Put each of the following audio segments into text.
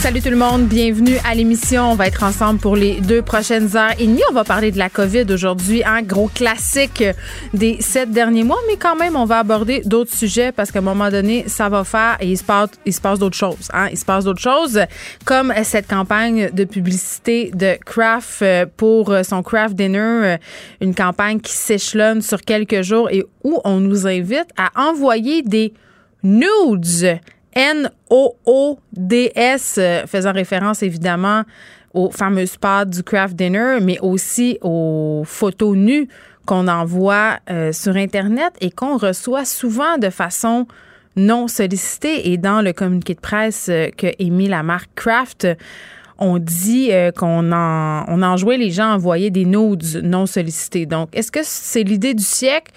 Salut tout le monde, bienvenue à l'émission. On va être ensemble pour les deux prochaines heures et demie. On va parler de la COVID aujourd'hui, un gros classique des sept derniers mois, mais quand même, on va aborder d'autres sujets parce qu'à un moment donné, ça va faire et il se passe, il se passe d'autres choses. Hein? Il se passe d'autres choses, comme cette campagne de publicité de Kraft euh, pour son Kraft Dinner, euh, une campagne qui s'échelonne sur quelques jours et où on nous invite à envoyer des nudes N-O-O-D-S, euh, faisant référence évidemment au fameux spot du craft dinner, mais aussi aux photos nues qu'on envoie euh, sur Internet et qu'on reçoit souvent de façon non sollicitée. Et dans le communiqué de presse euh, que émis la marque Craft, on dit qu'on en, on les gens à envoyer des nudes non sollicités. Donc, est-ce que c'est l'idée du siècle?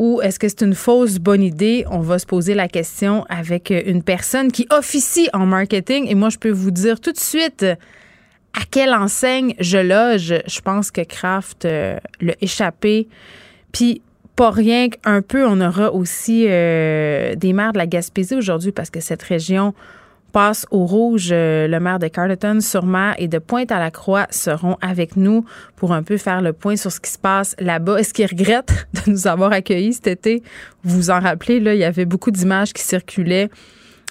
Ou est-ce que c'est une fausse bonne idée? On va se poser la question avec une personne qui officie en marketing. Et moi, je peux vous dire tout de suite à quelle enseigne je loge. Je pense que Kraft euh, l'a échappé. Puis, pas rien qu'un peu, on aura aussi euh, des maires de la Gaspésie aujourd'hui parce que cette région passe au rouge. Euh, le maire de Carleton-sur-Mer et de Pointe-à-la-Croix seront avec nous pour un peu faire le point sur ce qui se passe là-bas. Est-ce qu'ils regrettent de nous avoir accueillis cet été? Vous vous en rappelez, là, il y avait beaucoup d'images qui circulaient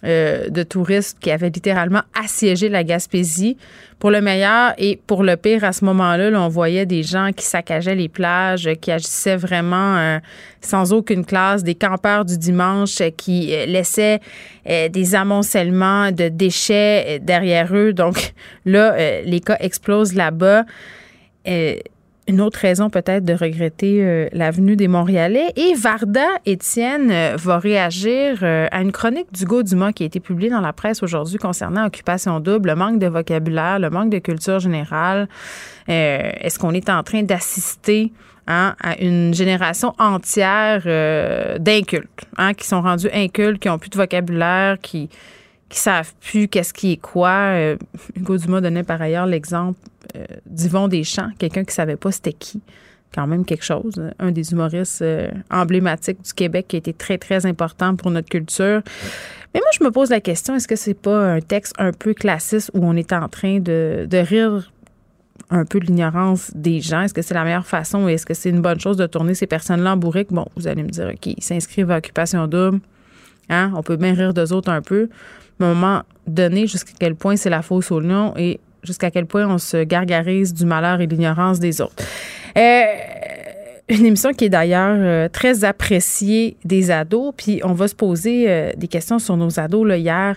euh, de touristes qui avaient littéralement assiégé la Gaspésie pour le meilleur et pour le pire à ce moment-là. on voyait des gens qui saccageaient les plages, qui agissaient vraiment euh, sans aucune classe, des campeurs du dimanche qui euh, laissaient des amoncellements de déchets derrière eux. Donc là, les cas explosent là-bas une autre raison peut-être de regretter euh, l'avenue des Montréalais. Et Varda Étienne euh, va réagir euh, à une chronique d'Hugo Dumas qui a été publiée dans la presse aujourd'hui concernant Occupation double, le manque de vocabulaire, le manque de culture générale. Est-ce qu'on est en train d'assister hein, à une génération entière d'incultes, hein, qui sont rendus incultes, qui ont plus de vocabulaire, qui qui savent plus qu'est-ce qui est quoi. Hugo Dumas donnait par ailleurs l'exemple euh, d'Yvon Deschamps, quelqu'un qui savait pas c'était qui. Quand même quelque chose. Hein. Un des humoristes euh, emblématiques du Québec qui a été très, très important pour notre culture. Mais moi, je me pose la question, est-ce que c'est pas un texte un peu classiste où on est en train de, rire un peu de l'ignorance des gens? Est-ce que c'est la meilleure façon est-ce que c'est une bonne chose de tourner ces personnes-là en bourrique? Bon, vous allez me dire, OK, ils s'inscrivent à Occupation Double. Hein? On peut bien rire d'eux autres un peu. Moment donné, jusqu'à quel point c'est la fausse au lion et jusqu'à quel point on se gargarise du malheur et de l'ignorance des autres. Euh, une émission qui est d'ailleurs euh, très appréciée des ados, puis on va se poser euh, des questions sur nos ados. Là, hier,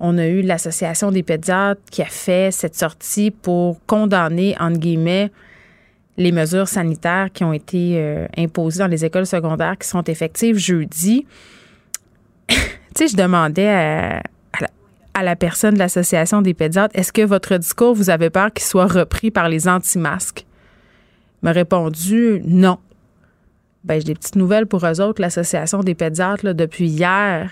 on a eu l'Association des pédiatres qui a fait cette sortie pour condamner, entre guillemets, les mesures sanitaires qui ont été imposées dans les écoles secondaires qui sont effectives jeudi. tu sais, je demandais à, à la personne de l'Association des pédiatres, est-ce que votre discours, vous avez peur qu'il soit repris par les anti-masques? M'a répondu non. Ben, j'ai des petites nouvelles pour eux autres, l'Association des pédiatres, depuis hier,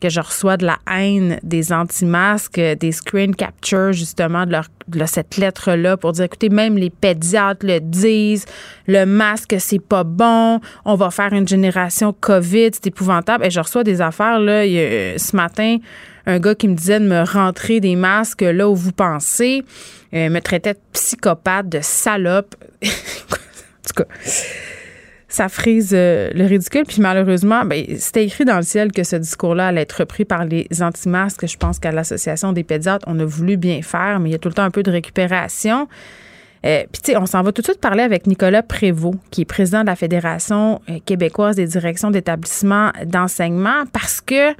que je reçois de la haine des anti-masques, des screen captures, justement, de, leur, cette lettre-là pour dire, écoutez, même les pédiatres le disent, le masque, c'est pas bon, on va faire une génération COVID, c'est épouvantable. Et je reçois des affaires, là, ce matin, un gars qui me disait de me rentrer des masques là où vous pensez, euh, me traitait de psychopathe, de salope. en tout cas, ça frise euh, le ridicule. Puis malheureusement, ben, c'était écrit dans le ciel que ce discours-là allait être repris par les anti-masques. Je pense qu'à l'Association des pédiatres, on a voulu bien faire, mais il y a tout le temps un peu de récupération. Euh, puis, tu sais, on s'en va tout de suite parler avec Nicolas Prévost, qui est président de la Fédération québécoise des directions d'établissements d'enseignement, parce que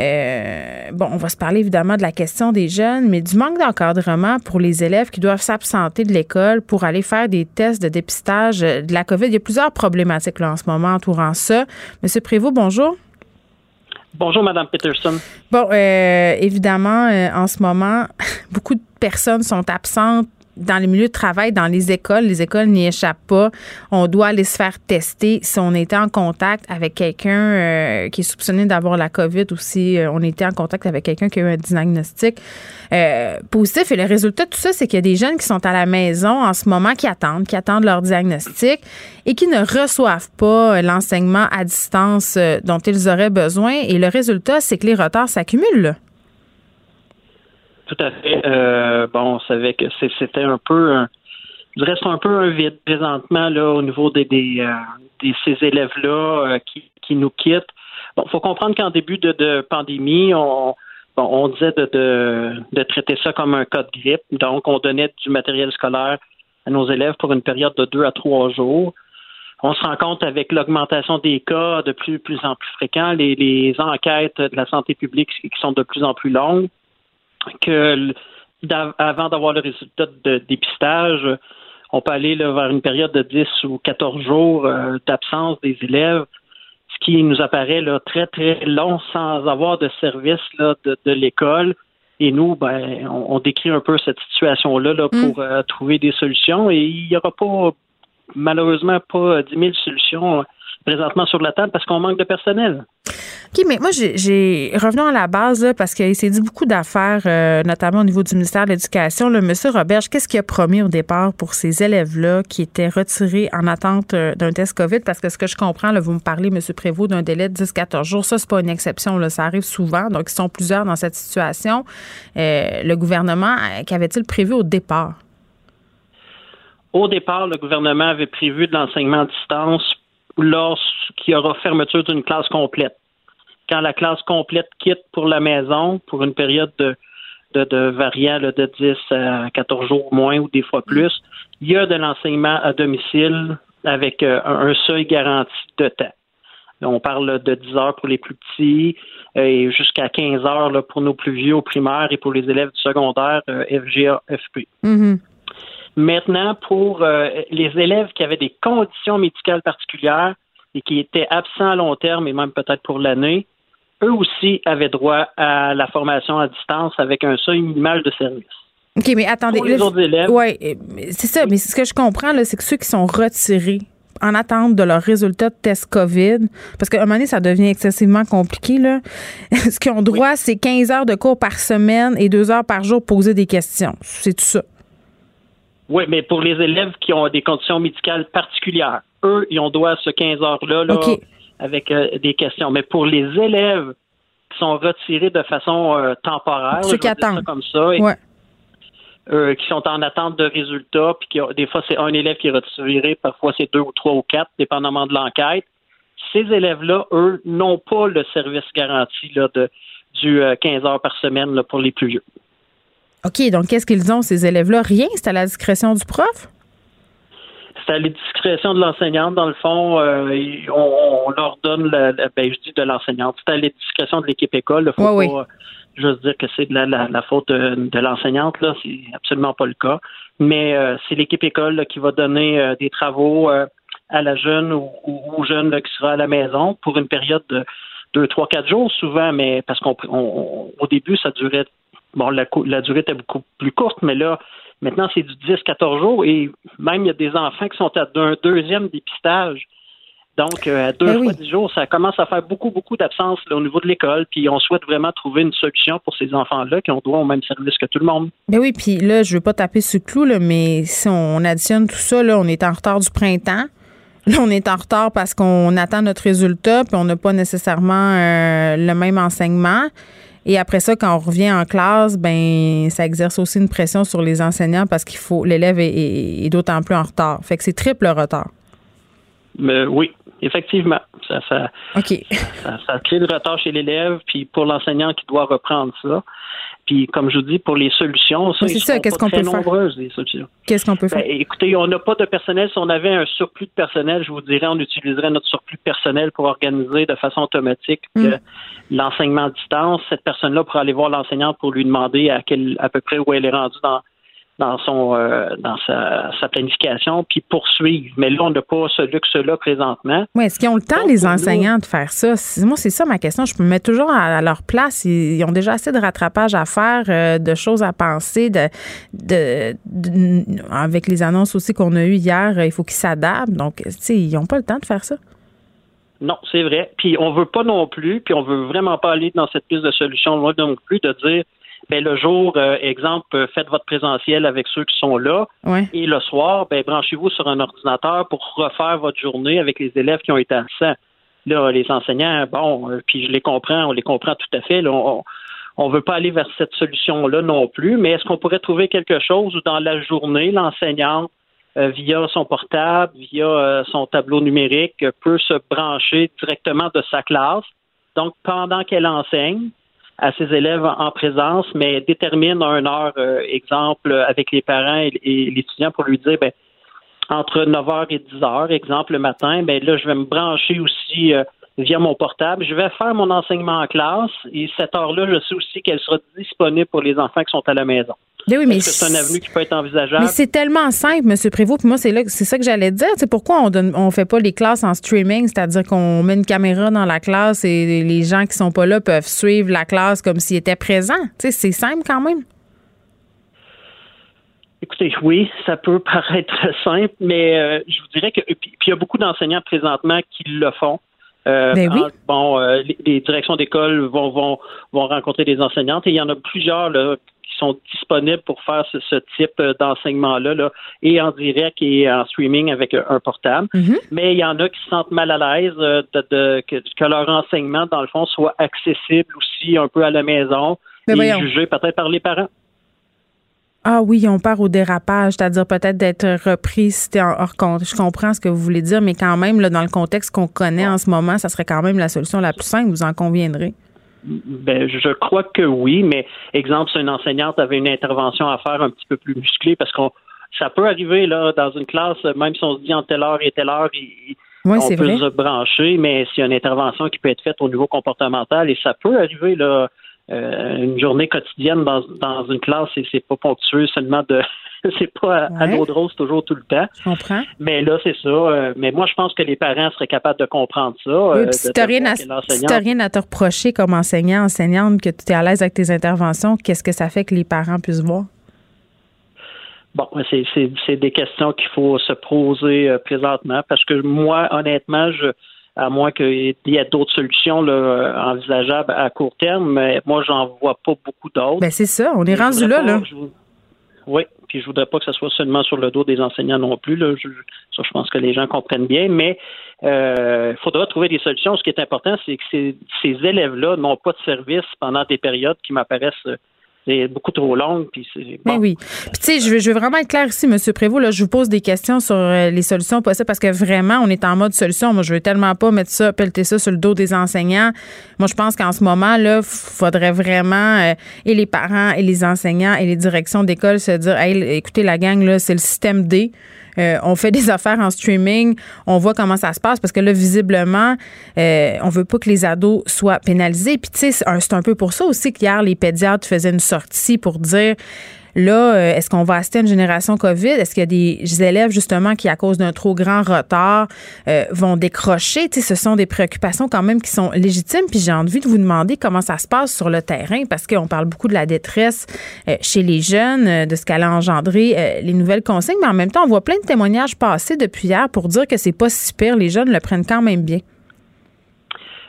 euh, bon, on va se parler évidemment de la question des jeunes, mais du manque d'encadrement pour les élèves qui doivent s'absenter de l'école pour aller faire des tests de dépistage de la COVID. Il y a plusieurs problématiques là, en ce moment entourant ça. Monsieur Prévost, bonjour. Bonjour, Madame Peterson. Bon, euh, évidemment, euh, en ce moment, beaucoup de personnes sont absentes dans les milieux de travail, dans les écoles, les écoles n'y échappent pas. On doit aller se faire tester si on était en contact avec quelqu'un euh, qui est soupçonné d'avoir la COVID ou si euh, on était en contact avec quelqu'un qui a eu un diagnostic euh, positif. Et le résultat de tout ça, c'est qu'il y a des jeunes qui sont à la maison en ce moment, qui attendent, qui attendent leur diagnostic et qui ne reçoivent pas l'enseignement à distance dont ils auraient besoin. Et le résultat, c'est que les retards s'accumulent. Tout à fait. Euh, bon, on savait que c'était un peu un, je reste un peu un vide présentement là au niveau des, des, euh, ces élèves-là euh, qui, qui nous quittent. Bon, faut comprendre qu'en début de, pandémie, on, on disait de, de, de, traiter ça comme un cas de grippe. Donc, on donnait du matériel scolaire à nos élèves pour une période de deux à trois jours. On se rend compte avec l'augmentation des cas de plus, plus en plus fréquents, les, les enquêtes de la santé publique qui sont de plus en plus longues que avant d'avoir le résultat de dépistage, on peut aller vers une période de 10 ou 14 jours euh, d'absence des élèves, ce qui nous apparaît là, très, très long sans avoir de service là, de, l'école. Et nous, ben, on, décrit un peu cette situation-là là, pour mm. euh, trouver des solutions. Et il n'y aura pas, malheureusement, pas 10 000 solutions présentement sur la table parce qu'on manque de personnel. OK, mais moi, j'ai revenons à la base parce qu'il s'est dit beaucoup d'affaires, euh, notamment au niveau du ministère de l'Éducation. Monsieur Roberge, qu'est-ce qu'il a promis au départ pour ces élèves-là qui étaient retirés en attente euh, d'un test COVID? Parce que ce que je comprends, là, vous me parlez, M. Prévost, d'un délai de 10-14 jours. Ça, c'est pas une exception. Là, ça arrive souvent. Donc, ils sont plusieurs dans cette situation. Euh, le gouvernement, qu'avait-il prévu au départ? Au départ, le gouvernement avait prévu de l'enseignement à distance lorsqu'il y aura fermeture d'une classe complète. Quand la classe complète quitte pour la maison pour une période de, de, de variant de 10 à 14 jours moins ou des fois plus, il y a de l'enseignement à domicile avec euh, un seuil garanti de temps. On parle de 10 heures pour les plus petits euh, et jusqu'à 15 heures là, pour nos plus vieux au primaire et pour les élèves du secondaire euh, FGA, FP. Mm-hmm. Maintenant, pour euh, les élèves qui avaient des conditions médicales particulières et qui étaient absents à long terme et même peut-être pour l'année, eux aussi avaient droit à la formation à distance avec un seuil minimal de service. OK, mais attendez. Pour les autres élèves. Oui, c'est ça. Mais ce que je comprends, c'est que ceux qui sont retirés en attente de leur résultat de test COVID, parce qu'à un moment donné, ça devient excessivement compliqué, là. ce qu'ils ont droit, c'est 15 heures de cours par semaine et 2 heures par jour poser des questions. C'est tout ça. Oui, mais pour les élèves qui ont des conditions médicales particulières, eux, ils ont droit à ce 15 heures-là là, avec euh, des questions. Mais pour les élèves qui sont retirés de façon euh, temporaire, ceux qui attendent comme ça, euh, qui sont en attente de résultats, puis qui, des fois c'est un élève qui est retiré, parfois c'est deux ou trois ou quatre, dépendamment de l'enquête. Ces élèves-là, eux, n'ont pas le service garanti là, de, du 15 heures par semaine là, pour les plus vieux. OK, donc qu'est-ce qu'ils ont, ces élèves-là? Rien? C'est à la discrétion du prof? C'est à la discrétion de l'enseignante. Dans le fond, euh, on, leur donne, la, ben, je dis de l'enseignante. C'est à la discrétion de l'équipe école. Il faut pas juste dire que c'est de la, faute de, l'enseignante. Là, c'est absolument pas le cas. Mais euh, c'est l'équipe école qui va donner euh, des travaux à la jeune ou, au jeune qui sera à la maison pour une période de deux, trois, quatre jours souvent, mais parce qu'au début, ça durait Bon, la, la durée était beaucoup plus courte, mais là, maintenant, c'est du 10-14 jours et même il y a des enfants qui sont à un deuxième dépistage. Donc, euh, à deux ben fois dix jours, ça commence à faire beaucoup, beaucoup d'absence au niveau de l'école. Puis, on souhaite vraiment trouver une solution pour ces enfants-là qui ont droit au même service que tout le monde. Ben oui, puis là, je veux pas taper ce clou, là, mais si on additionne tout ça, là, on est en retard du printemps. Là, on est en retard parce qu'on attend notre résultat, puis on n'a pas nécessairement euh, le même enseignement. Et après ça, quand on revient en classe, ben ça exerce aussi une pression sur les enseignants parce qu'il faut l'élève est, d'autant plus en retard. Fait que c'est triple retard. Mais oui, effectivement. Ça, ça, ça, crée du retard chez l'élève, puis pour l'enseignant qui doit reprendre ça. Puis, comme je vous dis, pour les solutions, ça, c'est ça. Qu'est-ce qu'on peut nombreuses, les solutions. Qu'est-ce qu'on peut faire? Ben, écoutez, on n'a pas de personnel. Si on avait un surplus de personnel, je vous dirais, on utiliserait notre surplus de personnel pour organiser de façon automatique hmm. l'enseignement à distance. Cette personne-là pourrait aller voir l'enseignante pour lui demander à, quel, à peu près où elle est rendue dans, dans son euh, dans sa, planification puis poursuivre. Mais là, on n'a pas ce luxe-là présentement. Oui, est-ce qu'ils ont le temps, les enseignants, de faire ça? Moi, c'est ça ma question. Je me mets toujours à, leur place. Ils, ont déjà assez de rattrapage à faire, euh, de choses à penser, de, de, avec les annonces aussi qu'on a eues hier, il faut qu'ils s'adaptent. Donc, tu sais, ils n'ont pas le temps de faire ça. Non, c'est vrai. Puis on veut pas non plus, puis on veut vraiment pas aller dans cette piste de solution loin non plus de dire ben le jour, euh, exemple, euh, faites votre présentiel avec ceux qui sont là. Et le soir, ben branchez-vous sur un ordinateur pour refaire votre journée avec les élèves qui ont été absents. Là, les enseignants, bon, euh, puis je les comprends, on les comprend tout à fait. on, on veut pas aller vers cette solution-là non plus, mais est-ce qu'on pourrait trouver quelque chose où dans la journée, l'enseignante euh, via son portable, via euh, son tableau numérique, peut se brancher directement de sa classe? Donc, pendant qu'elle enseigne à ses élèves en présence, mais détermine un heure, euh, exemple, avec les parents et, l'étudiant pour lui dire, ben, entre 9h et 10h, exemple, le matin, ben là, je vais me brancher aussi via mon portable. Je vais faire mon enseignement en classe et cette heure-là, je sais aussi qu'elle sera disponible pour les enfants qui sont à la maison. Mais oui, mais c'est un avenue qui peut être envisageable? Mais c'est tellement simple, M. Prévost. Puis moi, c'est là, c'est ça que j'allais dire. C'est pourquoi on donne, on fait pas les classes en streaming, c'est-à-dire qu'on met une caméra dans la classe et les gens qui sont pas là peuvent suivre la classe comme s'ils étaient présents? c'est simple quand même. Écoutez, oui, ça peut paraître simple, mais euh, je vous dirais que puis il y a beaucoup d'enseignants présentement qui le font. Euh, ben oui. bon, euh, les, directions d'école vont, vont, vont rencontrer des enseignantes et il y en a plusieurs là, sont disponibles pour faire ce, type euh, d'enseignement-là, là, et en direct et en streaming avec euh, un portable. Mm-hmm. Mais il y en a qui se sentent mal à l'aise euh, de, que, leur enseignement, dans le fond, soit accessible aussi un peu à la maison et jugé peut-être par les parents. Ah oui, on part au dérapage, c'est-à-dire peut-être d'être repris si en hors compte. Je comprends ce que vous voulez dire, mais quand même, là, dans le contexte qu'on connaît en ce moment, ça serait quand même la solution la plus simple, vous en conviendrez. Ben, je crois que oui, mais exemple, si une enseignante avait une intervention à faire un petit peu plus musclée, parce qu'on ça peut arriver là dans une classe, même si on se dit en telle heure et telle heure, on peut se brancher, mais s'il y a une intervention qui peut être faite au niveau comportemental, et ça peut arriver là, euh, une journée quotidienne dans, dans une classe, et c'est pas ponctueux seulement de c'est pas à, l'eau de rose toujours tout le temps. Je comprends. Mais là, c'est ça. Euh, mais moi, je pense que les parents seraient capables de comprendre ça. Oui, euh, si tu rien, à, rien à te reprocher comme enseignant, enseignante, que tu es à l'aise avec tes interventions, qu'est-ce que ça fait que les parents puissent voir? Bon, c'est des questions qu'il faut se poser euh, présentement parce que moi, honnêtement, je à moins qu'il y ait d'autres solutions là, envisageables à court terme, mais moi, j'en vois pas beaucoup d'autres. Ben c'est ça, on est rendu là, là. Oui, puis je voudrais pas que ce soit seulement sur le dos des enseignants non plus. Là. Je, ça, je pense que les gens comprennent bien, mais il euh, faudra trouver des solutions. Ce qui est important, c'est que ces, ces élèves-là n'ont pas de service pendant des périodes qui m'apparaissent euh, c'est beaucoup trop longue. Puis c'est, ben oui. Puis tu sais, je veux, je veux vraiment être clair ici, M. Prévost. Là, je vous pose des questions sur euh, les solutions possibles parce que vraiment, on est en mode solution. Moi, je veux tellement pas mettre ça, pelleter ça sur le dos des enseignants. Moi, je pense qu'en ce moment, là, faudrait vraiment, euh, et les parents, et les enseignants, et les directions d'école se dire, hey, écoutez, la gang, là, c'est le système D. Euh, on fait des affaires en streaming, on voit comment ça se passe parce que là, visiblement, euh, on veut pas que les ados soient pénalisés. Puis, tu sais, c'est un peu pour ça aussi qu'hier, les pédiatres faisaient une sortie pour dire Là, euh, est-ce qu'on va assister à une génération COVID? Est-ce qu'il y a des élèves, justement, qui, à cause d'un trop grand retard, euh, vont décrocher? Tu ce sont des préoccupations quand même qui sont légitimes. Puis j'ai envie de vous demander comment ça se passe sur le terrain, parce qu'on parle beaucoup de la détresse euh, chez les jeunes, de ce qu'elle a engendré les nouvelles consignes, mais en même temps, on voit plein de témoignages passés depuis hier pour dire que c'est pas si pire. Les jeunes le prennent quand même bien.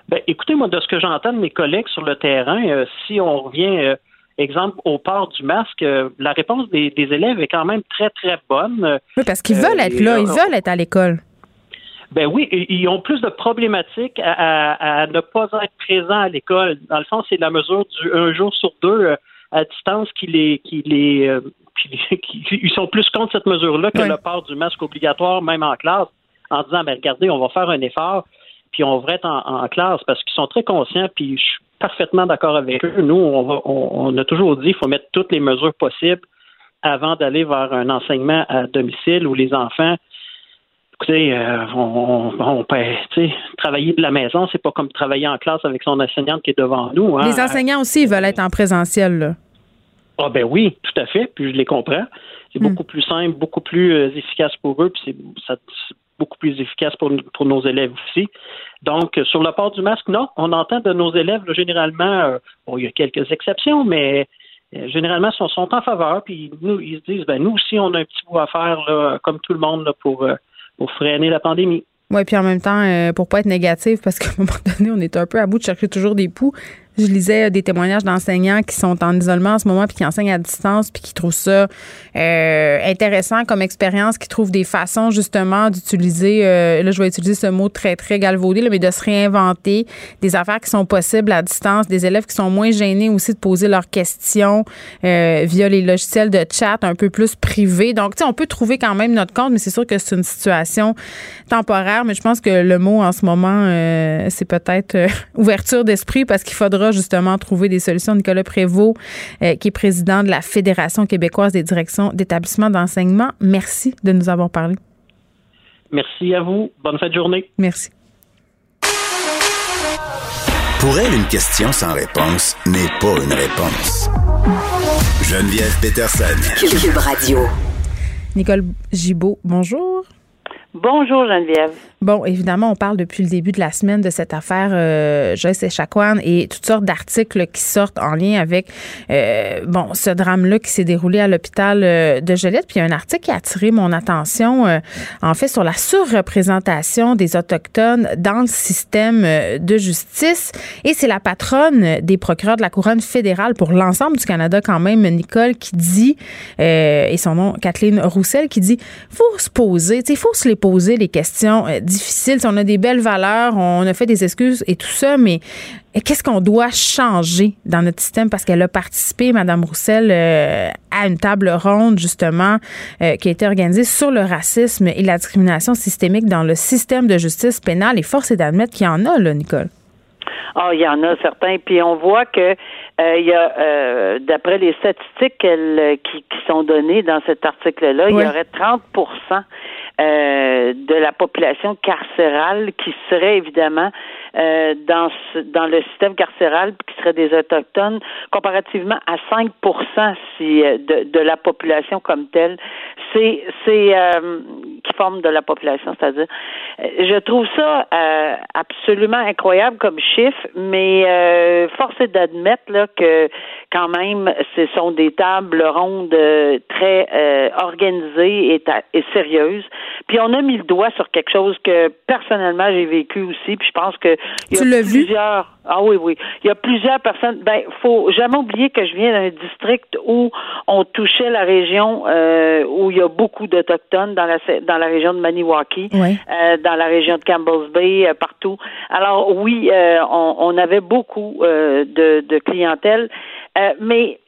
Ben, écoutez, moi, de ce que j'entends de mes collègues sur le terrain, si on revient exemple, au port du masque, euh, la réponse des, élèves est quand même très, très bonne. Oui, parce qu'ils veulent être là, ils euh, veulent être à l'école. Ben oui, ils ont plus de problématiques à, ne pas être présents à l'école. Dans le fond, c'est la mesure du un jour sur deux euh, à distance qui les, qui les, ils sont plus contre cette mesure-là que le port du masque obligatoire, même en classe, en disant, ben regardez, on va faire un effort, puis on va être en, en classe parce qu'ils sont très conscients, puis je suis parfaitement d'accord avec eux. Nous, on, a toujours dit qu'il faut mettre toutes les mesures possibles avant d'aller vers un enseignement à domicile où les enfants écoutez, euh, on, peut travailler de la maison, c'est pas comme travailler en classe avec son enseignante qui est devant nous. Hein. Les enseignants aussi veulent être en présentiel. Là. Ah ben oui, tout à fait, puis je les comprends. c'est hmm. beaucoup plus simple, beaucoup plus efficace pour eux, puis c'est beaucoup plus efficace pour, pour nos élèves aussi. Donc, sur le port du masque, non, on entend de nos élèves, généralement, bon, il y a quelques exceptions, mais généralement, sont, sont en faveur, puis nous, ils se disent, ben nous aussi, on a un petit bout à faire, là, comme tout le monde, là, pour, pour freiner la pandémie. Oui, puis en même temps, euh, pour pas être négatif, parce qu'à un moment donné, on est un peu à bout de chercher toujours des poux. Je lisais des témoignages d'enseignants qui sont en isolement en ce moment puis qui enseignent à distance puis qui trouvent ça euh, intéressant comme expérience, qui trouvent des façons justement d'utiliser, euh, là je vais utiliser ce mot très très galvaudé, là, mais de se réinventer, des affaires qui sont possibles à distance, des élèves qui sont moins gênés aussi de poser leurs questions euh, via les logiciels de chat un peu plus privés. Donc, tu sais, on peut trouver quand même notre compte, mais c'est sûr que c'est une situation temporaire. Mais je pense que le mot en ce moment, c'est peut-être ouverture d'esprit parce qu'il faudra justement trouver des solutions. Nicolas Prévost, euh, qui est président de la Fédération québécoise des directions d'établissements d'enseignement, merci de nous avoir parlé. Merci à vous. Bonne fin de journée. Merci. Pour elle, une question sans réponse n'est pas une réponse. Geneviève Peterson. Cube Radio. Nicole Gibault, bonjour. Bonjour Geneviève. Bon, évidemment, on parle depuis le début de la semaine de cette affaire euh, Joyce Echaquan et toutes sortes d'articles qui sortent en lien avec euh, bon ce drame-là qui s'est déroulé à l'hôpital euh, de Joliette. Puis il y a un article qui a attiré mon attention, euh, en fait, sur la surreprésentation des autochtones dans le système de justice. Et c'est la patronne des procureurs de la couronne fédérale pour l'ensemble du Canada, quand même, Nicole, qui dit, et son nom, Kathleen Roussel, qui dit, faut se poser, il faut se les poser les questions difficile. on a des belles valeurs, on a fait des excuses et tout ça, mais qu'est-ce qu'on doit changer dans notre système? Parce qu'elle a participé, Madame Roussel, euh, à une table ronde justement euh, qui a été organisée sur le racisme et la discrimination systémique dans le système de justice pénale. Et force est d'admettre qu'il y en a, là, Nicole. Ah, oh, il y en a certains. Puis on voit que euh, il y a, d'après les statistiques qui, sont données dans cet article-là, il y aurait 30 euh, de la population carcérale qui serait évidemment euh, dans dans le système carcéral qui serait des autochtones comparativement à 5% si euh, de, de la population comme telle c'est c'est qui forme de la population c'est-à-dire je trouve ça absolument incroyable comme chiffre mais force est d'admettre là que quand même ce sont des tables rondes très organisées et, et sérieuses puis on a mis le doigt sur quelque chose que personnellement j'ai vécu aussi. Puis je pense que il y a plusieurs. Ah oui, oui. Il y a plusieurs personnes. Ben, faut jamais oublier que je viens d'un district où on touchait la région euh, où il y a beaucoup d'autochtones dans la dans la région de Maniwaki, euh, dans la région de Campbell's Bay, euh, partout. Alors oui, on, on, avait beaucoup de, de clientèle, mais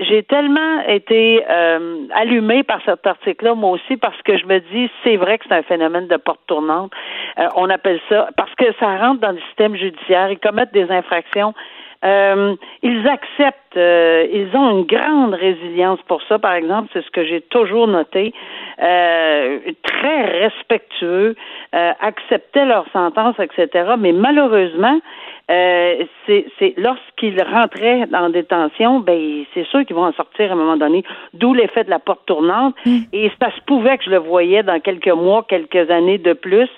j'ai tellement été euh, allumée par cet article-là, moi aussi, parce que je me dis, c'est vrai que c'est un phénomène de porte tournante. Euh, on appelle ça parce que ça rentre dans le système judiciaire. Ils commettent des infractions. Euh, ils acceptent, euh, ils ont une grande résilience pour ça, par exemple, c'est ce que j'ai toujours noté, très respectueux, acceptaient leur sentence, etc. Mais malheureusement, euh, c'est lorsqu'ils rentraient en détention, ben c'est sûr qu'ils vont en sortir à un moment donné, d'où l'effet de la porte tournante. Mm. Et ça se pouvait que je le voyais dans quelques mois, quelques années de plus,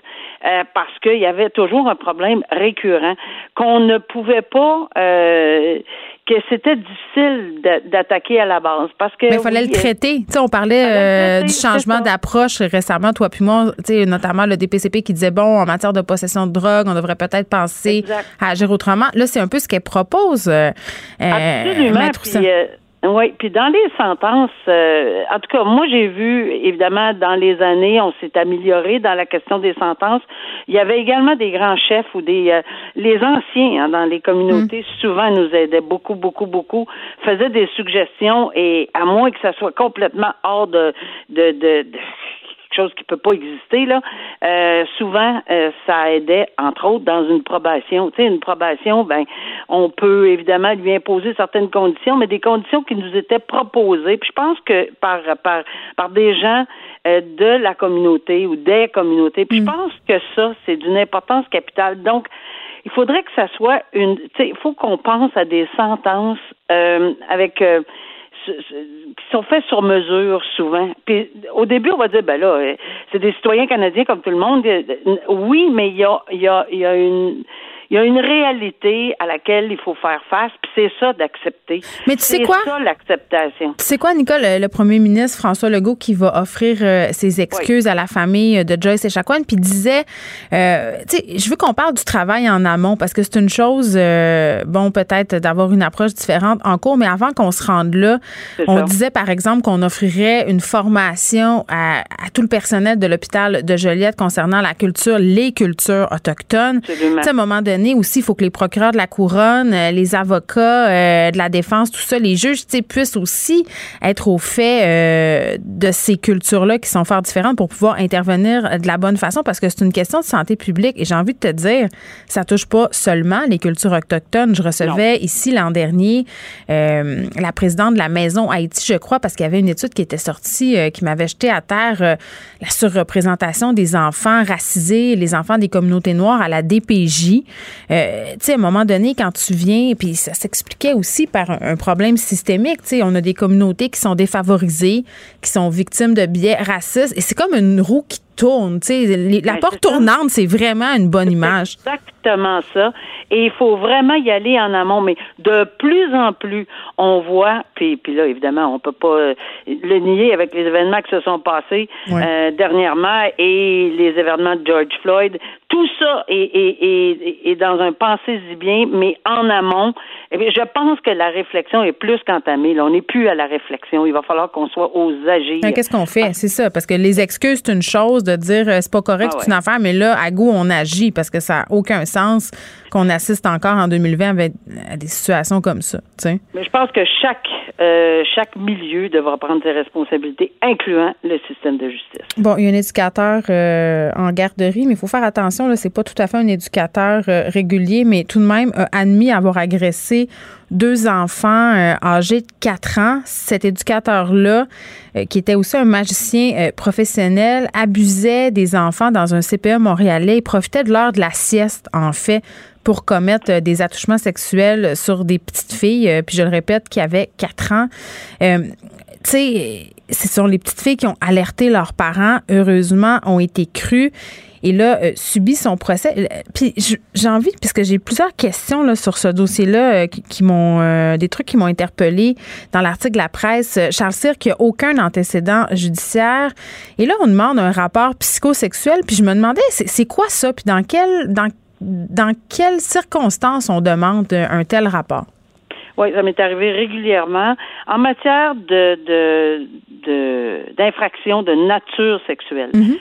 euh, parce qu'il y avait toujours un problème récurrent qu'on ne pouvait pas euh, que c'était difficile d'attaquer à la base parce que mais il fallait le euh, traiter. Tu sais, on parlait euh, du changement d'approche récemment, toi puis moi, tu sais, notamment le DPCP qui disait bon, en matière de possession de drogue, on devrait peut-être penser à agir autrement. Là, c'est un peu ce qu'elle propose. Euh, Absolument. Oui, puis dans les sentences, euh, en tout cas, moi j'ai vu, évidemment, dans les années, on s'est amélioré dans la question des sentences. Il y avait également des grands chefs ou des euh, les anciens hein, dans les communautés mm. souvent nous aidaient beaucoup, beaucoup, beaucoup, faisaient des suggestions et à moins que ça soit complètement hors de, de, de chose qui peut pas exister là. Euh, souvent, euh, ça aidait, entre autres, dans une probation. Tu sais, une probation, ben, on peut évidemment lui imposer certaines conditions, mais des conditions qui nous étaient proposées. Puis je pense que par par par des gens euh, de la communauté ou des communautés. Puis je mm. pense que ça, c'est d'une importance capitale. Donc, il faudrait que ça soit une. Tu sais, il faut qu'on pense à des sentences avec qui sont faits sur mesure souvent. Puis au début, on va dire ben là, euh, c'est des citoyens canadiens comme tout le monde. Oui, mais il y a, il y a, il y a une il y a une réalité à laquelle il faut faire face, puis c'est ça d'accepter. Mais tu sais quoi? C'est ça l'acceptation. Tu sais quoi, Nicole, le, premier ministre François Legault qui va offrir euh, ses excuses à la famille de Joyce Echaquan, puis disait, euh, tu sais, je veux qu'on parle du travail en amont parce que c'est une chose, euh, bon, peut-être d'avoir une approche différente en cours, mais avant qu'on se rende là, on disait par exemple qu'on offrirait une formation à, à, tout le personnel de l'hôpital de Joliette concernant la culture, les cultures autochtones. Tu sais, à un moment donné, aussi, il faut que les procureurs de la couronne, euh, les avocats euh, de la défense, tout ça, les juges, puissent aussi être au fait euh, de ces cultures-là qui sont fort différentes pour pouvoir intervenir de la bonne façon parce que c'est une question de santé publique. Et j'ai envie de te dire, ça touche pas seulement les cultures autochtones. Je recevais ici l'an dernier la présidente de la Maison Haïti, je crois, parce qu'il y avait une étude qui était sortie qui m'avait jeté à terre la surreprésentation des enfants racisés, les enfants des communautés noires à la DPJ. Euh, tu sais, à un moment donné, quand tu viens, puis ça s'expliquait aussi par un, problème systémique, tu sais, on a des communautés qui sont défavorisées, qui sont victimes de biais racistes, et c'est comme une roue qui tourne. Sais, la ben, porte tournante, c'est vraiment une bonne image. Exactement ça. Et il faut vraiment y aller en amont. Mais de plus en plus, on voit, puis, puis là, évidemment, on peut pas euh, le nier avec les événements qui se sont passés euh, dernièrement et les événements de George Floyd. Tout ça est, est, est, dans un pensée-y bien, mais en amont. Eh je pense que la réflexion est plus qu'entamée. on n'est plus à la réflexion. Il va falloir qu'on soit aux agir. Qu'est-ce qu'on fait? C'est ça. Parce que les excuses, c'est une chose de dire euh, c'est pas correct, ah c'est une affaire, mais là, à goût, on agit parce que ça n'a aucun sens qu'on assiste encore en 2020 avec, à des situations comme ça. Mais je pense que chaque, euh, chaque milieu devra prendre ses responsabilités, incluant le système de justice. Bon, il y a un éducateur euh, en garderie, mais il faut faire attention, là, c'est pas tout à fait un éducateur régulier, mais tout de même a admis avoir agressé deux enfants euh, âgés de 4 ans. Cet éducateur-là, euh, qui était aussi un magicien euh, professionnel, abusait des enfants dans un CPE montréalais. Il profitait de l'heure de la sieste, en fait, pour commettre des attouchements sexuels sur des petites filles, puis je le répète, qui avaient 4 ans. tu sais, ce sont les petites filles qui ont alerté leurs parents, heureusement, ont été crues et là, euh, subit son procès. Euh, puis j'ai envie, puisque j'ai plusieurs questions là, sur ce dossier-là euh, qui, m'ont, des trucs qui m'ont interpellé dans l'article de la presse. Charles Cyr, qui a aucun antécédent judiciaire. Et là, on demande un rapport psychosexuel. Puis je me demandais, c'est, quoi ça? Puis dans quel, dans, dans quelles circonstances on demande un tel rapport? Oui, ça m'est arrivé régulièrement. En matière de, de, d'infraction de, nature sexuelle. Mm-hmm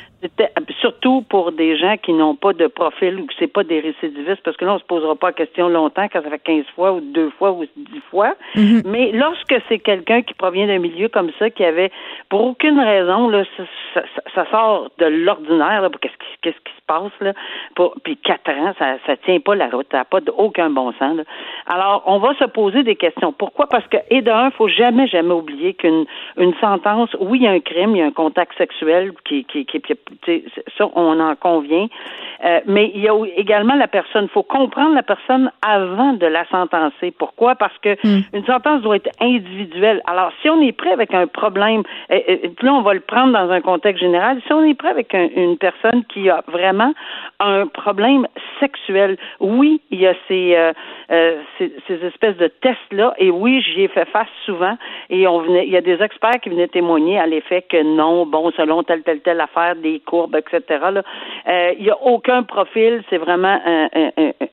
surtout pour des gens qui n'ont pas de profil ou que c'est pas des récidivistes, parce que là, on se posera pas la question longtemps quand ça fait 15 fois ou deux fois ou dix fois. Mhm. Mais lorsque c'est quelqu'un qui provient d'un milieu comme ça, qui avait, pour aucune raison, là, ça, ça, sort de l'ordinaire, qu'est-ce qui, qu'est-ce qui passe, là, pour, puis quatre ans, ça, ça tient pas la route, ça n'a pas aucun bon sens, là. Alors, on va se poser des questions. Pourquoi? Parce que, et d'un, faut jamais, jamais oublier qu'une une sentence, oui, il y a un crime, il y a un contact sexuel qui, qui, qui, qui ça, on en convient. Euh, mais il y a également la personne. Il faut comprendre la personne avant de la sentencer. Pourquoi? Parce que hmm. une sentence doit être individuelle. Alors, si on est prêt avec un problème, euh, là, on va le prendre dans un contexte général. Si on est prêt avec une personne qui a vraiment un problème sexuel, oui, il y a ces, ces, ces, espèces de tests-là. Et oui, j'y ai fait face souvent. Et on venait, il y a des experts qui venaient témoigner à l'effet que non, bon, selon telle, telle, telle affaire, des courbes, etc. Euh, il n'y a aucun profil, c'est vraiment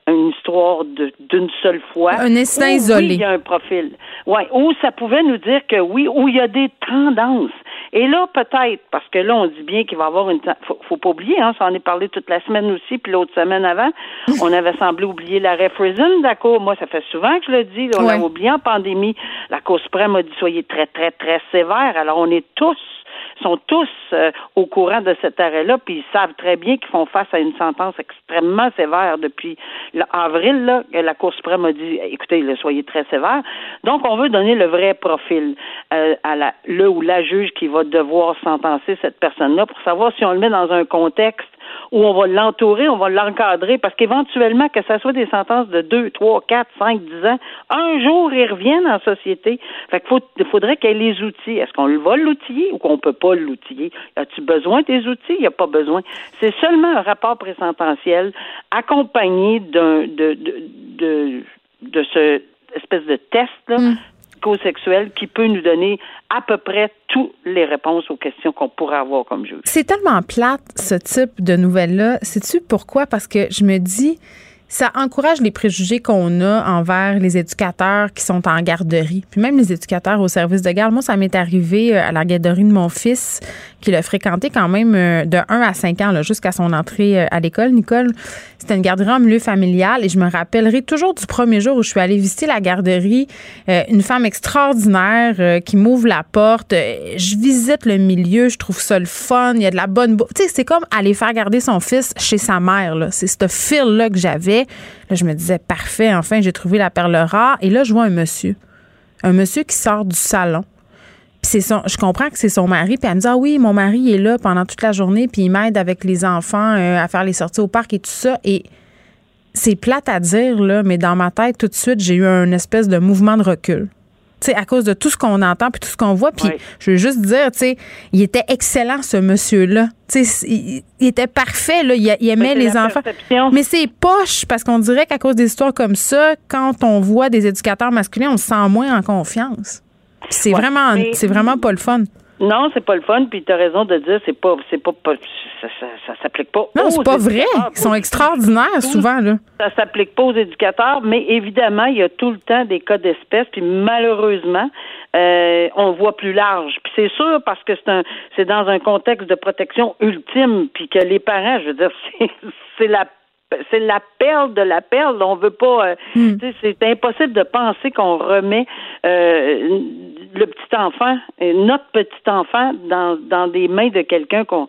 une histoire d'une seule fois. Un instinct isolé. Oui, il y a un profil. Ouais, ou ça pouvait nous dire que oui, ou il y a des tendances. Et là, peut-être, parce que là, on dit bien qu'il va y avoir une... Faut, faut pas oublier, hein, ça en est parlé toute la semaine aussi, puis l'autre semaine avant, on avait semblé oublier l'arrêt Friesen d'accord. Moi, ça fait souvent que je le dis, on l'a oublié en pandémie. La Cour suprême a dit soyez très, très, très sévère. Alors, on est tous sont tous euh, au courant de cet arrêt-là, puis ils savent très bien qu'ils font face à une sentence extrêmement sévère depuis avril. Là, la Cour suprême a dit, écoutez, là, soyez très sévère. Donc, on veut donner le vrai profil euh, à la, le ou la juge qui va devoir sentencer cette personne-là pour savoir si on le met dans un contexte où on va l'entourer, on va l'encadrer, parce qu'éventuellement, que ça soit des sentences de 2, 3, 4, 5, 10 ans, un jour, ils reviennent en société. Fait qu'il faudrait qu'il y ait les outils. Est-ce qu'on va l'outiller ou qu'on peut pas l'outiller? As-tu besoin des outils? Il n'y a pas besoin. C'est seulement un rapport présententiel accompagné d'un, de, de, de, de ce espèce de test, là, mm qui peut nous donner à peu près toutes les réponses aux questions qu'on pourrait avoir comme juge. C'est tellement plate, ce type de nouvelles-là. Sais-tu pourquoi? Parce que je me dis, ça encourage les préjugés qu'on a envers les éducateurs qui sont en garderie, puis même les éducateurs au service de garde. Moi, ça m'est arrivé euh, à la garderie de mon fils, qui l'a fréquenté quand même euh, de 1 à 5 ans, jusqu'à son entrée euh, à l'école. Nicole, c'était une garderie en milieu familial et je me rappellerai toujours du premier jour où je suis allée visiter la garderie, une femme extraordinaire qui m'ouvre la porte. Je visite le milieu, je trouve ça le fun, il y a de la bonne... Tu sais, c'est comme aller faire garder son fils chez sa mère. C'est ce feel-là que j'avais. Là, je me disais, parfait, enfin, j'ai trouvé la perle rare. Et là, je vois un monsieur. Un monsieur qui sort du salon. Puis son, je comprends que c'est son mari. Puis elle me dit, ah oui, mon mari est là pendant toute la journée, puis il m'aide avec les enfants euh, à faire les sorties au parc et tout ça. Et c'est plate à dire, là, mais dans ma tête, tout de suite, j'ai eu un espèce de mouvement de recul sais, à cause de tout ce qu'on entend puis tout ce qu'on voit. Puis je veux juste dire, tu sais, il était excellent, ce monsieur-là. Il, était parfait, là. Il, aimait les enfants. Mais c'est poche parce qu'on dirait qu'à cause des histoires comme ça, quand on voit des éducateurs masculins, on se sent moins en confiance. C'est vraiment, c'est vraiment pas le fun. Non, c'est pas le fun. Puis tu as raison de dire, c'est pas, c'est pas, ça, ça, s'applique pas. Non, c'est pas vrai. Ils sont extraordinaires souvent là. Ça s'applique pas aux éducateurs, mais évidemment, il y a tout le temps des cas d'espèces. Puis malheureusement, euh, on voit plus large. Puis c'est sûr parce que c'est un, c'est dans un contexte de protection ultime. Puis que les parents, je veux dire, c'est, c'est la c'est la perle de la perle. On veut pas. Euh, hmm. C'est impossible de penser qu'on remet euh, le petit enfant, notre petit enfant, dans, dans des mains de quelqu'un qu'on.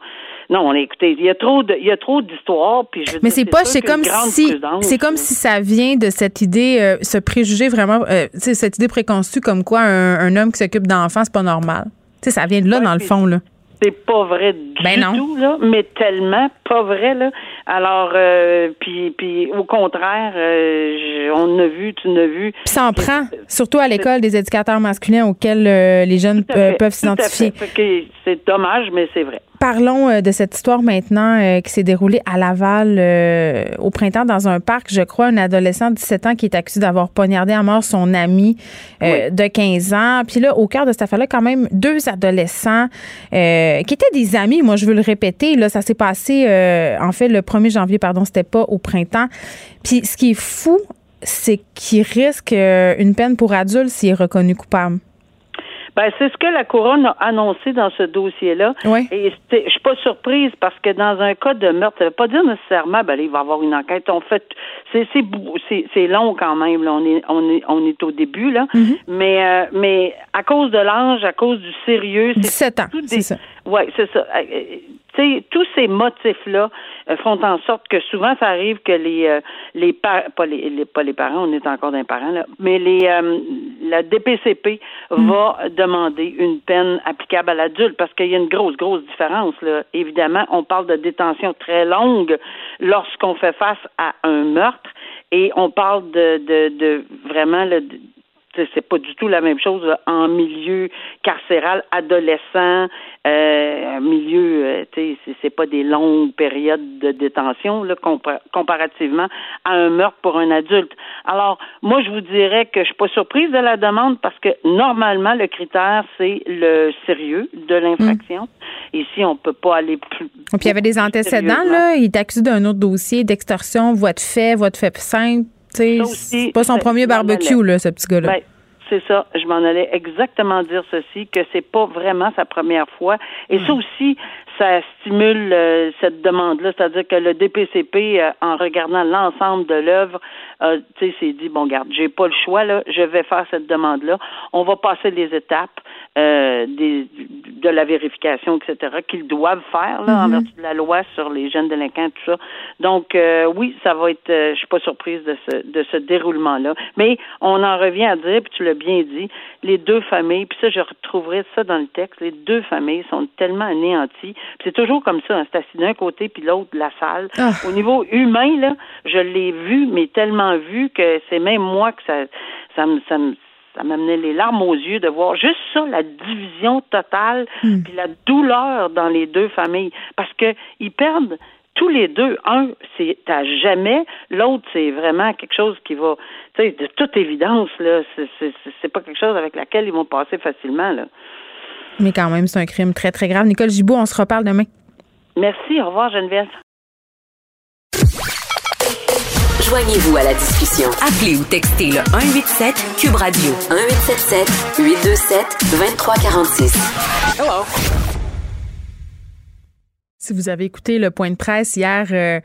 Non, écoutez, il y a trop de, il y a trop d'histoires. Puis je Mais c'est pas, c'est comme si, c'est comme si ça vient de cette idée, euh, ce préjugé vraiment, euh, cette idée préconçue comme quoi un, homme qui s'occupe d'enfants c'est pas normal. Tu sais, ça vient de là dans le fond là. C'est pas vrai du ben tout, là, mais tellement pas vrai, là. Alors, euh, puis, puis au contraire, euh, on a vu, tu n'as vu. Puis ça en prend, surtout à l'école des éducateurs masculins auxquels euh, les jeunes peuvent s'identifier. C'est dommage, mais c'est vrai. Parlons euh, de cette histoire maintenant qui s'est déroulée à Laval au printemps dans un parc. Je crois un adolescent de 17 ans qui est accusé d'avoir poignardé à mort son ami de 15 ans. Puis là, au cœur de cette affaire-là, quand même deux adolescents qui étaient des amis. Moi, je veux le répéter. Là, ça s'est passé en fait le 1er janvier, pardon, c'était pas au printemps. Puis ce qui est fou, c'est qu'il risque une peine pour adulte s'il est reconnu coupable. Ben, c'est ce que la couronne a annoncé dans ce dossier-là. Et je suis pas surprise parce que dans un cas de meurtre, ça veut pas dire nécessairement ben, il va y avoir une enquête. On fait c'est c'est long quand même. Là. On est on est on est au début là. Mm-hmm. Mais euh, mais à cause de l'âge, à cause du sérieux, c'est 17 ans. C'est ça. Ouais, c'est ça. Euh, euh, tu sais, tous ces motifs-là font en sorte que souvent ça arrive que les les pas les, pas les parents, on est encore d'un parent là, mais les la DPCP mm. va demander une peine applicable à l'adulte parce qu'il y a une grosse grosse différence là. Évidemment, on parle de détention très longue lorsqu'on fait face à un meurtre et on parle de de, de vraiment le c'est pas du tout la même chose en milieu carcéral, adolescent, euh, milieu, euh, tu sais, c'est pas des longues périodes de détention là, comparativement à un meurtre pour un adulte. Alors, moi, je vous dirais que je suis pas surprise de la demande parce que normalement, le critère, c'est le sérieux de l'infraction. Mm. Ici, on peut pas aller plus. Puis, il y avait des antécédents, là. Il est accusé d'un autre dossier d'extorsion, voie de fait, voie de fait simple c'est pas son premier barbecue, là, ce petit gars-là. Ben, c'est ça. Je m'en allais exactement dire ceci, que c'est pas vraiment sa première fois. Et ça hmm. aussi, ça stimule euh, cette demande-là. C'est-à-dire que le DPCP, euh, en regardant l'ensemble de l'œuvre, euh, tu sais, s'est dit, bon, garde, j'ai pas le choix, là, je vais faire cette demande-là. On va passer les étapes. Euh, des, de la vérification, etc., qu'ils doivent faire là, en mhm. vertu de la loi sur les jeunes délinquants, tout ça. Donc, euh, oui, ça va être, euh, je suis pas surprise de ce, de ce déroulement-là. Mais on en revient à dire, puis tu l'as bien dit, les deux familles, puis ça, je retrouverai ça dans le texte, les deux familles sont tellement anéanties. C'est toujours comme ça, hein, c'est assis d'un côté puis l'autre de la salle. Ah. Au niveau humain, là, je l'ai vu, mais tellement vu que c'est même moi que ça, ça me, ça me ça m'amenait les larmes aux yeux de voir juste ça, la division totale, Hmm. puis la douleur dans les deux familles, parce que ils perdent tous les deux. Un, c'est à jamais. L'autre, c'est vraiment quelque chose qui va, tu sais, de toute évidence là, c'est pas quelque chose avec laquelle ils vont passer facilement là. Mais quand même, c'est un crime très, très grave. Nicole Gibault, on se reparle demain. Merci, au revoir Geneviève. Joignez-vous à la discussion. Appelez ou textez le 187 Cube Radio. 1877 827 2346. Si vous avez écouté le point de presse hier,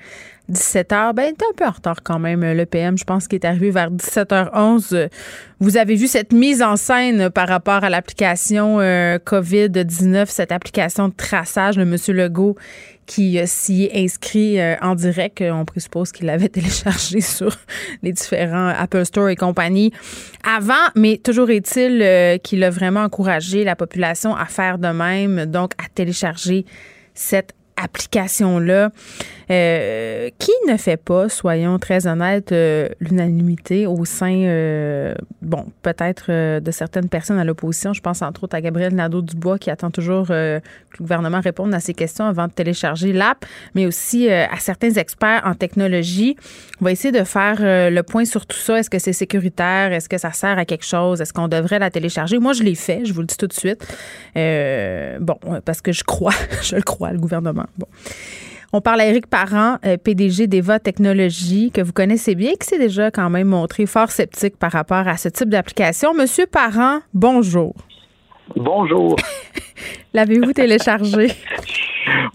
17h, ben, était un peu en retard quand même, euh, le PM. Je pense qu'il est arrivé vers 17h11. Euh, Vous avez vu cette mise en scène par rapport à l'application euh, COVID-19, cette application de traçage de M. Legault qui euh, s'y est inscrit euh, en direct. Euh, On présuppose qu'il l'avait téléchargé sur les différents Apple Store et compagnie avant, mais toujours est-il euh, qu'il a vraiment encouragé la population à faire de même, donc à télécharger cette application-là, euh, qui ne fait pas, soyons très honnêtes, euh, l'unanimité au sein, euh, bon, peut-être euh, de certaines personnes à l'opposition? Je pense entre autres à Gabriel Nadeau-Dubois qui attend toujours que le gouvernement réponde à ces questions avant de télécharger l'app, mais aussi à certains experts en technologie. On va essayer de faire le point sur tout ça. Est-ce que c'est sécuritaire? Est-ce que ça sert à quelque chose? Est-ce qu'on devrait la télécharger? Moi, je l'ai fait, je vous le dis tout de suite. Bon, parce que je crois, je le crois, le gouvernement. Bon. On parle à Éric Parent, euh, PDG d'Eva Technologies, que vous connaissez bien, qui s'est déjà quand même montré fort sceptique par rapport à ce type d'application. Monsieur Parent, bonjour. Bonjour. L'avez-vous téléchargé?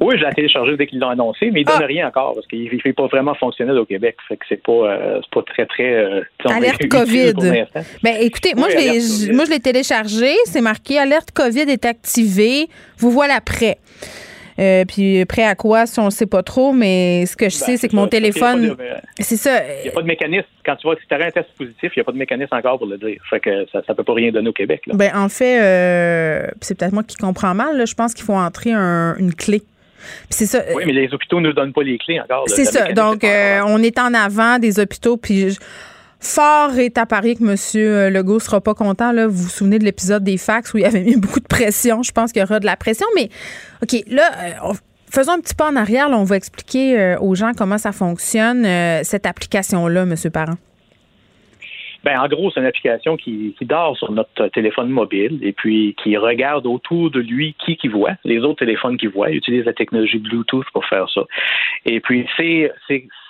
Oui, je l'ai téléchargé dès qu'ils l'ont annoncé, mais il ne donne Ah. rien encore parce qu'il ne fait pas vraiment fonctionnel au Québec. Fait que c'est pas, euh, pas très, très. euh, Alerte COVID. Ben, écoutez, moi, Oui, je moi, je l'ai téléchargé. C'est marqué Alerte COVID est activée. Vous voilà prêt. Euh, puis prêt à quoi, si on ne sait pas trop, mais ce que je sais, Ben, c'est que mon ça, téléphone. euh, C'est ça. Il n'y a pas de mécanisme. Quand tu vois, si tu un test positif, il n'y a pas de mécanisme encore pour le dire. Fait que ça ne peut pas rien donner au Québec. Là. Ben, en fait, euh, c'est peut-être moi qui comprends mal. là. Je pense qu'il faut entrer un- une clé. Ça. oui, mais les hôpitaux ne nous donnent pas les clés encore. C'est ça. Donc, euh, on est en avant des hôpitaux. Puis, je- fort est à parier que M. Legault sera pas content. Vous vous souvenez de l'épisode des fax où il avait mis beaucoup de pression. Je pense qu'il y aura de la pression. Mais, OK, là, euh, on- faisons un petit pas en arrière. on va expliquer euh, aux gens comment ça fonctionne, euh, cette application-là, M. Parent. Ben, en gros, c'est une application qui, qui dort sur notre téléphone mobile et puis qui regarde autour de lui qui qui voit, les autres téléphones qui voient. Il utilise la technologie Bluetooth pour faire ça. Et puis, c'est,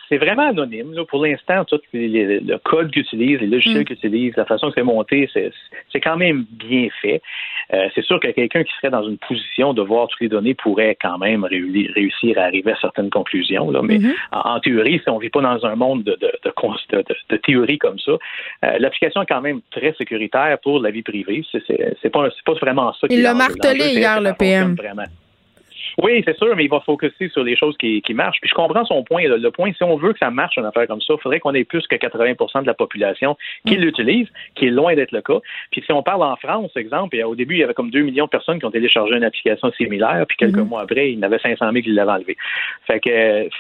c'est, vraiment anonyme. Là. Pour l'instant, tout les- les- le code qu'ils utilisent, les logiciels qu'ils utilisent, la façon que c'est monté, c'est, quand même bien fait. Euh, c'est sûr que quelqu'un qui serait dans une position de voir toutes les données pourrait quand même réu- réussir à arriver à certaines conclusions. Là. Mais en, en théorie, si on vit pas dans un monde de, de, de, théorie comme ça, euh, l'application est quand même très sécuritaire pour la vie privée. C'est, pas, pas vraiment ça qui Il l'a martelé hier, le PM. Vraiment. Oui, c'est sûr, mais il va focuser sur les choses qui, qui marchent. Puis je comprends son point. Le, le point, si on veut que ça marche, une affaire comme ça, il faudrait qu'on ait plus que 80% de la population qui Mm. l'utilise, qui est loin d'être le cas. Puis si on parle en France, exemple, et au début, il y avait comme 2 millions de personnes qui ont téléchargé une application similaire, puis quelques Mm-hmm. mois après, il y en avait 500 000 qui l'avaient enlevé. Fait que,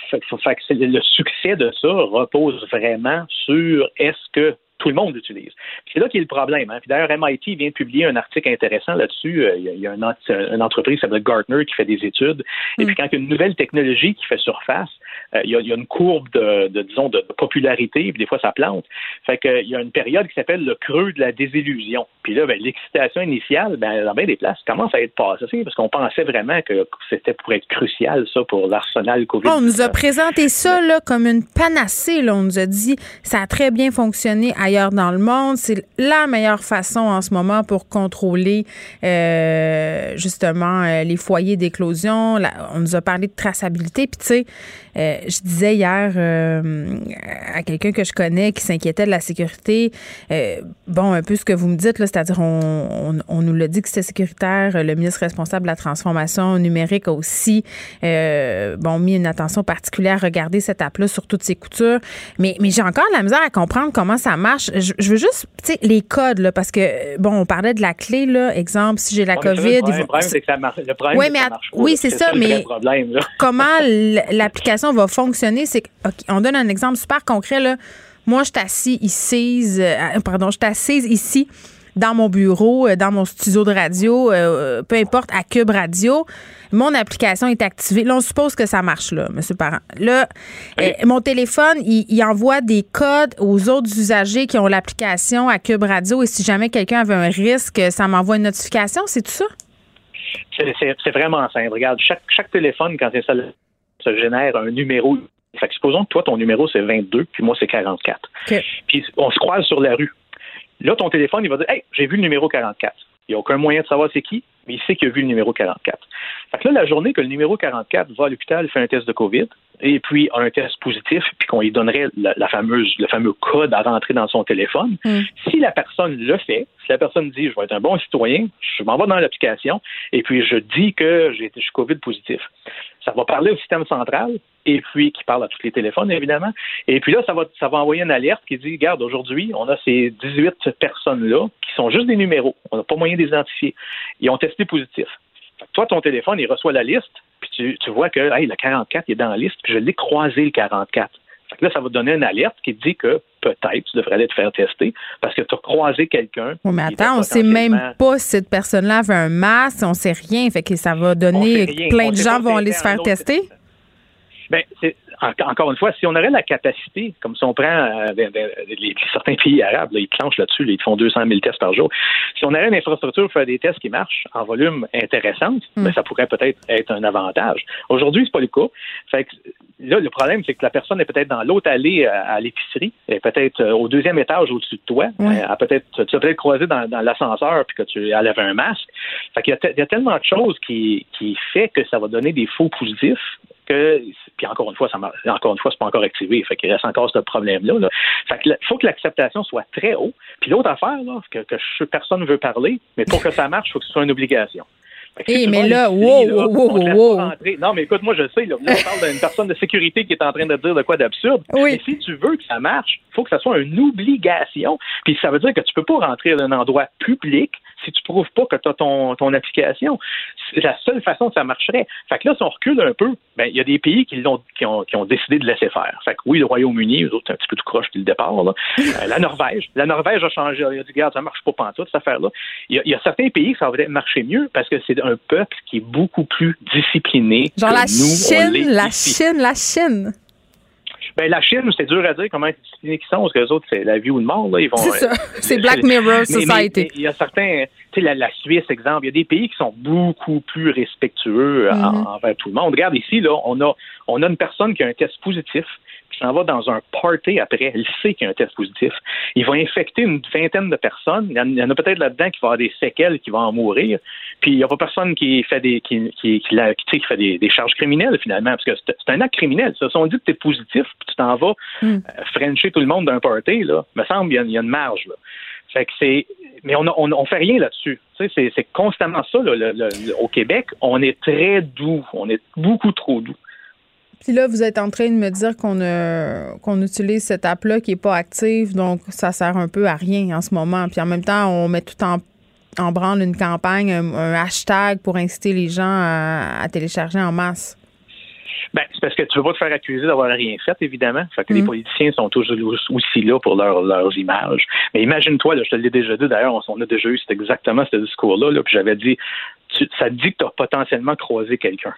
fait, que- fait que c'est- le succès de ça repose vraiment sur est-ce que tout le monde l'utilise. Puis C'est là qu'il y a le problème. Hein. Puis d'ailleurs, MIT vient de publier un article intéressant là-dessus. Euh, Il y a, il y a un ent- une entreprise qui s'appelle Gartner qui fait des études. Et puis quand il y a une nouvelle technologie qui fait surface, euh, il, y a, il y a une courbe de, de, disons, de popularité, puis des fois ça plante. Fait que, euh, il y a une période qui s'appelle le creux de la désillusion. Puis là, ben, l'excitation initiale, ben, dans bien des places, commence à être passée parce qu'on pensait vraiment que c'était pour être crucial, ça, pour l'arsenal COVID. Oh, on nous a présenté ça là, comme une panacée. Là. On nous a dit ça a très bien fonctionné dans le monde. C'est la meilleure façon en ce moment pour contrôler euh, justement euh, les foyers d'éclosion. On nous a parlé de traçabilité. Puis tu sais, euh, je disais hier euh, à quelqu'un que je connais qui s'inquiétait de la sécurité. euh, bon, un peu ce que vous me dites, là, c'est-à-dire on, on, on nous l'a dit que c'était sécuritaire. Le ministre responsable de la transformation numérique a aussi euh, bon, mis une attention particulière à regarder cette app-là sur toutes ses coutures. Mais, mais j'ai encore de la misère à comprendre comment ça marche? Je, je veux juste, tu sais, les codes, là, parce que, bon, on parlait de la clé, là. Exemple, si j'ai la COVID. Le problème, vont- le problème, c'est que ça marche. Le problème, Ouais, c'est que mais ça att- marche pas, oui, c'est ça, mais problème, comment l- l'application va fonctionner, c'est qu'on donne un exemple super concret. Là. Moi, je suis assis ici, euh, pardon, je suis assise ici dans mon bureau, euh, dans mon studio de radio, euh, peu importe, à Cube Radio. Mon application est activée. Là, on suppose que ça marche, là, monsieur Parent. Là, euh, mon téléphone, il, il envoie des codes aux autres usagers qui ont l'application à Cube Radio. Et si jamais quelqu'un avait un risque, ça m'envoie une notification. C'est tout ça? C'est- vraiment simple. Regarde, chaque, chaque téléphone, quand c'est ça, se génère un numéro. Fait que supposons que toi, ton numéro, c'est 22, puis moi, c'est 44. OK. Puis on se croise sur la rue. Là, ton téléphone, il va dire Hey, j'ai vu le numéro 44. Il n'y a aucun moyen de savoir c'est qui, mais il sait qu'il a vu le numéro 44. Fait que là, la journée que le numéro 44 va à l'hôpital, fait un test de COVID, et puis a un test positif, puis qu'on lui donnerait la, la fameuse, le fameux code à rentrer dans son téléphone, Mm. si la personne le fait, si la personne dit je vais être un bon citoyen, je m'en vais dans l'application, et puis je dis que j'ai été je suis COVID positif. Ça va parler au système central, et puis qui parle à tous les téléphones, évidemment. Et puis là, ça va, ça va envoyer une alerte qui dit Regarde, aujourd'hui, on a ces 18 personnes-là qui sont juste des numéros. On n'a pas moyen de les identifier. Ils ont testé positif. Fait que toi, ton téléphone, il reçoit la liste, puis tu, tu vois que hey, le 44 il est dans la liste, puis je l'ai croisé le 44. Fait que là, ça va te donner une alerte qui te dit que peut-être tu devrais aller te faire tester parce que tu as croisé quelqu'un. Oui, mais attends, on sait potentiellement- même pas si cette personne-là avait un masque, on sait rien. Fait que ça va On donner sait plein On de sait gens vont aller se faire tester. Ben, c'est en- encore une fois, si on aurait la capacité, comme si on prend euh, ben, ben, les, certains pays arabes, là, ils planchent là-dessus, là, ils font 200 000 tests par jour. Si on aurait une infrastructure pour faire des tests qui marchent en volume intéressante, Mm. ben, ça pourrait peut-être être un avantage. Aujourd'hui, c'est pas le cas. Fait que, là, le problème, c'est que la personne est peut-être dans l'autre allée euh, à, à l'épicerie, elle est peut-être euh, au deuxième étage au-dessus de toi, Ouais. Elle a peut-être, tu as peut-être croisé dans, dans l'ascenseur puis que tu elle avait un masque. Fait qu'il y y a tellement de choses qui, qui fait que ça va donner des faux positifs que puis encore une fois, ça encore une fois, c'est pas encore activé. Fait qu'il reste encore ce problème-là. Là. Fait que faut que l'acceptation soit très haut. Puis l'autre affaire, que, personne ne veut parler, mais pour que ça marche, il faut que ce soit une obligation. Si Eh, mais là, wow, là, wow, wow. rentrer. Non, mais écoute, moi, je sais, là, on parle d'une personne de sécurité qui est en train de dire de quoi d'absurde. Oui. Mais si tu veux que ça marche, il faut que ça soit une obligation. Puis ça veut dire que tu peux pas rentrer dans un endroit public si tu prouves pas que tu as ton, ton application. C'est la seule façon que ça marcherait. Fait que là, si on recule un peu, ben, il y a des pays qui, l'ont, qui, ont, qui ont décidé de laisser faire. Fait que oui, le Royaume-Uni, eux autres, un petit peu tout croche depuis le départ. Là. Euh, la Norvège. La Norvège a changé. Il a dit, regarde, ça marche pas pantoute, cette affaire-là. Il y, a, il y a certains pays que ça va marcher mieux parce que c'est un peuple qui est beaucoup plus discipliné Genre que la nous, on l'est Chine, la ici. Chine, la Chine. Ben, la Chine, c'est dur à dire comment disciplinés qu'ils sont, parce que les autres, c'est la vie ou le mort. Là. Ils vont, C'est ça. euh, C'est Black Mirror Society. Il y a certains, tu sais, la, la Suisse, exemple, il y a des pays qui sont beaucoup plus respectueux euh, Mhm. en- envers tout le monde. Regarde ici, là, on a, on a une personne qui a un test positif, s'en va dans un party après, elle sait qu'il y a un test positif. Il va infecter une vingtaine de personnes. Il y en, a peut-être là-dedans qui va avoir des séquelles, qui vont en mourir. Puis il n'y a pas personne qui fait des, qui, qui, la- fait des, des charges criminelles finalement, parce que c'est un acte criminel. Ça, si on dit que tu es positif, puis tu t'en vas Mm. frencher tout le monde d'un party, là, me semble il y, a- il y a une marge. Là. Fait que c'est, mais on, a- on, on fait rien là-dessus. C'est, constamment ça là, le- le- le- au Québec. On est très doux, on est beaucoup trop doux. Puis là, vous êtes en train de me dire qu'on qu'on utilise cette app-là qui n'est pas active, donc ça sert un peu à rien en ce moment. Puis en même temps, on met tout en, en branle une campagne, un, un hashtag pour inciter les gens à, à télécharger en masse. Ben, c'est parce que tu veux pas te faire accuser d'avoir rien fait, évidemment. Fait que les Mm. politiciens sont toujours aussi là pour leur- leurs images. Mais imagine-toi, je te l'ai déjà dit, d'ailleurs, on, a déjà eu c'est exactement ce discours-là, là, puis j'avais dit, tu- ça te dit que tu as potentiellement croisé quelqu'un.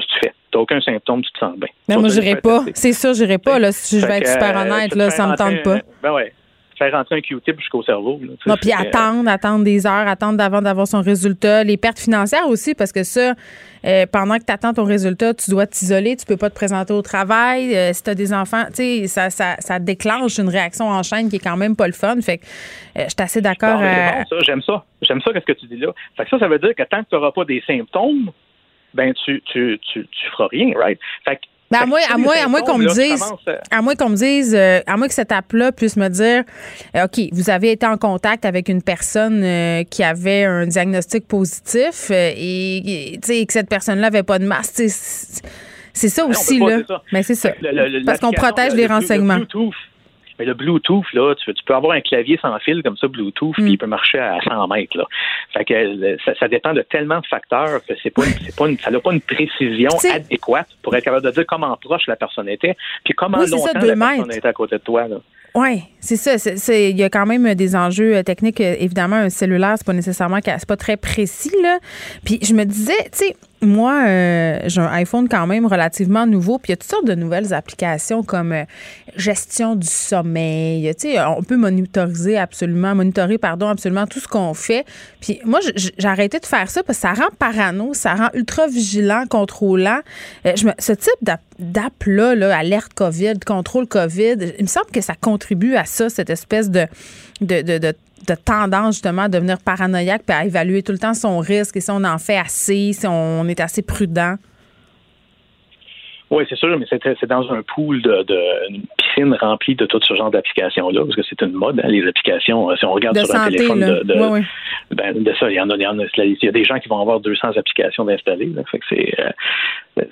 Que tu fais? Tu aucun symptôme, tu te sens bien. Mais moi, te j'irai pas. C'est sûr, j'irai pas. Là, si je vais être super euh, honnête, là, ça me tente pas. Ben ouais. Faire rentrer un Q-tip jusqu'au cerveau. là, Non, puis euh, attendre, attendre des heures, attendre avant d'avoir son résultat. Les pertes financières aussi, parce que ça, euh, pendant que tu attends ton résultat, tu dois t'isoler, tu peux pas te présenter au travail. Euh, si tu as des enfants, tu sais, ça, ça, ça déclenche une réaction en chaîne qui est quand même pas le fun. Fait que je suis assez d'accord. Bon, bon, ça, j'aime ça. J'aime ça, qu'est-ce que tu dis là. Fait que ça, ça veut dire que tant que tu n'auras pas des symptômes, ben tu, tu, tu, tu feras rien, right? Fait que Ben, à moins, à moins, à moins qu'on me dise, à- moins qu'on me dise, euh, à moins que cette app-là puisse me dire, euh, OK, vous avez été en contact avec une personne euh, qui avait un diagnostic positif euh, et, et, tu sais, que cette personne-là avait pas de masque. C'est ça on aussi, pas là. Mais c'est ça. Le- le- Parce qu'on protège le- les le- le renseignements. Bluetooth, Mais le Bluetooth, là, tu, peux avoir un clavier sans fil comme ça, Bluetooth, puis mm. il peut marcher à 100 mètres. Là. Fait que euh, ça, dépend de tellement de facteurs que c'est pas, c'est pas une, ça n'a pas une précision adéquate pour être capable de dire comment proche la personne était, puis comment longtemps la personne était à côté de toi. Là. Oui, c'est ça. Il y a quand même des enjeux euh, techniques. Évidemment, un cellulaire, c'est pas nécessairement c'est pas très précis. Là. Puis je me disais, tu sais, moi, euh, j'ai un iPhone quand même relativement nouveau, puis il y a toutes sortes de nouvelles applications comme euh, gestion du sommeil. Tu sais, on peut monitoriser absolument, monitorer, pardon, absolument tout ce qu'on fait. Puis moi, j'ai arrêté de faire ça parce que ça rend parano, ça rend ultra vigilant, contrôlant. Euh, je me, ce type d'app-là, là, alerte COVID, contrôle COVID, il me semble que ça contribue à ça, cette espèce de, de, de, de de tendance justement à devenir paranoïaque puis à évaluer tout le temps son risque et si on en fait assez, si on est assez prudent? Oui, c'est sûr, mais c'est dans un pool de, piscine remplie de tout ce genre d'applications-là, parce que c'est une mode, hein, les applications. Euh, si on regarde sur un téléphone de, de, Ben, de ça, il y en a, il y en a, il y a des gens qui vont avoir 200 applications d'installer. Que c'est, euh,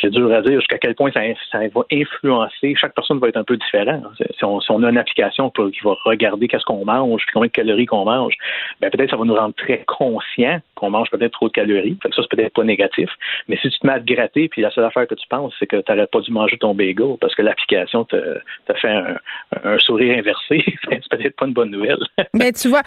c'est dur à dire jusqu'à quel point ça, ça, va influencer. Chaque personne va être un peu différente. Si on, si on a une application pour, qui va regarder qu'est-ce qu'on mange, puis combien de calories qu'on mange, ben peut-être ça va nous rendre très conscients qu'on mange peut-être trop de calories. Ça, c'est peut-être pas négatif. Mais si tu te mets à te gratter, puis la seule affaire que tu penses, c'est que tu n'aurais pas dû manger ton bagel parce que l'application t'a fait un, sourire inversé, c'est peut-être pas une bonne nouvelle. Mais tu vois,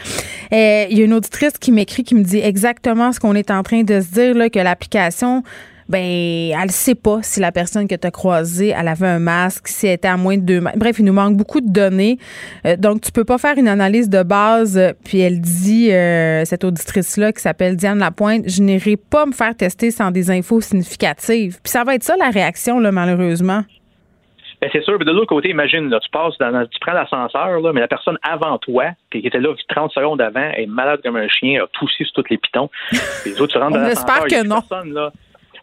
euh, il y a une auditrice qui m'écrit qui me dit exactement ce qu'on est en train de se dire, là, que l'application ben elle sait pas si la personne que tu as croisée, elle avait un masque, si elle était à moins de deux mètres. Bref, il nous manque beaucoup de données. Euh, donc, tu peux pas faire une analyse de base. Puis elle dit, euh, cette auditrice-là qui s'appelle Diane Lapointe, je n'irai pas me faire tester sans des infos significatives. Puis ça va être ça la réaction, là, malheureusement. Ben c'est sûr, mais de l'autre côté, imagine, là, tu passes dans, tu prends l'ascenseur, mais la personne avant toi, qui était là 30 secondes avant, est malade comme un chien, a poussé sur tous les pitons. Les autres, tu rentres dans l'ascenseur, que non. là,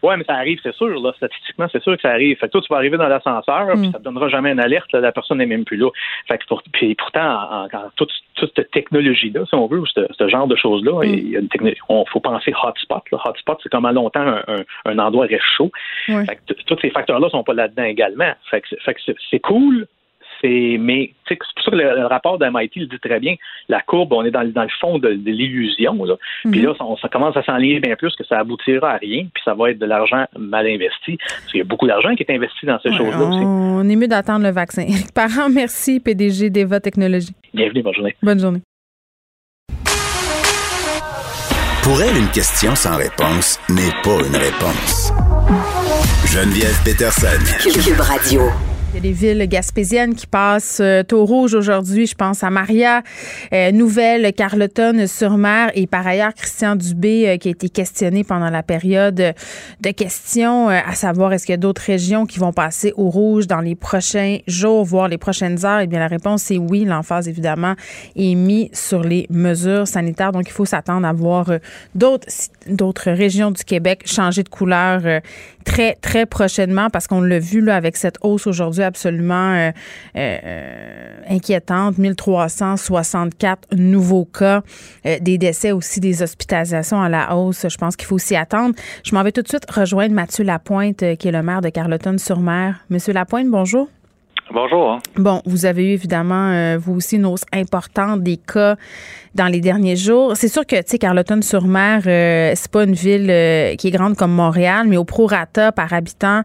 Ouais, mais ça arrive, c'est sûr, là. Statistiquement, c'est sûr que ça arrive. Fait que toi, tu vas arriver dans l'ascenseur, puis mm. ça te donnera jamais une alerte, la personne n'est même plus là. Fait que pour, puis pourtant, en, toute, cette technologie-là, si on veut, ce, genre de choses-là, mm. il y a une technologie. On faut penser hotspot. Là. Hotspot, c'est comment longtemps un, un, endroit reste chaud. Fait que tous ces facteurs-là sont pas là-dedans également. Fait que, fait que c'est cool, mais c'est pour ça que le, rapport d'MIT le dit très bien. La courbe, on est dans, dans le fond de, l'illusion. Puis mhm. là, ça, commence à s'enligner bien plus que ça aboutira à rien, puis ça va être de l'argent mal investi. Parce qu'il y a beaucoup d'argent qui est investi dans ces choses-là aussi. On est mieux d'attendre le vaccin. Parents, merci, PDG d'Eva Technologies. Bienvenue, bonne journée. Bonne journée. Pour elle, une question sans réponse n'est pas une réponse. Geneviève Peterson. Cube Radio. Il y a des villes gaspésiennes qui passent euh, taux rouge aujourd'hui. Je pense à Maria, euh, Nouvelle, Carleton-sur-Mer et par ailleurs Christian Dubé euh, qui a été questionné pendant la période de questions, à savoir est-ce qu'il y a d'autres régions qui vont passer au rouge dans les prochains jours, voire les prochaines heures? Eh bien, la réponse est oui. L'emphase, évidemment, est mise sur les mesures sanitaires. Donc, il faut s'attendre à voir d'autres, d'autres régions du Québec changer de couleur très, très prochainement parce qu'on l'a vu avec cette hausse aujourd'hui absolument euh, euh, inquiétante. 1364 nouveaux cas, euh, des décès aussi, des hospitalisations à la hausse. Je pense qu'il faut s'y attendre. Je m'en vais tout de suite rejoindre Mathieu Lapointe, qui est le maire de Carleton-sur-Mer. Monsieur Lapointe, bonjour. Bonjour. Hein. Bon, vous avez eu évidemment, euh, vous aussi, une hausse importante des cas dans les derniers jours. C'est sûr que, tu sais, Carleton-sur-Mer, euh, c'est pas une ville euh, qui est grande comme Montréal, mais au prorata par habitant,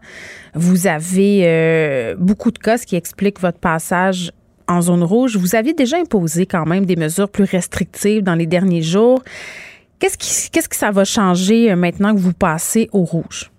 vous avez beaucoup de cas, ce qui explique votre passage en zone rouge. Vous aviez déjà imposé quand même des mesures plus restrictives dans les derniers jours. Qu'est-ce qui, qu'est-ce que ça va changer maintenant que vous passez au rouge?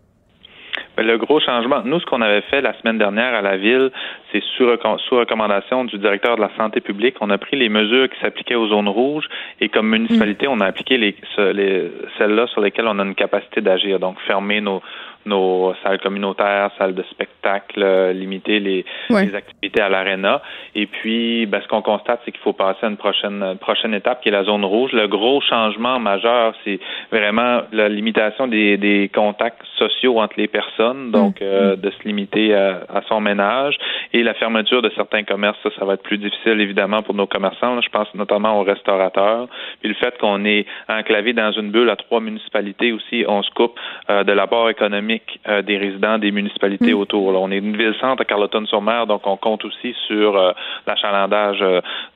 Ben, le gros changement, nous, ce qu'on avait fait la semaine dernière à la ville, c'est sous, recommandation du directeur de la santé publique, on a pris les mesures qui s'appliquaient aux zones rouges et comme municipalité, mm. on a appliqué les, les celles-là sur lesquelles on a une capacité d'agir. Donc, fermer nos, nos salles communautaires, salles de spectacle, limiter les, les activités à l'aréna. Et puis, ben, ce qu'on constate, c'est qu'il faut passer à une prochaine, prochaine étape qui est la zone rouge. Le gros changement majeur, c'est vraiment la limitation des, des contacts sociaux entre les personnes, donc mm. euh, de se limiter à, à, son ménage. Et la fermeture de certains commerces, ça, ça va être plus difficile, évidemment, pour nos commerçants. je pense notamment aux restaurateurs. Puis le fait qu'on est enclavé dans une bulle à trois municipalités aussi, on se coupe euh, de l'apport économique économique euh, des résidents des municipalités mm. autour. On est une ville-centre à Carleton-sur-Mer, donc on compte aussi sur euh, l'achalandage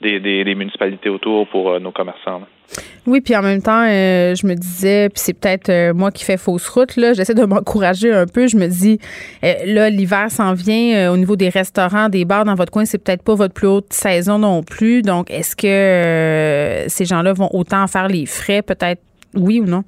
des, des, municipalités autour pour nos commerçants. Oui, puis en même temps, je me disais, puis c'est peut-être moi qui fais fausse route, là, j'essaie de m'encourager un peu. Je me dis, là, l'hiver s'en vient au niveau des restaurants, des bars dans votre coin, c'est peut-être pas votre plus haute saison non plus. Donc, est-ce que ces gens-là vont autant faire les frais, peut-être oui ou non?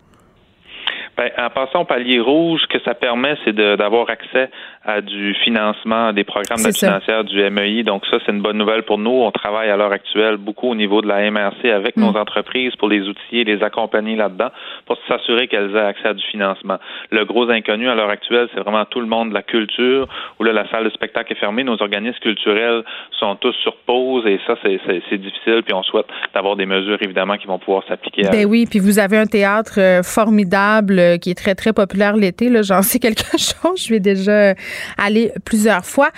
Ben, en passant au palier rouge, ce que ça permet, c'est d'avoir accès à du financement des programmes d'aide financière du MEI. Donc ça, c'est une bonne nouvelle pour nous. On travaille à l'heure actuelle beaucoup au niveau de la MRC avec nos mm. entreprises pour les outiller, les accompagner là-dedans pour s'assurer qu'elles aient accès à du financement. Le gros inconnu à l'heure actuelle, c'est vraiment tout le monde de la culture où là, la salle de spectacle est fermée. Nos organismes culturels sont tous sur pause et ça, c'est difficile. Puis on souhaite d'avoir des mesures, évidemment, qui vont pouvoir s'appliquer. Ben oui, puis vous avez un théâtre euh, formidable euh, qui est très, très populaire l'été. J'en sais quelque chose. Je vais déjà aller plusieurs fois.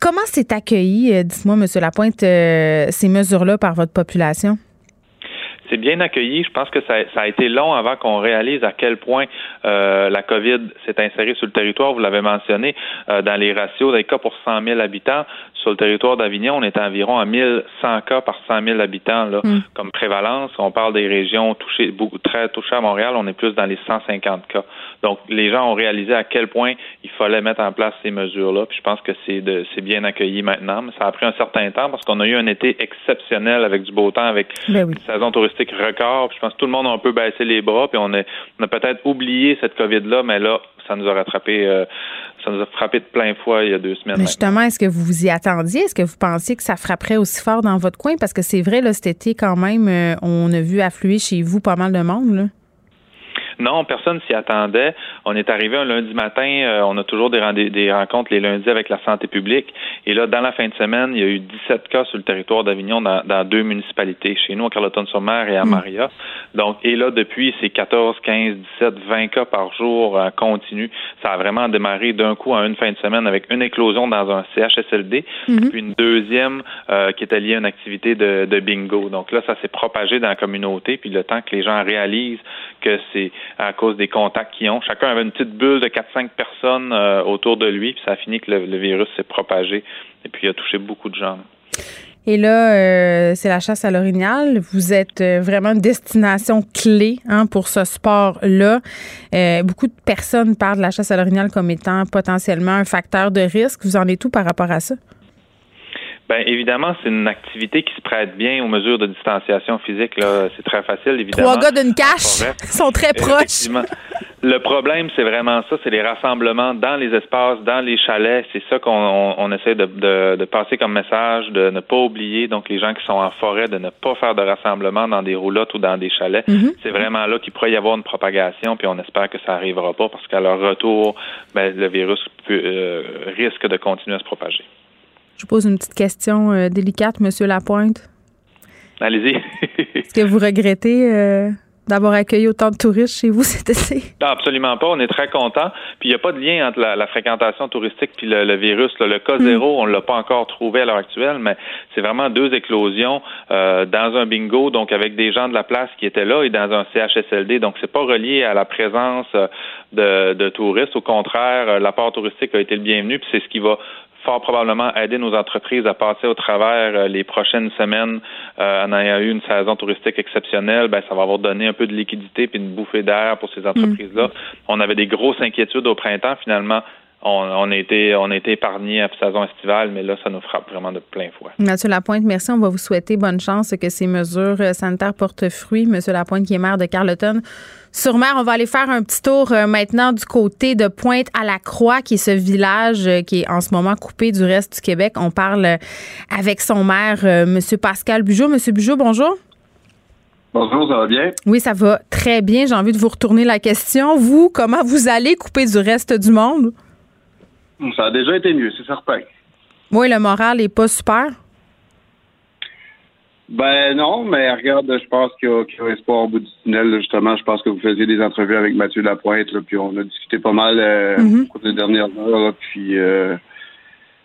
Comment s'est accueilli, euh, dites-moi, M. Lapointe, ces mesures-là par votre population? c'est bien accueilli. Je pense que ça, a été long avant qu'on réalise à quel point la COVID s'est insérée sur le territoire. Vous l'avez mentionné, dans les ratios des cas pour 100 000 habitants sur le territoire d'Avignon, on est environ à 1100 cas par 100 000 habitants là, hmm. comme prévalence. On parle des régions touchées, beaucoup, très touchées à Montréal, on est plus dans les 150 cas. Donc, les gens ont réalisé à quel point il fallait mettre en place ces mesures-là. Puis je pense que c'est c'est bien accueilli maintenant, mais ça a pris un certain temps parce qu'on a eu un été exceptionnel avec du beau temps, avec ben une saison touristique record. Puis je pense que tout le monde a un peu baissé les bras, puis on, est, on a peut-être oublié cette COVID-là, mais là, ça nous a rattrapé, euh, ça nous a frappé de plein fouet il y a deux semaines. Mais justement, est-ce que vous vous y attendiez? Est-ce que vous pensiez que ça frapperait aussi fort dans votre coin? Parce que c'est vrai, là, cet été, quand même, euh, on a vu affluer chez vous pas mal de monde, là. Non, personne s'y attendait. On est arrivé un lundi matin, euh, on a toujours des, des rencontres les lundis avec la santé publique. Et là, dans la fin de semaine, il y a eu 17 cas sur le territoire d'Avignon dans, deux municipalités, chez nous, à Carleton-sur-Mer et à hmm. Maria. Donc, et là, depuis, c'est 14, 15, 17, 20 cas par jour en continu. Ça a vraiment démarré d'un coup en une fin de semaine avec une éclosion dans un CHSLD, hmm. puis une deuxième euh, qui était liée à une activité de, de bingo. Donc là, ça s'est propagé dans la communauté, puis le temps que les gens réalisent que c'est à cause des contacts qu'ils ont. Chacun avait une petite bulle de 4-5 personnes euh, autour de lui, puis ça a fini que le, virus s'est propagé et puis il a touché beaucoup de gens. Et là, euh, c'est la chasse à l'orignal. Vous êtes euh, vraiment une destination clé hein, pour ce sport-là. beaucoup de personnes parlent de la chasse à l'orignal comme étant potentiellement un facteur de risque. Vous en êtes tout par rapport à ça? Bien, évidemment, c'est une activité qui se prête bien aux mesures de distanciation physique. Là. C'est très facile, évidemment. Trois gars d'une cache sont très proches. Le problème, c'est vraiment ça, c'est les rassemblements dans les espaces, dans les chalets. C'est ça qu'on on, essaie de, de, passer comme message, de ne pas oublier. Donc, les gens qui sont en forêt, de ne pas faire de rassemblement dans des roulottes ou dans des chalets. Mm-hmm. C'est vraiment là qu'il pourrait y avoir une propagation, puis on espère que ça arrivera pas parce qu'à leur retour, ben, le virus euh, risque de continuer à se propager. Je vous pose une petite question euh, délicate, Monsieur Lapointe. Allez-y. Est-ce que vous regrettez euh, d'avoir accueilli autant de touristes chez vous cet été? Non, absolument pas. On est très contents. Puis il n'y a pas de lien entre la, fréquentation touristique puis le, virus. Le cas hmm. zéro, on ne l'a pas encore trouvé à l'heure actuelle, mais c'est vraiment deux éclosions euh, dans un bingo, donc avec des gens de la place qui étaient là et dans un CHSLD. Donc c'est pas relié à la présence de, de touristes. Au contraire, l'apport touristique a été le bienvenu. Puis c'est ce qui va fort probablement aider nos entreprises à passer au travers euh, les prochaines semaines euh, en ayant eu une saison touristique exceptionnelle, ben, ça va avoir donné un peu de liquidité puis une bouffée d'air pour ces mm. entreprises-là. On avait des grosses inquiétudes au printemps. Finalement, on, a été, on a été épargné à la saison estivale, mais là, ça nous frappe vraiment de plein fouet. Mathieu Lapointe, merci. On va vous souhaiter bonne chance que ces mesures euh, sanitaires portent fruit. Monsieur Lapointe, qui est maire de Carleton. Sur mer, on va aller faire un petit tour euh, maintenant du côté de Pointe à la Croix, qui est ce village euh, qui est en ce moment coupé du reste du Québec. On parle avec son maire, Monsieur Pascal Bugeaud. Monsieur Bugeaud, bonjour. Bonjour, ça va bien? Oui, ça va très bien. J'ai envie de vous retourner la question. Vous, comment vous allez couper du reste du monde? Ça a déjà été mieux, c'est certain. Oui, le moral n'est pas super? Ben non, mais regarde, je pense qu'il y, a espoir au bout du tunnel. Justement, je pense que vous faisiez des entrevues avec Mathieu Lapointe, puis on a discuté pas mal euh, mm-hmm. au cours des dernières heures, puis euh,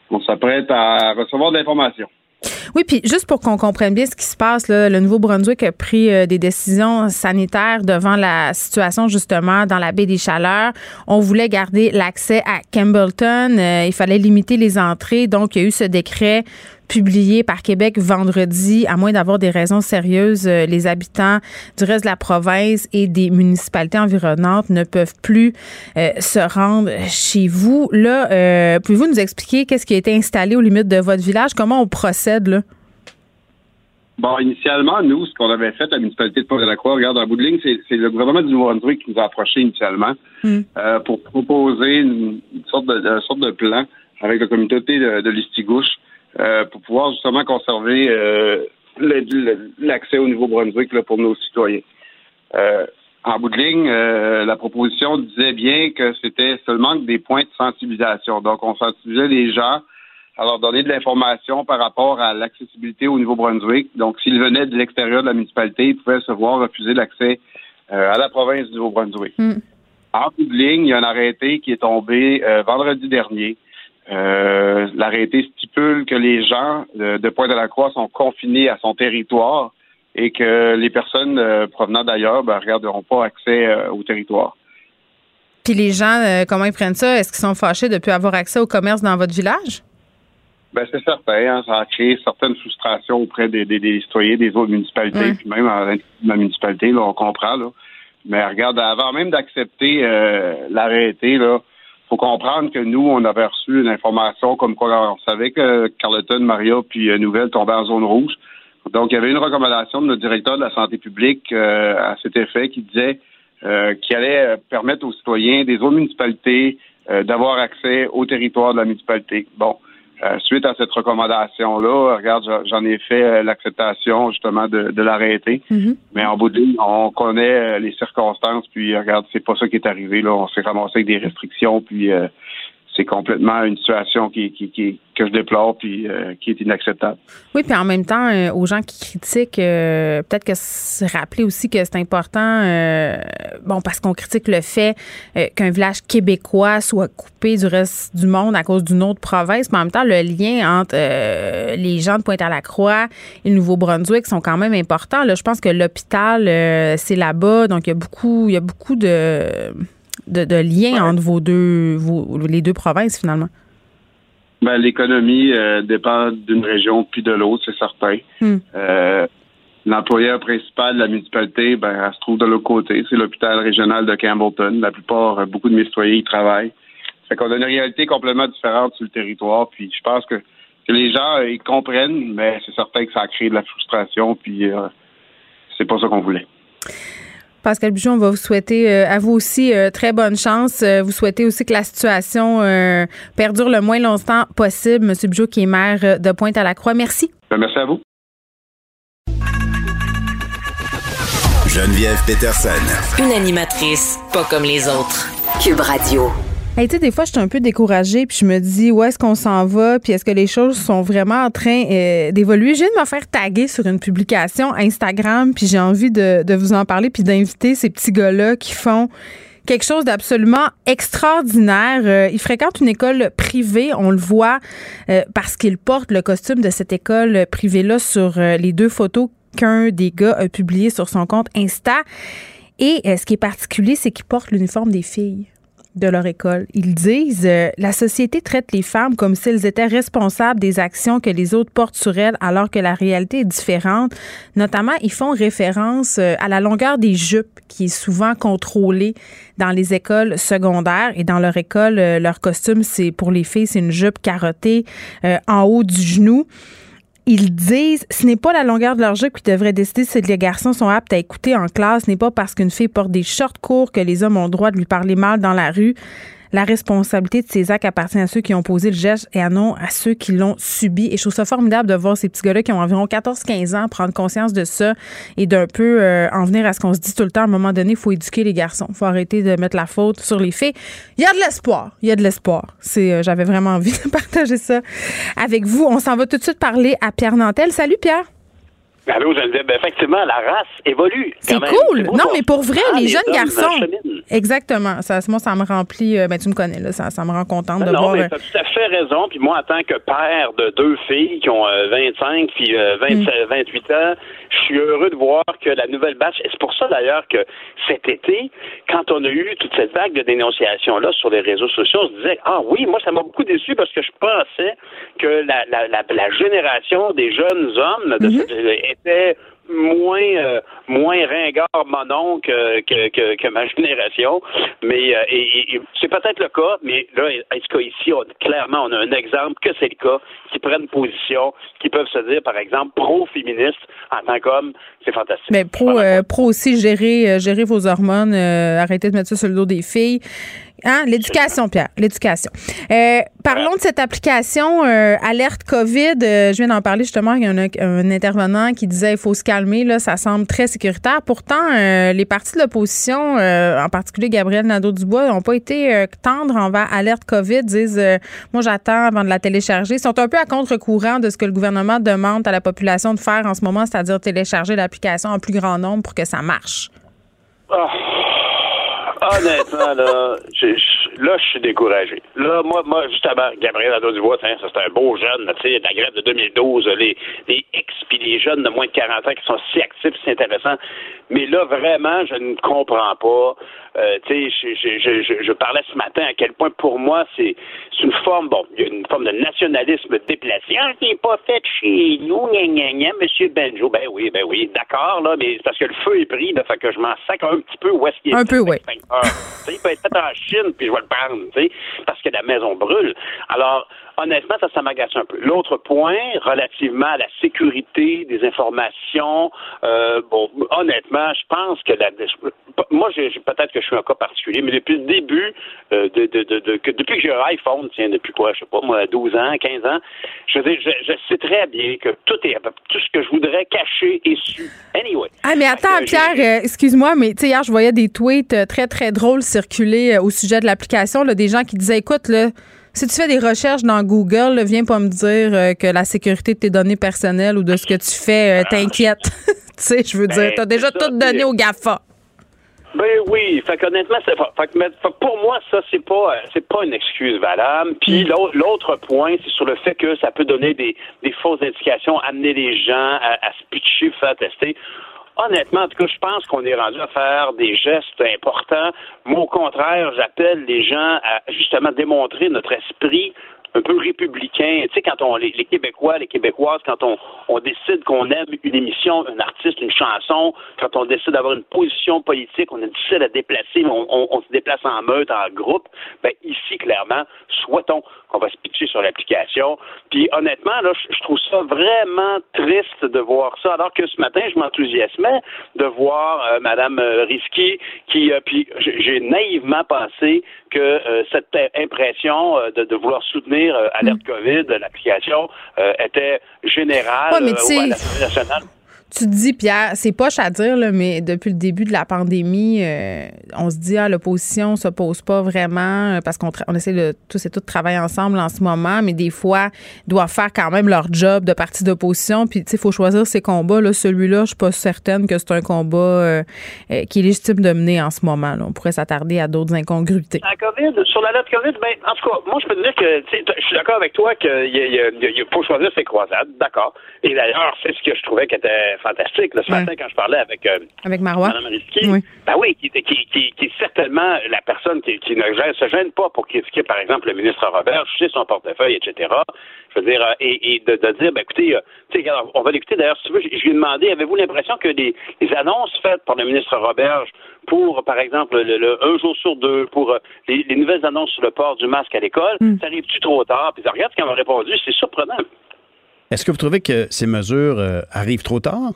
on s'apprête à recevoir de l'information. Oui, puis juste pour qu'on comprenne bien ce qui se passe, là, le Nouveau-Brunswick a pris euh, des décisions sanitaires devant la situation justement dans la baie des Chaleurs. On voulait garder l'accès à Campbellton. Euh, il fallait limiter les entrées. Donc, il y a eu ce décret publié par Québec vendredi, à moins d'avoir des raisons sérieuses, euh, les habitants du reste de la province et des municipalités environnantes ne peuvent plus se rendre chez vous. Là, euh, pouvez-vous nous expliquer qu'est-ce qui a été installé aux limites de votre village? Comment on procède là? Bon, initialement, nous, ce qu'on avait fait à la municipalité de Port-de-la-Croix, regarde, en bout de ligne, c'est le gouvernement du Nouveau-Brunswick qui nous a approchés initialement Hmm. euh, pour proposer une, une sorte de, une sorte de plan avec la communauté de, de l'Istigouche euh, pour pouvoir justement conserver euh, l'accès au Nouveau-Brunswick là, pour nos citoyens. Euh, en bout de ligne, euh, la proposition disait bien que c'était seulement des points de sensibilisation. Donc, on sensibilisait les gens à leur donner de l'information par rapport à l'accessibilité au Nouveau-Brunswick. Donc, s'ils venaient de l'extérieur de la municipalité, ils pouvaient se voir refuser l'accès euh, à la province du Nouveau-Brunswick. Hmm. En bout de ligne, il y a un arrêté qui est tombé euh, vendredi dernier. Euh, L'arrêté stipule que les gens de Pointe-de-la-Croix sont confinés à son territoire et que les personnes provenant d'ailleurs ben, regarde, n'auront pas accès au territoire. Puis les gens, comment ils prennent ça? Est-ce qu'ils sont fâchés de ne plus avoir accès au commerce dans votre village? Ben, c'est certain, hein, ça a créé certaines frustrations auprès des, des, des citoyens des autres municipalités, Ouais. puis même de la municipalité, là, on comprend, là. Mais regarde, avant même d'accepter euh, l'arrêté, là, faut comprendre que nous, on avait reçu une information comme quoi on savait que Carleton, Maria, puis euh, Nouvelle tombaient en zone rouge. Donc, il y avait une recommandation de notre directeur de la santé publique euh, à cet effet qui disait euh, qu'il allait euh, permettre aux citoyens des autres municipalités euh, d'avoir accès au territoire de la municipalité. Bon, euh, suite à cette recommandation-là, regarde, j'en- ai fait euh, l'acceptation justement de, de l'arrêter. Mhm. Mais en bout de ligne, on connaît euh, les circonstances, puis regarde, c'est pas ça qui est arrivé. Là, on s'est ramassé avec des restrictions, puis euh, c'est complètement une situation qui, que je déplore, puis euh, qui est inacceptable. Oui, puis en même temps, euh, aux gens qui critiquent, euh, peut-être que se rappeler aussi que c'est important, bon, parce qu'on critique le fait qu'un village québécois soit coupé du reste du monde à cause d'une autre province, mais en même temps, le lien entre les gens de Pointe-à-la-Croix et le Nouveau-Brunswick sont quand même importants. Là, je pense que l'hôpital, c'est là-bas, donc il y a beaucoup, il y a beaucoup de, de, de liens entre vos deux, vos, les deux provinces finalement? Ben, l'économie euh, dépend d'une région puis de l'autre, c'est certain. Hmm. Euh, L'employeur principal de la municipalité, ben, elle se trouve de l'autre côté. C'est l'hôpital régional de Campbellton. La plupart, euh, beaucoup de mes citoyens y travaillent. Fait qu'on a une réalité complètement différente sur le territoire. Puis je pense que, que les gens, ils comprennent, mais c'est certain que ça a créé de la frustration. Puis euh, c'est pas ça qu'on voulait. Pascal Bujon, on va vous souhaiter euh, à vous aussi euh, très bonne chance. Euh, vous souhaitez aussi que la situation euh, perdure le moins longtemps possible. Monsieur Bujon, qui est maire de Pointe-à-la-Croix. Merci. Ben, merci à vous. Geneviève Peterson. Une animatrice pas comme les autres. Cube Radio. Hey, tu sais, des fois, je suis un peu découragée, puis je me dis, où est-ce qu'on s'en va, puis est-ce que les choses sont vraiment en train euh, d'évoluer? Je viens de me faire taguer sur une publication Instagram, puis j'ai envie de, de vous en parler, puis d'inviter ces petits gars-là qui font quelque chose d'absolument extraordinaire. Euh, ils fréquentent une école privée, on le voit, euh, parce qu'ils portent le costume de cette école privée-là sur euh, les deux photos qu'un des gars a publiées sur son compte Insta. Et euh, ce qui est particulier, c'est qu'ils portent l'uniforme des filles de leur école. Ils disent euh, la société traite les femmes comme si elles étaient responsables des actions que les autres portent sur elles, alors que la réalité est différente. Notamment, ils font référence euh, à la longueur des jupes qui est souvent contrôlée dans les écoles secondaires et dans leur école, euh, leur costume, c'est pour les filles, c'est une jupe carottée euh, en haut du genou ils disent ce n'est pas la longueur de leur jupe qui devrait décider si les garçons sont aptes à écouter en classe, ce n'est pas parce qu'une fille porte des shorts courts que les hommes ont le droit de lui parler mal dans la rue. La responsabilité de ces actes appartient à ceux qui ont posé le geste et à non à ceux qui l'ont subi. Et je trouve ça formidable de voir ces petits gars-là qui ont environ 14-15 ans prendre conscience de ça et d'un peu euh, en venir à ce qu'on se dit tout le temps. À un moment donné, il faut éduquer les garçons. Il faut arrêter de mettre la faute sur les filles. Il y a de l'espoir. Il y a de l'espoir. C'est, euh, j'avais vraiment envie de partager ça avec vous. On s'en va tout de suite parler à Pierre Nantel. Salut Pierre. Allô, Geneviève. Ben, effectivement, la race évolue. C'est cool. non, mais pour vrai, les, jeunes garçons. Exactement. Ça, moi, ça me remplit. Euh, ben, tu me connais, là. Ça, ça me rend contente de non, voir. Non, mais tu as tout à fait raison. Puis moi, en tant que père de deux filles qui ont 25 puis 28 ans, je suis heureux de voir que la nouvelle batch. Et c'est pour ça, d'ailleurs, que cet été, quand on a eu toute cette vague de dénonciations-là sur les réseaux sociaux, on se disait Ah oui, moi, ça m'a beaucoup déçu parce que je pensais que la, la, la, génération des jeunes hommes de mm-hmm était moins euh, moins ringard monon que, que, que, ma génération. Mais euh, et, c'est peut-être le cas, mais là, est-ce qu'ici, clairement, on a un exemple que c'est le cas, qui prennent position, qui peuvent se dire, par exemple, pro-féministe en tant qu'homme, c'est fantastique. Mais pro, euh, pro aussi, gérer, gérer vos hormones, arrêter de mettre ça sur le dos des filles. Hein? L'éducation, Pierre, l'éducation. Euh, parlons de cette application euh, Alerte COVID. Euh, je viens d'en parler justement. Il y a un, intervenant qui disait il faut se calmer. Là, ça semble très sécuritaire. Pourtant, les partis de l'opposition, en particulier Gabriel Nadeau-Dubois, n'ont pas été tendres envers Alerte COVID. Disent moi j'attends avant de la télécharger. Ils sont un peu à contre-courant de ce que le gouvernement demande à la population de faire en ce moment, c'est-à-dire télécharger l'application en plus grand nombre pour que ça marche. Oh. Honnêtement, là, là, je suis découragé. Là, moi, moi, justement, Gabriel Nadeau-Dubois, c'est un beau jeune, tu sais, la grève de 2012, les, les ex les jeunes de moins de 40 ans qui sont si actifs, c'est intéressant. Mais là, vraiment, je ne comprends pas. Euh, tu sais, je, je, je, je, parlais ce matin à quel point, pour moi, c'est une forme, bon, une forme de nationalisme déplacé. Ah, c'est pas fait chez nous, gna, gna, gna, Monsieur Benjo. Ben oui, ben oui, d'accord, là, mais c'est parce que le feu est pris, là, fait que je m'en sac un petit peu où est-ce qu'il est. Un peu, oui. il peut être fait en Chine, puis je vais le prendre, tu sais, parce que la maison brûle. Alors, honnêtement, ça, ça m'agace un peu. L'autre point, relativement à la sécurité des informations, euh, bon, honnêtement, je pense que la, moi, peut-être que je suis un cas particulier, mais depuis le début, euh, de, de, de, que, depuis que j'ai un iPhone, tiens, depuis quoi, je sais pas, moi, 12 ans, 15 ans, je, je, je sais très bien que tout est, tout ce que je voudrais cacher est su. Anyway. Ah, mais attends, Pierre, euh, excuse-moi, mais tu sais, hier, je voyais des tweets très, très drôles circuler au sujet de l'application, là, des gens qui disaient, écoute, là, si tu fais des recherches dans Google, viens pas me dire euh, que la sécurité de tes données personnelles ou de ce que tu fais euh, t'inquiète. tu sais, je veux dire, ben, t'as déjà tout donné au GAFA. Ben oui, fait qu'honnêtement, c'est, pour moi, ça, c'est pas, euh, c'est pas une excuse valable. Puis mm. l'autre point, c'est sur le fait que ça peut donner des, fausses indications, amener les gens à, à se pitcher, faire tester honnêtement, en tout cas, je pense qu'on est rendu à faire des gestes importants. Moi, au contraire, j'appelle les gens à justement démontrer notre esprit un peu républicain. Tu sais, quand on les, Québécois, les Québécoises, quand on, on décide qu'on aime une émission, un artiste, une chanson, quand on décide d'avoir une position politique, on est difficile à déplacer, on, on, se déplace en meute, en groupe. Ben ici, clairement, souhaitons qu'on va se pitcher sur l'application. Puis honnêtement, là, je trouve ça vraiment triste de voir ça, alors que ce matin, je m'enthousiasmais de voir euh, Madame euh, Risky qui, euh, puis j'ai naïvement pensé que euh, cette impression de, de, vouloir soutenir Alerte mm. COVID, l'application, était générale ouais, mais nationale. Tu te dis, Pierre, c'est poche à dire, là, mais depuis le début de la pandémie, euh, on se dit, ah, l'opposition s'oppose pas vraiment euh, parce qu'on on essaie de tous et toutes travailler ensemble en ce moment, mais des fois, doivent faire quand même leur job de parti d'opposition. Puis, tu sais, il faut choisir ses combats. Là, celui-là, je suis pas certaine que c'est un combat euh, qui est légitime de mener en ce moment. Là. On pourrait s'attarder à d'autres incongruités. La COVID, sur la lettre COVID, ben, en tout cas, moi, je peux te dire que je suis d'accord avec toi qu'il faut choisir ses croisades, d'accord. Et d'ailleurs, c'est ce que je trouvais qui était fantastique. ce matin, quand je parlais avec, euh, avec Marois. Mme Risky, oui. ben oui, qui, qui, qui, qui, est certainement la personne qui, qui ne se gêne pas pour critiquer, par exemple, le ministre Robert, sais son portefeuille, etc. Je veux dire, euh, et, de, dire, ben écoutez, euh, on va l'écouter d'ailleurs, si tu veux, je, lui ai demandé, avez-vous l'impression que les, annonces faites par le ministre Roberge pour, par exemple, le, un jour sur deux, pour les, nouvelles annonces sur le port du masque à l'école, mm. ça arrive-tu trop tard? Puis regarde ce qu'elle m'a répondu, c'est surprenant. Est-ce que vous trouvez que ces mesures euh, arrivent trop tard?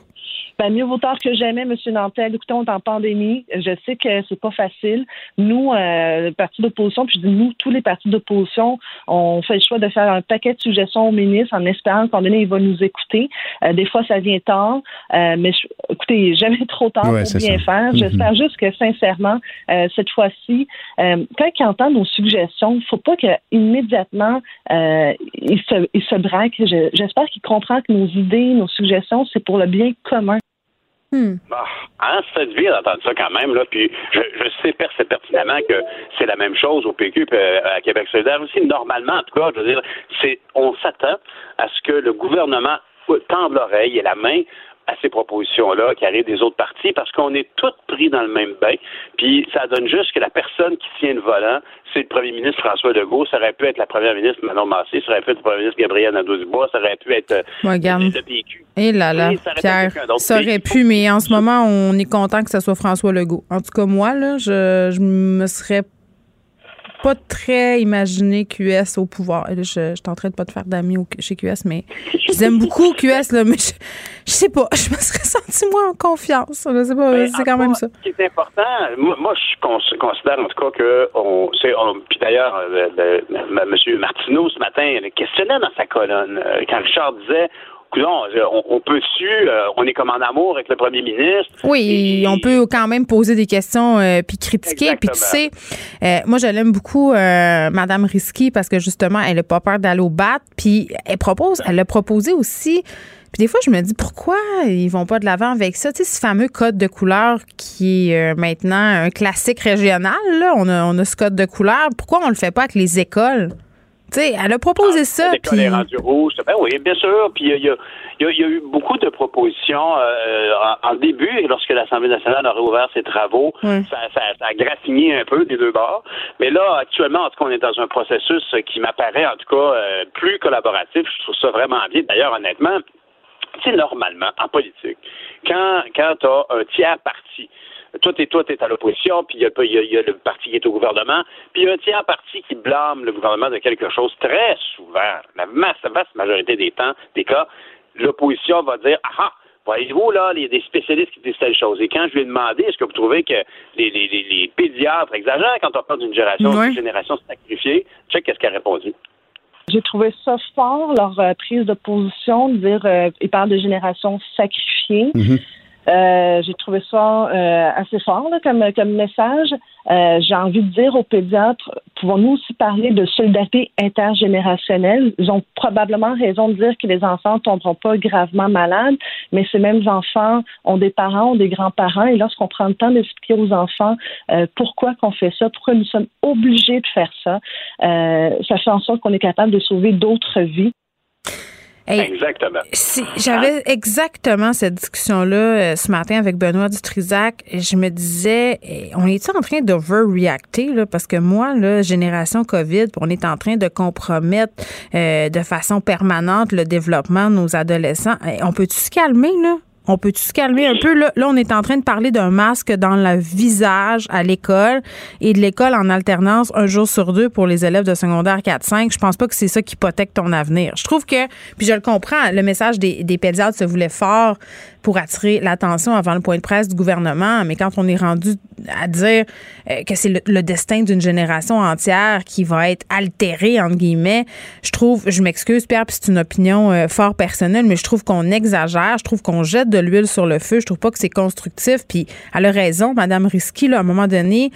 Ben, mieux vaut tard que jamais, M. Nantel. Écoutez, on est en pandémie. Je sais que c'est pas facile. Nous, euh, le parti d'opposition, puis je dis nous, tous les partis d'opposition, on fait le choix de faire un paquet de suggestions au ministre en espérant qu'en donné, il va nous écouter. Euh, des fois, ça vient tard, euh, mais je, écoutez, jamais trop tard Ouais, pour bien ça. faire. Mhm. J'espère juste que, sincèrement, euh, cette fois-ci, euh, quand il entend nos suggestions, il faut pas que immédiatement euh, il se, il se braque. Je- J'espère qu'il comprend que nos idées, nos suggestions, c'est pour le bien commun. Ah, hein, fait du bien d'entendre ça quand même. Là. Puis je, je sais pertinemment que c'est la même chose au PQ euh, à Québec solidaire aussi. Normalement, en tout cas, je veux dire, c'est on s'attend à ce que le gouvernement tende l'oreille et la main à ces propositions-là qui arrivent des autres partis parce qu'on est tous pris dans le même bain. Puis ça donne juste que la personne qui tient le volant, c'est le premier ministre François Legault, ça aurait pu être la première ministre Manon Massé, ça aurait pu être le premier ministre Gabriel Nadeau-Dubois, ça aurait pu être euh, regarde. le PQ. Et là là, ça aurait Pierre, ça aurait pu, mais en ce moment, on est content que ce soit François Legault. En tout cas, moi, là, je, je me serais pas très imaginé QS au pouvoir. Et là, je, je train de pas te faire d'amis chez QS, mais je aime beaucoup, QS, là, mais je, je sais pas, je me serais senti moins en confiance. Je sais pas, Mais c'est quand même ça. Ce qui est important, moi, moi, je cons- considère en tout cas que on, puis d'ailleurs, euh, M. Martineau ce matin le questionnait dans sa colonne euh, quand Richard disait. Coudonc, euh, on, on peut-tu, euh, on est comme en amour avec le premier ministre. Oui, on peut quand même poser des questions euh, puis critiquer. Puis tu sais, euh, moi je l'aime beaucoup, euh, Madame Risky, parce que justement, elle n'a pas peur d'aller au bat. Puis elle propose, elle a proposé aussi. Puis des fois, je me dis pourquoi ils vont pas de l'avant avec ça? Tu sais, ce fameux code de couleur qui est maintenant un classique régional. Là, on a, on a ce code de couleur. Pourquoi on le fait pas avec les écoles? Sais, elle a proposé ça. L'école Puis est rendue rouge. Ben oui, bien sûr. Puis il y a, il y a- y y eu beaucoup de propositions euh, en, en début, lorsque l'Assemblée nationale a réouvert ses travaux, ça, ça, ça a graffiné un peu des deux bords. Mais là, actuellement, en tout cas, on est dans un processus qui m'apparaît, en tout cas, euh, plus collaboratif. Je trouve ça vraiment bien. D'ailleurs, honnêtement, sais, normalement, en politique, quand, quand tu as un tiers parti, toi, t'es, toi, t'es à l'opposition, puis il y a, il y a- il y a le parti qui est au gouvernement, puis il y a un tiers parti qui blâme le gouvernement de quelque chose. Très souvent, la masse, la vaste majorité des temps, des cas, l'opposition va dire, ah ah, voyez-vous, là, il y a des spécialistes qui disent telle chose. Et quand je lui ai demandé, est-ce que vous trouvez que les, les, les, les pédiatres exagèrent quand on parle d'une génération, d'une génération sacrifiée? Check qu'est-ce qu'elle a répondu. J'ai trouvé ça fort, leur euh, prise de position, de dire euh, ils parlent de génération sacrifiée. Euh, j'ai trouvé ça euh, assez fort là, comme, comme message. Euh, j'ai envie de dire aux pédiatres, pouvons-nous aussi parler de solidarité intergénérationnelle? Ils ont probablement raison de dire que les enfants ne tomberont pas gravement malades, mais ces mêmes enfants ont des parents, ont des grands-parents, et lorsqu'on prend le temps d'expliquer aux enfants euh, pourquoi qu'on fait ça, pourquoi nous sommes obligés de faire ça, euh, ça fait en sorte qu'on est capable de sauver d'autres vies. Exactement. Si, J'avais exactement cette discussion-là euh, ce matin avec Benoît Dutrisac. Et Je me disais, eh, on est en train d'overreacter, là, parce que moi, là, génération COVID, on est en train de compromettre euh, de façon permanente le développement de nos adolescents. Eh, on peut-tu se calmer, là? On peut-tu se calmer un peu? Là, là, on est en train de parler d'un masque dans le visage à l'école et de l'école en alternance un jour sur deux pour les élèves de secondaire 4-5. Je pense pas que c'est ça qui hypothèque ton avenir. Je trouve que, puis je le comprends, le message des, des pédiatres se voulait fort pour attirer l'attention avant le point de presse du gouvernement, mais quand on est rendu à dire euh, que c'est le, destin d'une génération entière qui va être altéré, entre guillemets, je trouve, je m'excuse Pierre, puis c'est une opinion euh, fort personnelle, mais je trouve qu'on exagère, je trouve qu'on jette de l'huile sur le feu, je trouve pas que c'est constructif, puis elle a raison, Madame Risky, là, à un moment donné,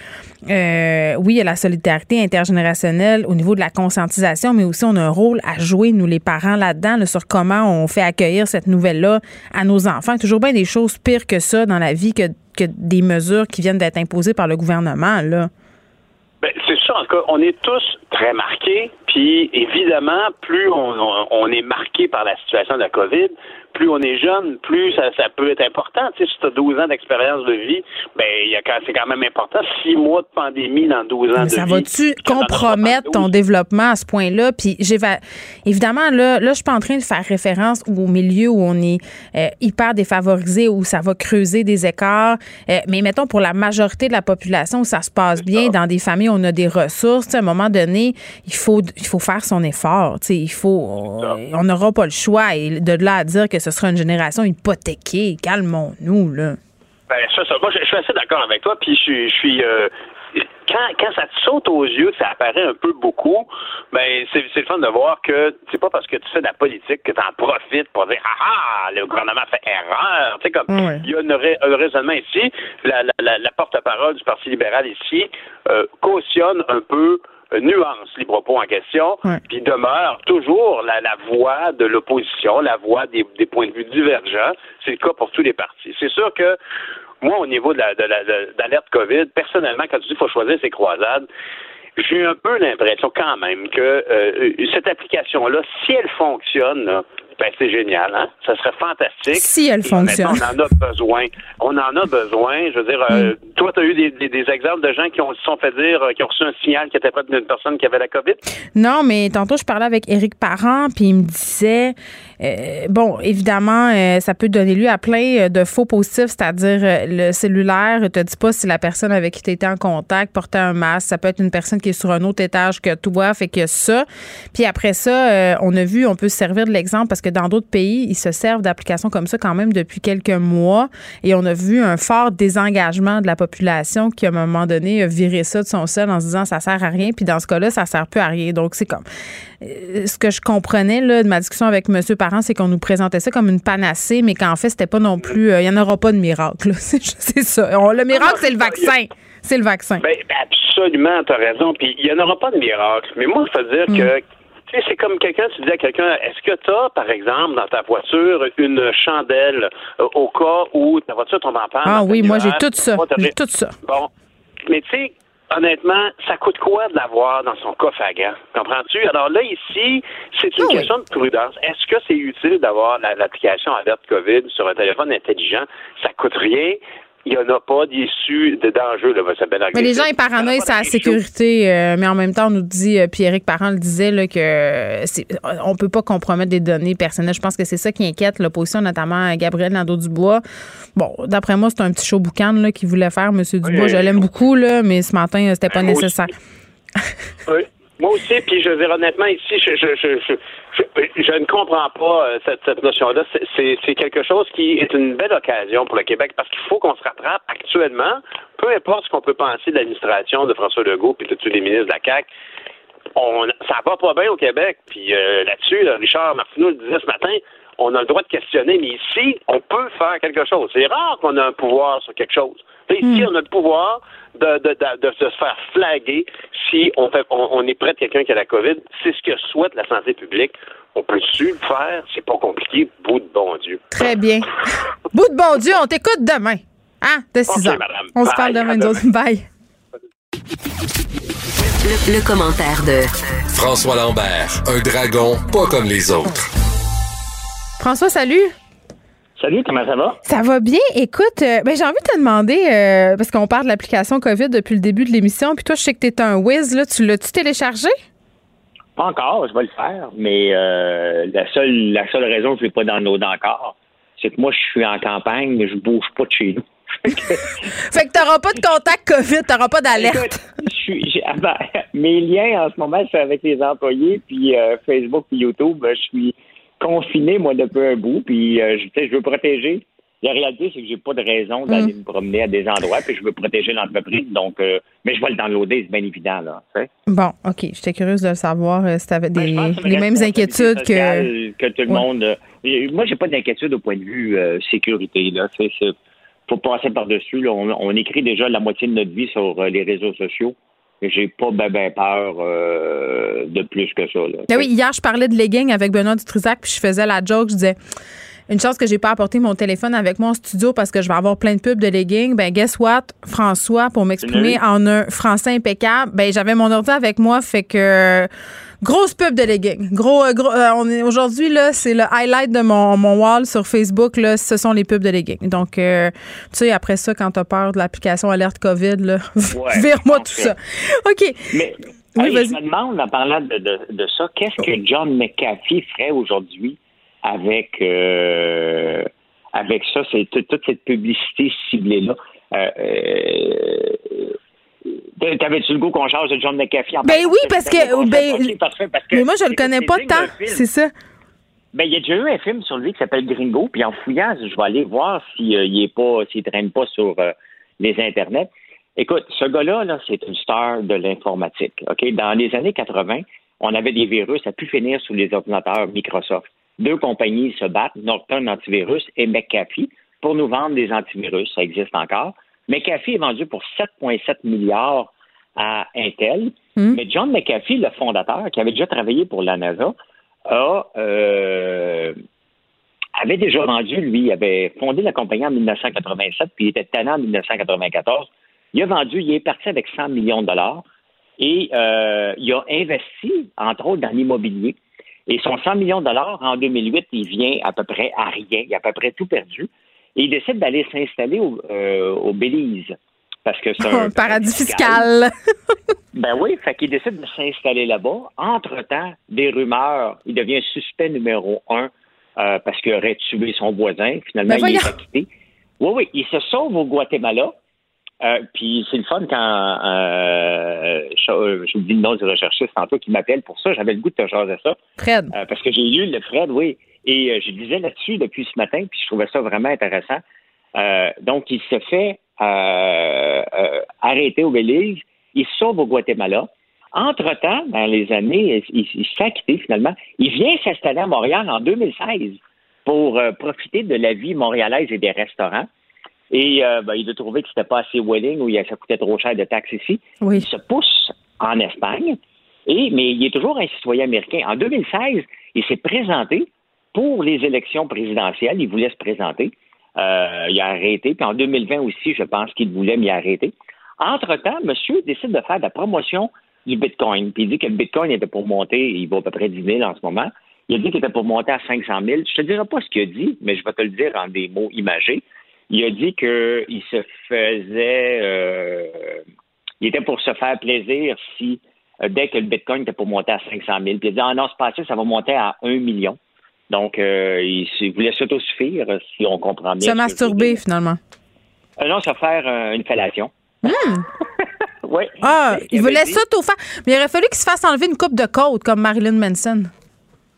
euh, oui, il y a la solidarité intergénérationnelle au niveau de la conscientisation, mais aussi on a un rôle à jouer, nous les parents, là-dedans, là, sur comment on fait accueillir cette nouvelle-là à nos enfants. Toujours bien des choses pires que ça dans la vie que, que des mesures qui viennent d'être imposées par le gouvernement, là. Ben, c'est sûr, en cas, on est tous très marqués, puis évidemment, plus on- on est marqué par la situation de la COVID, plus on est jeune, plus ça, ça peut être important. Tu sais, si tu as 12 ans d'expérience de vie, ben y a c'est quand même important. Six mois de pandémie dans 12 ans Mais de ça vie. va-tu t'en as compromettre ton développement à ce point-là? Puis évidemment, là, là, je suis pas en train de faire référence au milieu où on est euh, hyper défavorisé, où ça va creuser des écarts. Euh, mais mettons pour la majorité de la population où ça se passe bien, dans des familles où on a des ressources, tu sais, à un moment donné, il faut il faut faire son effort. tu sais, Il faut on n'aura pas le choix. Et de là à dire que ce ce sera une génération hypothéquée. Calmons-nous, là. Ben, ça, ça, moi, je, je suis assez d'accord avec toi, puis je, suis- je suis. euh, quand, quand ça te saute aux yeux, que ça apparaît un peu beaucoup, ben c'est c'est le fun de voir que c'est pas parce que tu fais de la politique que tu en profites pour dire ah ah le gouvernement fait erreur. Tu sais comme il y a un raisonnement ici. La, la, la, la porte-parole du Parti libéral ici euh, cautionne un peu nuance les propos en question, Ouais. puis demeure toujours la, la voix de l'opposition, la voix des, des points de vue divergents. C'est le cas pour tous les partis. C'est sûr que moi, au niveau de la, de la- de- COVID, personnellement, quand tu dis qu'il faut choisir ses croisades, j'ai un peu l'impression quand même que euh, cette application-là, si elle fonctionne, là, ben c'est génial, hein? Ça serait fantastique. Si elle fonctionne. On en a besoin. On en a besoin. Je veux dire, euh, toi, tu as eu des, des- des exemples de gens qui ont se sont fait dire, euh, qui ont reçu un signal qui était pas d'une personne qui avait la COVID? Non, mais tantôt, je parlais avec Éric Parent, puis il me disait, euh, bon, évidemment, euh, ça peut donner lieu à plein euh, de faux positifs, c'est-à-dire euh, le cellulaire ne te dit pas si la personne avec qui tu étais en contact portait un masque. Ça peut être une personne qui est sur un autre étage que toi, fait que ça. Puis après ça, euh, on a vu, on peut se servir de l'exemple parce que dans d'autres pays, ils se servent d'applications comme ça quand même depuis quelques mois. Et on a vu un fort désengagement de la population qui, à un moment donné, a viré ça de son sel en se disant ça sert à rien. Puis dans ce cas-là, ça sert plus à rien. Donc, c'est comme. Euh, Ce que je comprenais là, de ma discussion avec M. Parent, c'est qu'on nous présentait ça comme une panacée, mais qu'en fait, c'était pas non plus. euh, Il y en aura pas de miracle. C'est ça. Le miracle, c'est le vaccin. C'est le vaccin. Ben, ben, absolument, tu as raison. Puis il n'y en aura pas de miracle. Mais moi, je veux dire que tu sais, c'est comme quelqu'un, tu dis à quelqu'un, est-ce que tu as, par exemple, dans ta voiture, une chandelle euh, au cas où ta voiture tombe en panne? Ah oui, moi, j'ai tout ça. J'ai tout ça. Bon. Mais tu sais, honnêtement, ça coûte quoi de l'avoir dans son coffre à gants? Comprends-tu? Alors là, ici, c'est une Ah oui. question de prudence. Est-ce que c'est utile d'avoir la- l'application alerte COVID sur un téléphone intelligent? Ça coûte rien. Il n'y en a pas d'issue de d'enjeu, là, Mais les gens, ils paranoïent la sécurité, euh, mais en même temps, on nous dit, euh, puis Parent le disait, là, que c'est, on peut pas compromettre des données personnelles. Je pense que c'est ça qui inquiète l'opposition, notamment Gabriel Nadeau-Dubois. Bon, d'après moi, c'est un petit show boucan là, qu'il voulait faire, M. Dubois. Oui, je l'aime beaucoup, là, mais ce matin, euh, c'était pas aussi. nécessaire. Oui. Moi aussi, puis je veux dire honnêtement, ici, je, je, je, je, ne comprends pas euh, cette, cette notion-là. C'est- quelque chose qui est une belle occasion pour le Québec parce qu'il faut qu'on se rattrape actuellement, peu importe ce qu'on peut penser de l'administration de François Legault puis de tous les ministres de la CAQ. On, ça va pas bien au Québec. Puis euh, là-dessus, là, Richard Martineau le disait ce matin, on a le droit de questionner, mais ici, on peut faire quelque chose. C'est rare qu'on a un pouvoir sur quelque chose. Ici, on a le pouvoir de, de, de, de se faire flaguer si on, fait, on, on est près de quelqu'un qui a la COVID. C'est ce que souhaite la santé publique. On peut-tu le faire? C'est pas compliqué, bout de bon Dieu. Très bien. Bout de bon Dieu, on t'écoute demain. Hein? De 6 Ok, heures. madame. On se parle demain, autres. Bye. Le, le commentaire de François Lambert, un dragon pas comme les autres. François, salut. Salut, comment ça va? Ça va bien? Écoute, euh, ben, j'ai envie de te demander, euh, parce qu'on parle de l'application COVID depuis le début de l'émission, puis toi, je sais que tu es un whiz, là, tu l'as-tu téléchargé? Pas encore, je vais le faire, mais euh, la seule la seule raison que je ne l'ai pas downloadé encore, c'est que moi, je suis en campagne, mais je bouge pas de chez nous. Fait que t'auras pas de contact COVID, t'auras pas d'alerte. Ah ben, mes liens en ce moment, c'est avec les employés, puis euh, Facebook, puis YouTube. Je suis confiné, moi, depuis un bout, puis euh, je, tu veux protéger. La réalité, c'est que j'ai pas de raison d'aller me promener à des endroits, puis je veux protéger l'entreprise. Donc, euh, mais je vais le downloader, c'est bien évident, là. tu. Bon, OK. J'étais curieuse de le savoir euh, si t'avais des, Ben, les mêmes inquiétudes que. que tout le Ouais. monde. euh, moi, j'ai pas d'inquiétude au point de vue euh, sécurité. Là, c'est, faut passer par dessus. Là. On, on écrit déjà la moitié de notre vie sur les réseaux sociaux. J'ai pas ben, ben peur euh, de plus que ça. Là. Ben oui, hier, je parlais de leggings avec Benoît Dutrisac, puis je faisais la joke, je disais. Une chance que j'ai pas apporté mon téléphone avec moi en studio parce que je vais avoir plein de pubs de leggings. Ben, guess what? François, pour m'exprimer l'as en un français impeccable, ben, j'avais mon ordi avec moi, fait que, grosse pub de leggings. Gros, euh, gros, euh, on est, aujourd'hui, là, c'est le highlight de mon, mon wall sur Facebook, là, ce sont les pubs de leggings. Donc, euh, tu sais, après ça, quand t'as peur de l'application alerte COVID, là, Ouais, vire-moi tout ça. OK. Mais Oui, je me demande, en parlant de, de, de ça, qu'est-ce que John McAfee ferait aujourd'hui avec euh, avec ça, c'est toute, cette publicité ciblée-là? Euh, euh, T'avais-tu le goût qu'on change de John McAfee en Ben oui, parce que- Ok, ben, parfait, parce que Mais moi, je le connais pas tant. C'est ça. Ben, il y a déjà eu un film sur lui qui s'appelle Gringo, puis en fouillant, je vais aller voir s'il euh, est pas, s'il traîne pas sur euh, les internets. Écoute, ce gars-là, là, c'est une star de l'informatique. Ok, dans les années 80, on avait des virus à pu finir sous les ordinateurs Microsoft. Deux compagnies se battent, Norton Antivirus et McAfee, pour nous vendre des antivirus. Ça existe encore. McAfee est vendu pour 7,7 milliards à Intel. Mais John McAfee, le fondateur, qui avait déjà travaillé pour la NASA, a, euh, avait déjà vendu, lui, il avait fondé la compagnie en 1987, puis il était tannant en 1994. Il a vendu, il est parti avec 100 millions de dollars et euh, il a investi, entre autres, dans l'immobilier. Et son 100 millions de dollars, en 2008, il vient à peu près à rien. Il a à peu près tout perdu. Et il décide d'aller s'installer au, euh, au Belize. Parce que c'est un paradis fiscal. ben oui, fait qu'il décide de s'installer là-bas. Entre-temps, des rumeurs, il devient suspect numéro un euh, parce qu'il aurait tué son voisin. Finalement, Ben il est acquitté. Oui, oui, il se sauve au Guatemala. Euh, puis c'est le fun quand euh, je- euh, j'oublie le nom du recherchiste tantôt qui m'appelle pour ça. J'avais le goût de te jaser ça. Fred. Euh, parce que j'ai lu le Fred, oui. Et euh, je lisais là-dessus depuis ce matin, puis je trouvais ça vraiment intéressant. Euh, donc, il se fait euh, arrêter au Belize. Il sauve au Guatemala. Entre-temps, dans les années, il, il s'est acquitté finalement. Il vient s'installer à Montréal en 2016 pour profiter de la vie montréalaise et des restaurants. Et euh, ben, il a trouvé que c'était pas assez willing ou ça coûtait trop cher de taxes ici. Il se pousse en Espagne. Et, mais il est toujours un citoyen américain. En 2016, il s'est présenté pour les élections présidentielles. Il voulait se présenter. Euh, il a arrêté. Puis en 2020 aussi, je pense qu'il voulait m'y arrêter. Entre-temps, monsieur décide de faire de la promotion du Bitcoin. Puis il dit que le Bitcoin était pour monter, il vaut à peu près 10 000 en ce moment. Il a dit qu'il était pour monter à 500 000. Je te dirai pas ce qu'il a dit, mais je vais te le dire en des mots imagés. Il a dit qu'il se faisait... euh, il était pour se faire plaisir si, euh, dès que le Bitcoin était pour monter à 500 000, puis il a dit, ah non, c'est pas assez, ça va monter à 1 million. Donc, euh, il, il voulait s'autosuffire, euh, si on comprend bien. Se masturber, finalement. Euh, non, se faire euh, une fellation. oui. Ah, il voulait s'auto-faire. Mais il aurait fallu qu'il se fasse enlever une coupe de côte, comme Marilyn Manson.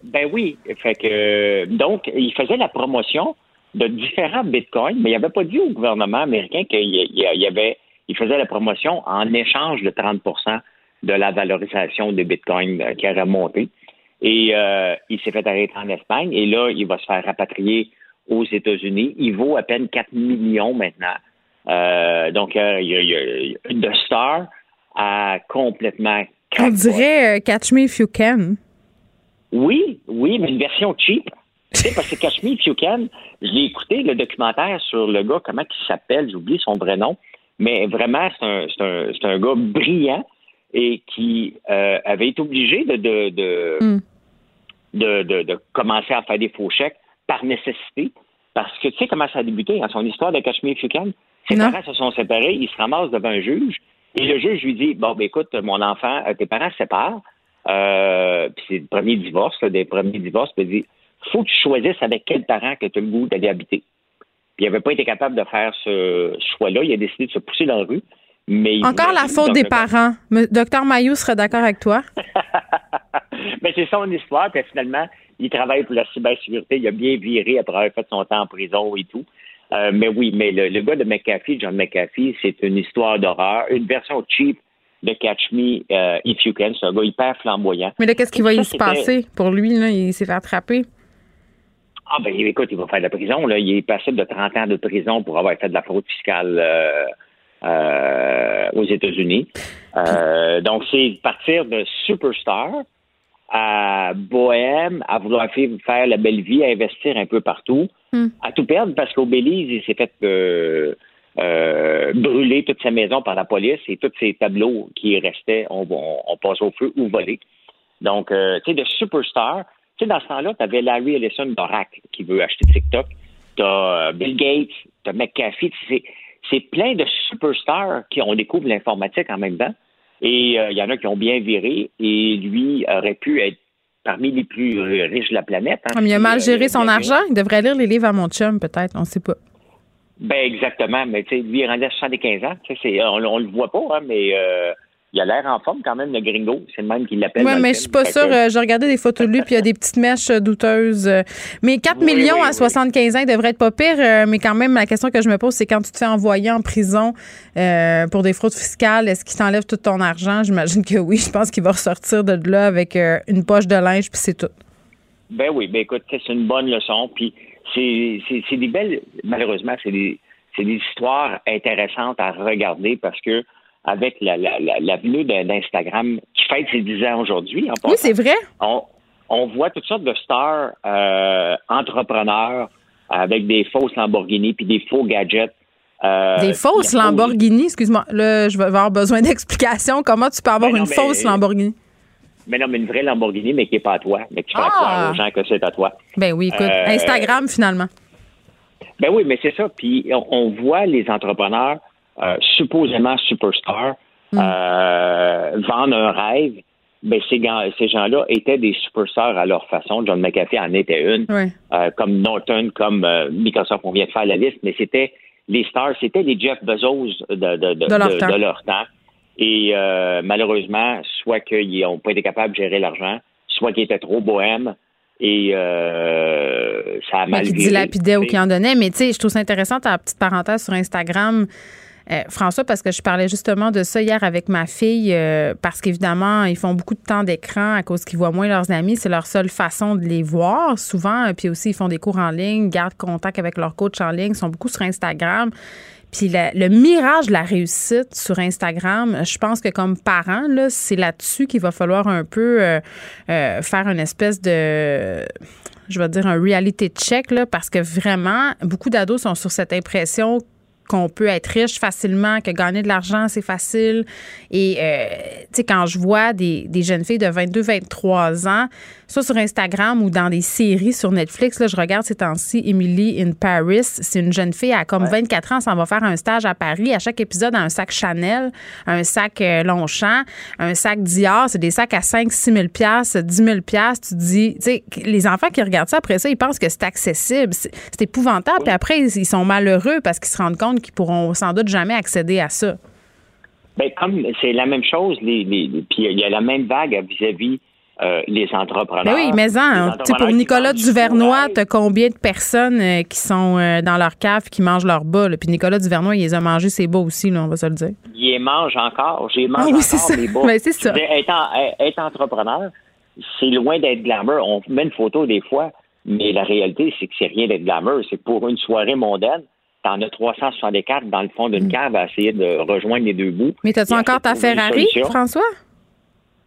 Ben oui. Fait que donc, il faisait la promotion de différents bitcoins, mais il n'avait pas dit au gouvernement américain qu'il y- avait il faisait la promotion en échange de 30% de la valorisation des bitcoins qui aurait monté. Et euh, il s'est fait arrêter en Espagne et là, il va se faire rapatrier aux États-Unis. Il vaut à peine 4 millions maintenant. Euh, donc, euh, il y a, The Star a complètement On dirait euh, Catch Me If You Can. oui, oui, mais une version cheap. Tu sais, parce que Catch Me If You Can, je l'ai écouté, le documentaire sur le gars, comment il s'appelle, j'oublie son vrai nom, mais vraiment, c'est un, un, un gars brillant et qui euh, avait été obligé de, de, de, de, de- de commencer à faire des faux chèques par nécessité. Parce que tu sais comment ça a débuté, hein, son histoire de You Can. Ses Non. parents se sont séparés, il se ramasse devant un juge et le juge lui dit Bon, ben écoute, mon enfant, euh, tes parents se séparent. Euh, puis c'est le premier divorce, là, des premiers divorces. Puis il dit faut que tu choisisses avec quel parent que tu as le goût d'aller habiter. Puis il n'avait pas été capable de faire ce choix-là. Il a décidé de se pousser dans la rue. Mais Encore la faute des parents. Docteur Mayou serait d'accord avec toi. Mais c'est son histoire. Puis finalement, il travaille pour la cybersécurité. Il a bien viré après avoir fait son temps en prison et tout. Euh, mais oui, mais le, le gars de McAfee, John McAfee, c'est une histoire d'horreur, une version cheap de Catch Me euh, If You Can. C'est un gars hyper flamboyant. Mais là, qu'est-ce qui va y se passer? Pour lui? Là? Il s'est fait attraper. Ah ben écoute, il va faire de la prison. Là. Il est passé de 30 ans de prison pour avoir fait de la fraude fiscale euh, euh, aux États-Unis. Euh, donc c'est partir de superstar à bohème, à vouloir faire la belle vie, à investir un peu partout, à tout perdre parce qu'au Belize, il s'est fait euh, euh, brûler toute sa maison par la police et tous ses tableaux qui restaient, on, on, on passe au feu ou volés. Donc, euh, tu sais, de superstar, tu sais, dans ce temps-là, tu avais Larry Ellison d'Oracle qui veut acheter TikTok. Tu as Bill Gates, tu as McAfee. C'est, c'est plein de superstars qui ont découvert l'informatique en même temps. Et euh, il y en a qui ont bien viré. Et lui aurait pu être parmi les plus euh, riches de la planète. hein, mais il a mal euh, géré son argent. Il devrait lire les livres à mon chum, peut-être. On ne sait pas. Ben exactement, mais tu sais, lui il est rendu à 75 ans. On, on le voit pas, hein, mais euh, il a l'air en forme quand même, le gringo. C'est le même qui l'appelle. Oui, mais je suis pas sûre. Euh, j'ai regardé des photos de lui, puis il y a des petites mèches euh, douteuses. Euh. Mais 4 millions à 75 ans, il devrait être pas pire. Mais quand même, la question que je me pose, c'est quand tu te fais envoyer en prison pour des fraudes fiscales, est-ce qu'il t'enlève tout ton argent? J'imagine que oui. Je pense qu'il va ressortir de là avec une poche de linge, puis c'est tout. Ben oui, ben écoute, c'est une bonne leçon. Puis c'est des belles, malheureusement, c'est des, des histoires intéressantes à regarder parce que avec la, la, la, d'Instagram qui fête ses 10 ans aujourd'hui. Oui, c'est vrai. On, on, voit toutes sortes de stars euh, entrepreneurs avec des fausses Lamborghini puis des faux gadgets. Euh, des fausses Lamborghini, excuse-moi. Là, je vais avoir besoin d'explications. Comment tu peux avoir ben une fausse Lamborghini? Mais non, mais une vraie Lamborghini, mais qui n'est pas à toi, mais qui fait croire ah! aux gens que c'est à toi. Ben oui, écoute, euh, Instagram finalement. Ben oui, mais c'est ça. Puis on voit les entrepreneurs euh, supposément superstars mm. euh, vendent un rêve, ben ces, ces gens-là étaient des superstars à leur façon. John McAfee en était une, euh, comme Norton, comme Microsoft, on vient de faire la liste, mais c'était les stars, c'était les Jeff Bezos de, de, leur, temps. Et malheureusement, soit qu'ils n'ont pas été capables de gérer l'argent, soit qu'ils étaient trop bohèmes, et ça a mal Qui dilapidaient ou qui en donnaient. Mais tu sais, je trouve ça intéressant, ta petite parenthèse sur Instagram. Euh, François, parce que je parlais justement de ça hier avec ma fille, euh, parce qu'évidemment, ils font beaucoup de temps d'écran à cause qu'ils voient moins leurs amis. C'est leur seule façon de les voir souvent. Puis aussi, ils font des cours en ligne, gardent contact avec leur coach en ligne, sont beaucoup sur Instagram. Puis le mirage de la réussite sur Instagram, je pense que comme parent, c'est là-dessus qu'il va falloir un peu euh, faire une espèce de je vais dire un reality check parce que vraiment beaucoup d'ados sont sur cette impression qu'on peut être riche facilement, que gagner de l'argent, c'est facile. Et, euh, tu sais, quand je vois des, des, jeunes filles de 22, 23 ans soit sur Instagram ou dans des séries sur Netflix. Là, je regarde ces temps-ci Emily in Paris. C'est une jeune fille à comme 24 ans, s'en va faire un stage à Paris. À chaque épisode, un sac Chanel, un sac euh, Longchamp, un sac Dior. C'est des sacs à 5 6 000 10 000 Tu dis, tu sais, les enfants qui regardent ça après ça, ils pensent que c'est accessible. C'est épouvantable. Puis après, ils sont malheureux parce qu'ils se rendent compte qu'ils pourront sans doute jamais accéder à ça. Bien, comme c'est la même chose, les, puis il y a la même vague vis-à-vis euh, les entrepreneurs. Ben oui, mais en, pour Nicolas Duvernois, tu as combien de personnes euh, qui sont euh, dans leur cave qui mangent leur bas? Puis Nicolas Duvernois, il les a mangés ses bas aussi, là, on va se le dire. Il les mange encore. J'ai mangé ah, oui, encore mes bas. Ben, c'est ça. Être, entrepreneur, c'est loin d'être glamour. On met une photo des fois, mais la réalité, c'est que c'est rien d'être glamour. C'est pour une soirée mondaine. T'en as 364 dans le fond d'une mm. cave à essayer de rejoindre les deux bouts. Mais t'as-tu encore ta Ferrari, François?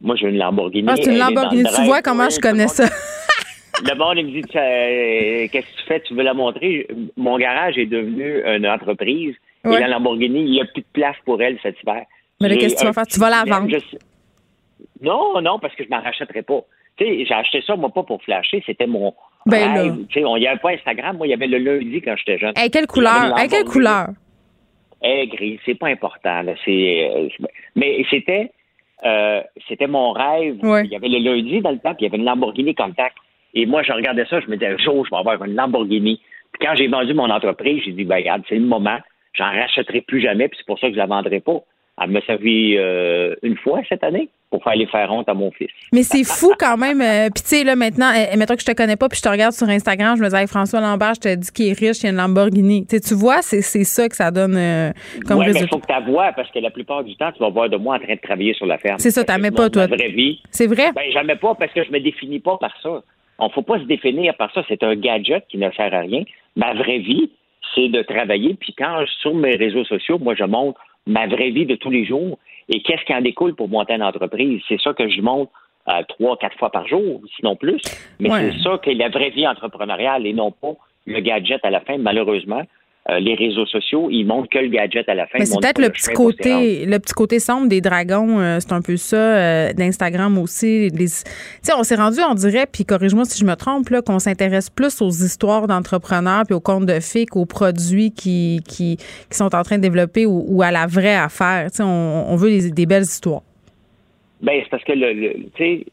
Moi, j'ai une Lamborghini. Ah, c'est une Lamborghini. Tu vois comment je connais ça? Le monde, il me dit euh, Qu'est-ce que tu fais? Tu veux la montrer? Mon garage est devenu une entreprise. Et la Lamborghini, il n'y a plus de place pour elle cet hiver. Mais qu'est-ce que tu vas faire? Tu vas la vendre Non, non, parce que je ne m'en rachèterai pas. Tu sais, j'ai acheté ça, moi, pas pour flasher, c'était mon. Ben Tu sais, il n'y avait pas Instagram, moi, il y avait le lundi quand j'étais jeune. Et quelle couleur? hey, quelle couleur? Eh, gris, c'est pas important. Là. Euh, mais c'était euh, c'était mon rêve. Il y avait le lundi dans le temps, puis il y avait une Lamborghini Contact. Et moi, je regardais ça, je me disais, un jour, je vais avoir une Lamborghini. Puis quand j'ai vendu mon entreprise, j'ai dit, ben, regarde, c'est le moment. J'en rachèterai plus jamais, puis c'est pour ça que je la vendrai pas. Elle me servi euh, une fois cette année pour faire les faire honte à mon fils. Mais c'est fou quand même. Euh, puis tu sais, là, maintenant, euh, mettons que je te connais pas, puis je te regarde sur Instagram, je me dis, François Lambert, je te dis qu'il est riche, il y a une Lamborghini. tu vois, c'est ça que ça donne comme ouais, résultat. il faut que tu vois, parce que la plupart du temps, tu vas voir de moi en train de travailler sur la ferme. C'est ça, tu n'aimais pas, toi. vraie vie. C'est vrai? Ben, j'aimais pas parce que je me définis pas par ça. On ne faut pas se définir par ça. C'est un gadget qui ne sert à rien. Ma vraie vie, c'est de travailler. Puis quand sur mes réseaux sociaux, moi, je montre ma vraie vie de tous les jours et qu'est-ce qui en découle pour monter une entreprise? C'est ça que je montre euh, trois, quatre fois par jour, sinon plus. Mais c'est ça que la vraie vie entrepreneuriale et non pas le gadget à la fin, malheureusement. Euh, les réseaux sociaux, ils montrent que le gadget à la fin. c'est peut-être le petit côté, le petit côté sombre des dragons. Euh, c'est un peu ça euh, d'Instagram aussi. on s'est rendu, on dirait, puis corrige-moi si je me trompe, là, qu'on s'intéresse plus aux histoires d'entrepreneurs puis aux contes de fées qu'aux produits qui, qui, sont en train de développer ou, à la vraie affaire. on, on veut des belles histoires. Ben, c'est parce que le, sais,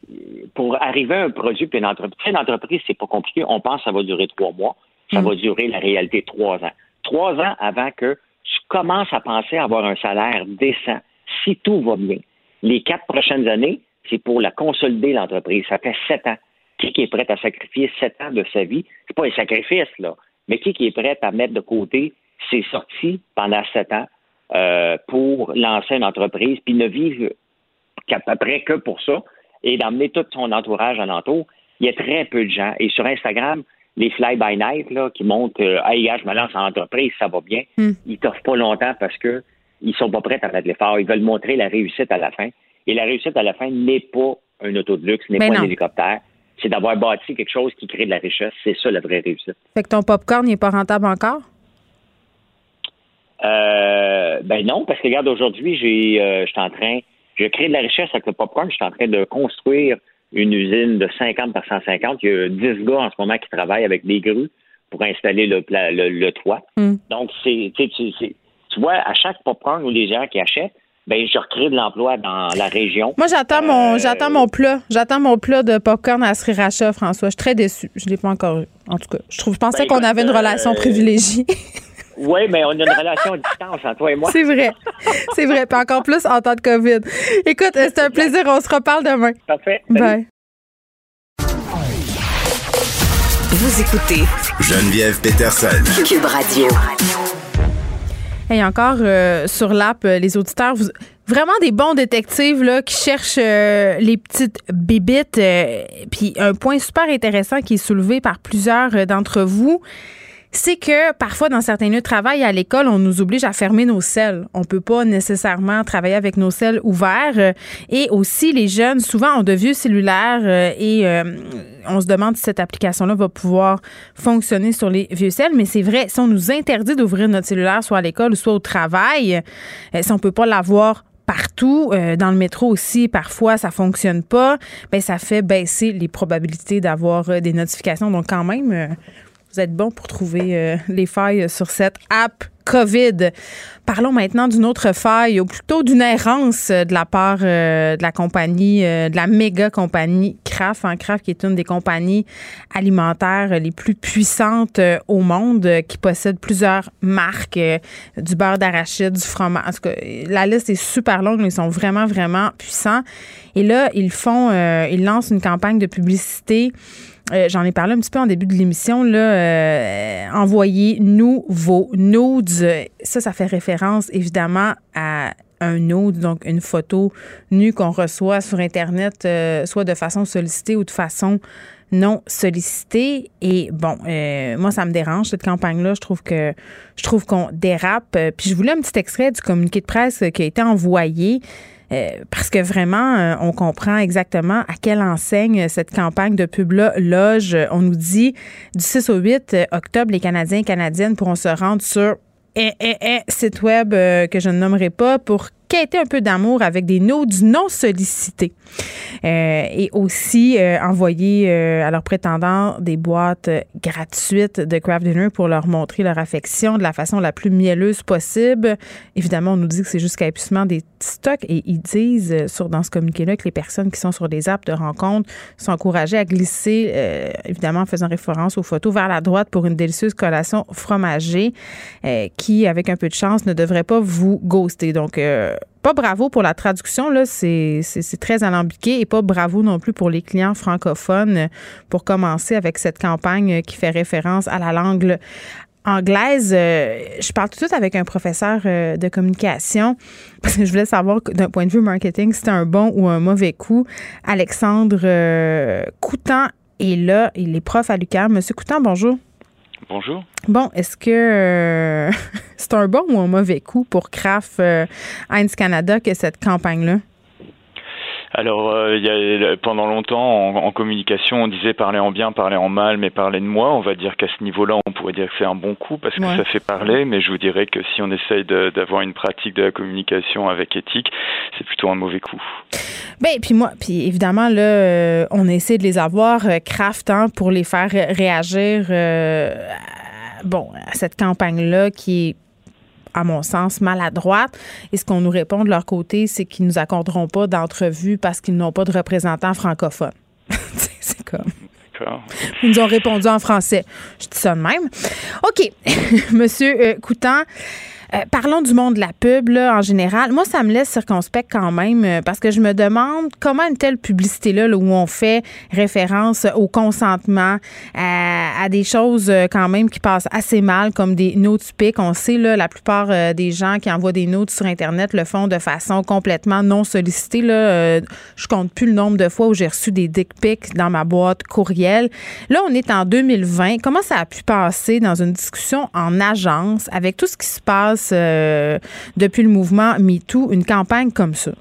pour arriver à un produit puis une entreprise, une entreprise, c'est pas compliqué. On pense que ça va durer trois mois. Ça mm. va durer la réalité trois ans trois ans avant que tu commences à penser à avoir un salaire décent, si tout va bien. Les quatre prochaines années, c'est pour la consolider, l'entreprise. Ça fait sept ans. Qui est prêt à sacrifier sept ans de sa vie? C'est pas un sacrifice, là. Mais qui est prêt à mettre de côté ses sorties pendant sept ans euh, pour lancer une entreprise, puis ne vivre qu'à peu près que pour ça et d'emmener tout son entourage alentour? Il y a très peu de gens. Et sur Instagram, les fly-by-night là, qui montrent euh, Hey, je me lance en entreprise, ça va bien. Hmm. Ils t'offrent pas longtemps parce que ils sont pas prêts à mettre l'effort. Ils veulent montrer la réussite à la fin. Et la réussite à la fin n'est pas un auto de luxe, n'est Mais pas non. un hélicoptère. C'est d'avoir bâti quelque chose qui crée de la richesse. C'est ça la vraie réussite. Fait que ton popcorn n'est pas rentable encore? Euh, ben non, parce que regarde, aujourd'hui, j'ai, euh, je suis en train, je crée de la richesse avec le popcorn. Je suis en train de construire une usine de 50 par 150. Il y a 10 gars en ce moment qui travaillent avec des grues pour installer le, le, le toit. Hmm. Donc, c'est, tu, vois, à chaque popcorn où les gens qui achètent, ben, je recrée de l'emploi dans la région. Moi, j'attends mon, Euh, j'attends mon plat. J'attends mon plat de popcorn à Sriracha, François. Je suis très déçue. Je l'ai pas encore eu. En tout cas, je trouve, je pensais Ben, qu'on avait une euh, relation privilégiée. Oui, mais on a une relation à distance entre toi et moi. C'est vrai. C'est vrai. Puis encore plus en temps de COVID. Écoute, euh, c'était un plaisir. On se reparle demain. Parfait. Bye. Vous écoutez Geneviève Peterson. Cube Radio. Et encore euh, sur l'app, euh, les auditeurs, vous- vraiment des bons détectives là, qui cherchent euh, les petites bébites. euh, Puis un point super intéressant qui est soulevé par plusieurs euh, d'entre vous, c'est que parfois dans certains lieux de travail à l'école, on nous oblige à fermer nos selles. On peut pas nécessairement travailler avec nos selles ouverts. Euh, Et aussi, les jeunes, souvent, ont de vieux cellulaires euh, et euh, on se demande si cette application-là va pouvoir fonctionner sur les vieux celles. Mais c'est vrai, si on nous interdit d'ouvrir notre cellulaire, soit à l'école soit au travail, si on peut pas l'avoir partout, dans le métro aussi, parfois ça fonctionne pas, ben ça fait baisser les probabilités d'avoir des notifications. Donc quand même, vous êtes bon pour trouver euh, les failles sur cette app COVID. Parlons maintenant d'une autre faille, ou plutôt d'une errance euh, de la part euh, de la compagnie, de la méga compagnie Kraft. Hein, Kraft qui est une des compagnies alimentaires les plus puissantes au monde, qui possède plusieurs marques, du beurre d'arachide, du fromage. En tout cas, la liste est super longue, mais ils sont vraiment, vraiment puissants. Et là, ils font, ils lancent une campagne de publicité euh, J'en ai parlé un petit peu en début de l'émission. Là, euh, envoyez-nous vos nudes. Ça, ça fait référence évidemment à un nude, donc une photo nue qu'on reçoit sur Internet, euh, soit de façon sollicitée ou de façon non sollicitée. Et bon, euh, moi, ça me dérange cette campagne-là. Je trouve que je trouve qu'on dérape. Puis je voulais un petit extrait du communiqué de presse qui a été envoyé. Euh, parce que vraiment, euh, on comprend exactement à quelle enseigne cette campagne de pub-là loge. On nous dit du 6 au 8 euh, octobre, les Canadiens et Canadiennes pourront se rendre sur un, un, un site web que je ne nommerai pas pour quêter un peu d'amour avec des notes non sollicités. Euh, et aussi euh, envoyer euh, à leurs prétendants des boîtes euh, gratuites de craft dinner pour leur montrer leur affection de la façon la plus mielleuse possible. Évidemment, on nous dit que c'est jusqu'à épuisement des stocks et ils disent euh, sur dans ce communiqué-là que les personnes qui sont sur des apps de rencontre sont encouragées à glisser, euh, évidemment en faisant référence aux photos, vers la droite pour une délicieuse collation fromagée qui, avec un peu de chance, ne devrait pas vous ghoster. Donc, euh, pas bravo pour la traduction, là, c'est très alambiqué et pas bravo non plus pour les clients francophones pour commencer avec cette campagne qui fait référence à la langue anglaise. Euh, je parle tout de suite avec un professeur euh, de communication parce que je voulais savoir d'un point de vue marketing si c'était un bon ou un mauvais coup. Alexandre euh, Coutan est là, il est prof à l'UQAM. Monsieur Coutan, bonjour. Bonjour. Bon, est-ce que euh, c'est un bon ou un mauvais coup pour Kraft euh, Heinz Canada que cette campagne-là? Alors, euh, il y a, pendant longtemps, en, en communication, on disait parler en bien, parler en mal, mais parler de moi. On va dire qu'à ce niveau-là, on pourrait dire que c'est un bon coup parce que Ouais. ça fait parler, mais je vous dirais que si on essaye d'avoir une pratique de la communication avec éthique, c'est plutôt un mauvais coup. Ben, puis moi, puis évidemment, là, euh, on essaie de les avoir, euh, Kraft, hein, pour les faire euh, réagir, euh, bon, à cette campagne-là qui est à mon sens, maladroite. Et ce qu'on nous répond de leur côté, c'est qu'ils nous accorderont pas d'entrevue parce qu'ils n'ont pas de représentants francophones. c'est comme. Ils nous ont répondu en français. Je dis ça de même. OK. Monsieur euh, Coutan, Euh, parlons du monde de la pub là, en général. Moi, ça me laisse circonspect quand même euh, parce que je me demande comment une telle publicité-là, là, où on fait référence au consentement, à, des choses euh, quand même qui passent assez mal, comme des notes piques. On sait, là, la plupart des gens qui envoient des notes sur Internet le font de façon complètement non sollicitée. Là. je compte plus le nombre de fois où j'ai reçu des dick pics dans ma boîte courriel. Là, on est en 2020. Comment ça a pu passer dans une discussion en agence avec tout ce qui se passe euh, depuis le mouvement MeToo, une campagne comme ça?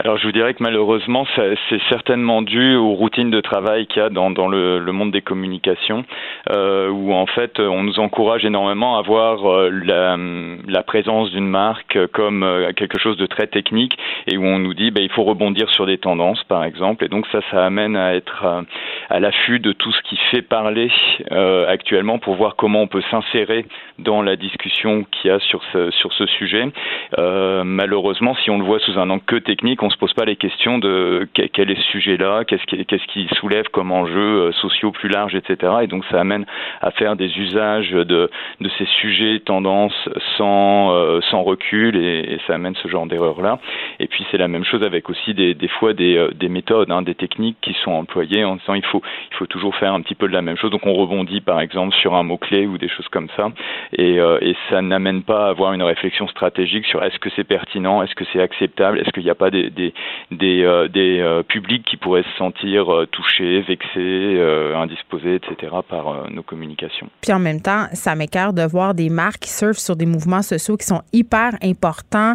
Alors je vous dirais que malheureusement, c'est certainement dû aux routines de travail qu'il y a dans, le, monde des communications, euh, où en fait on nous encourage énormément à voir euh, la, présence d'une marque comme euh, quelque chose de très technique et où on nous dit ben, il faut rebondir sur des tendances par exemple. Et donc ça, ça amène à être à l'affût de tout ce qui fait parler actuellement pour voir comment on peut s'insérer dans la discussion qu'il y a sur ce, sur ce sujet. malheureusement, si on le voit sous un angle que technique, se pose pas les questions de quel est ce sujet-là, qu'est-ce qui, qui soulève comme enjeux euh, sociaux plus larges, etc. Et donc ça amène à faire des usages de, de ces sujets tendances sans, euh, sans recul et, ça amène ce genre d'erreur-là. Et puis c'est la même chose avec aussi des, des fois des, euh, des méthodes, hein, des techniques qui sont employées en disant il faut, il faut toujours faire un petit peu de la même chose. Donc on rebondit par exemple sur un mot-clé ou des choses comme ça. Et, et ça n'amène pas à avoir une réflexion stratégique sur est-ce que c'est pertinent, est-ce que c'est acceptable, est-ce qu'il n'y a pas des, des, des, euh, euh, publics qui pourraient se sentir euh, touchés, vexés, indisposés, etc. par nos communications. Puis en même temps, ça m'écarte de voir des marques qui surfent sur des mouvements sociaux qui sont hyper importants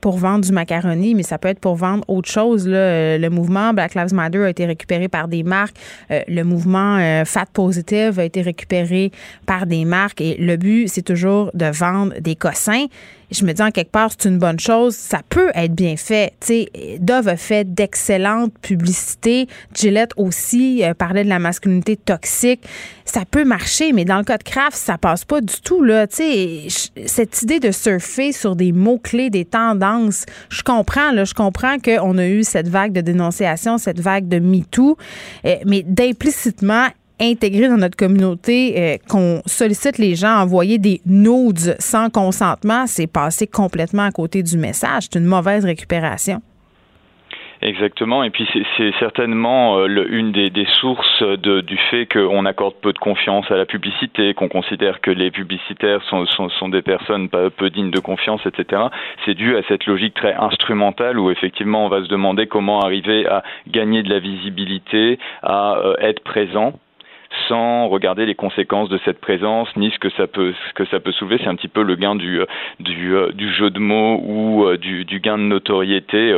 pour vendre du macaroni, mais ça peut être pour vendre autre chose. Le mouvement Black Lives Matter a été récupéré par des marques. Le mouvement Fat Positive a été récupéré par des marques. Et le but, c'est toujours de vendre des cossins je me dis en quelque part, c'est une bonne chose. Ça peut être bien fait. sais, Dove a fait d'excellentes publicités. Gillette aussi euh, parlait de la masculinité toxique. Ça peut marcher, mais dans le cas de Kraft, ça passe pas du tout. Là. sais, cette idée de surfer sur des mots-clés, des tendances, je comprends. Je comprends qu'on a eu cette vague de dénonciation, cette vague de MeToo, euh, mais d'implicitement intégrer dans notre communauté, euh, qu'on sollicite les gens à envoyer des nudes sans consentement, c'est passer complètement à côté du message. C'est une mauvaise récupération. Exactement, et puis c'est certainement euh, une des, sources du fait qu'on accorde peu de confiance à la publicité, qu'on considère que les publicitaires sont, des personnes peu dignes de confiance, etc. C'est dû à cette logique très instrumentale où effectivement on va se demander comment arriver à gagner de la visibilité, à euh, être présent sans regarder les conséquences de cette présence ni ce que ça peut soulever. C'est un petit peu le gain du euh, euh, jeu de mots ou euh, du, gain de notoriété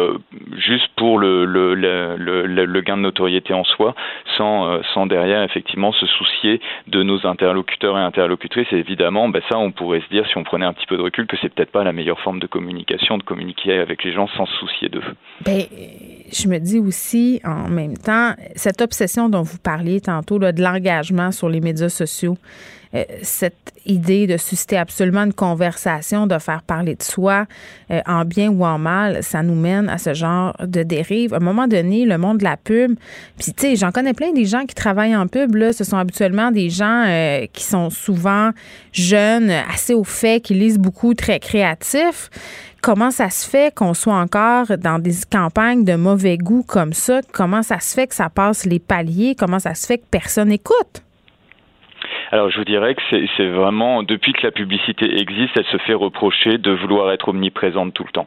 juste pour le gain de notoriété en soi, sans derrière effectivement se soucier de nos interlocuteurs et interlocutrices. Et évidemment, ben ça, on pourrait se dire si on prenait un petit peu de recul que c'est peut-être pas la meilleure forme de communication, de communiquer avec les gens sans se soucier d'eux. Ben, je me dis aussi en même temps cette obsession dont vous parliez tantôt de sur les médias sociaux, cette idée de susciter absolument une conversation, de faire parler de soi euh, en bien ou en mal, ça nous mène à ce genre de dérive. À un moment donné, le monde de la pub, puis tu sais, j'en connais plein des gens qui travaillent en pub, là, ce sont habituellement des gens euh, qui sont souvent jeunes, assez au fait, qui lisent beaucoup, très créatifs comment ça se fait qu'on soit encore dans des campagnes de mauvais goût comme ça? Comment ça se fait que ça passe les paliers? Comment ça se fait que personne n'écoute? Alors je vous dirais que c'est vraiment, depuis que la publicité existe, elle se fait reprocher de vouloir être omniprésente tout le temps.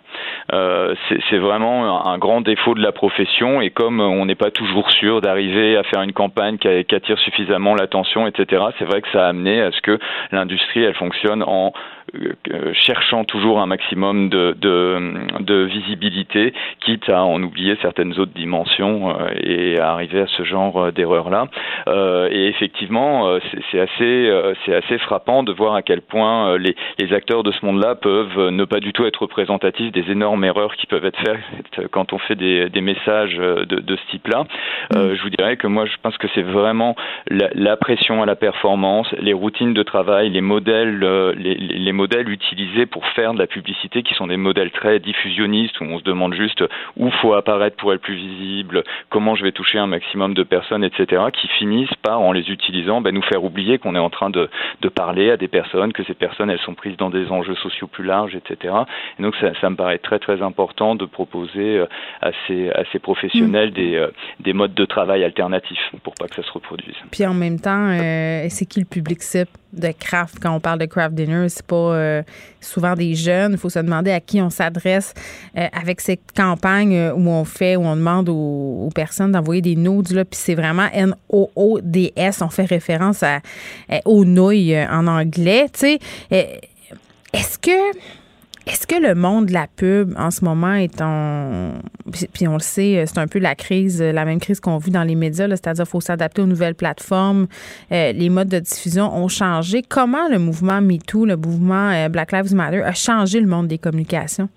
Euh, c'est vraiment un grand défaut de la profession et comme on n'est pas toujours sûr d'arriver à faire une campagne qui, qui attire suffisamment l'attention, etc., c'est vrai que ça a amené à ce que l'industrie, elle fonctionne en cherchant toujours un maximum de, de, de, visibilité, quitte à en oublier certaines autres dimensions euh, et à arriver à ce genre euh, d'erreur-là. et effectivement, c'est assez, frappant de voir à quel point les, les acteurs de ce monde-là peuvent ne pas du tout être représentatifs des énormes erreurs qui peuvent être faites quand on fait des, des messages de, de ce type-là. Mm. je vous dirais que moi, je pense que c'est vraiment la, la, pression à la performance, les routines de travail, les modèles, les, les modèles utilisés pour faire de la publicité qui sont des modèles très diffusionnistes où on se demande juste où faut apparaître pour être plus visible, comment je vais toucher un maximum de personnes, etc., qui finissent par, en les utilisant, ben, nous faire oublier qu'on est en train de, de parler à des personnes, que ces personnes elles sont prises dans des enjeux sociaux plus larges, etc. Et donc ça, ça me paraît très très important de proposer à ces, à ces professionnels mm. des, des modes de travail alternatifs pour pas que ça se reproduise. Puis en même temps, c'est qui le public cible? De craft quand on parle de craft dinner? C'est pas souvent des jeunes. Il faut se demander à qui on s'adresse avec cette campagne où on fait, où on demande aux, personnes d'envoyer des notes, là, puis c'est vraiment N-O-O-D-S. On fait référence à, aux nouilles euh, en anglais. Euh, est-ce que. Est-ce que le monde de la pub en ce moment est en. Puis on le sait, c'est un peu la crise, la même crise qu'on vit dans les médias, c'est-à-dire qu'il faut s'adapter aux nouvelles plateformes. Euh, les modes de diffusion ont changé. Comment le mouvement MeToo, le mouvement Black Lives Matter a changé le monde des communications?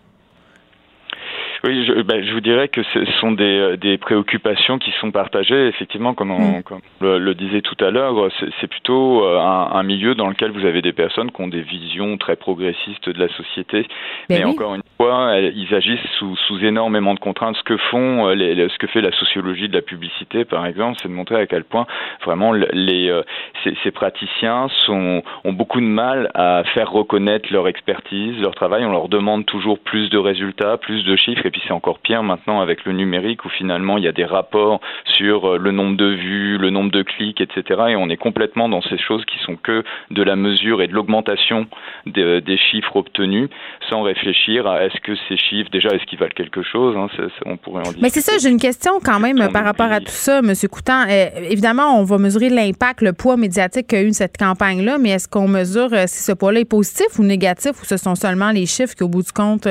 Oui, je, ben, je, vous dirais que ce sont des, euh, des, préoccupations qui sont partagées. Effectivement, comme on, mm. comme le, le, disait tout à l'heure, c'est plutôt euh, un, un, milieu dans lequel vous avez des personnes qui ont des visions très progressistes de la société. Ben Mais encore une fois, ils agissent sous, sous, énormément de contraintes. Ce que font, euh, les, ce que fait la sociologie de la publicité, par exemple, c'est de montrer à quel point vraiment les, ces, ces, praticiens sont, ont beaucoup de mal à faire reconnaître leur expertise, leur travail. On leur demande toujours plus de résultats, plus de chiffres et puis c'est encore pire maintenant avec le numérique où finalement il y a des rapports sur euh, le nombre de vues, le nombre de clics, etc. Et on est complètement dans ces choses qui sont que de la mesure et de l'augmentation des, chiffres obtenus sans réfléchir à est-ce que ces chiffres, déjà, est-ce qu'ils valent quelque chose hein, On pourrait en dire. Mais c'est ça, j'ai une question quand même par rapport à tout ça, M. Coutan. Euh, évidemment, on va mesurer l'impact, le poids médiatique qu'a eu cette campagne-là, mais est-ce qu'on mesure euh, si ce poids-là est positif ou négatif ou ce sont seulement les chiffres qui, au bout du compte,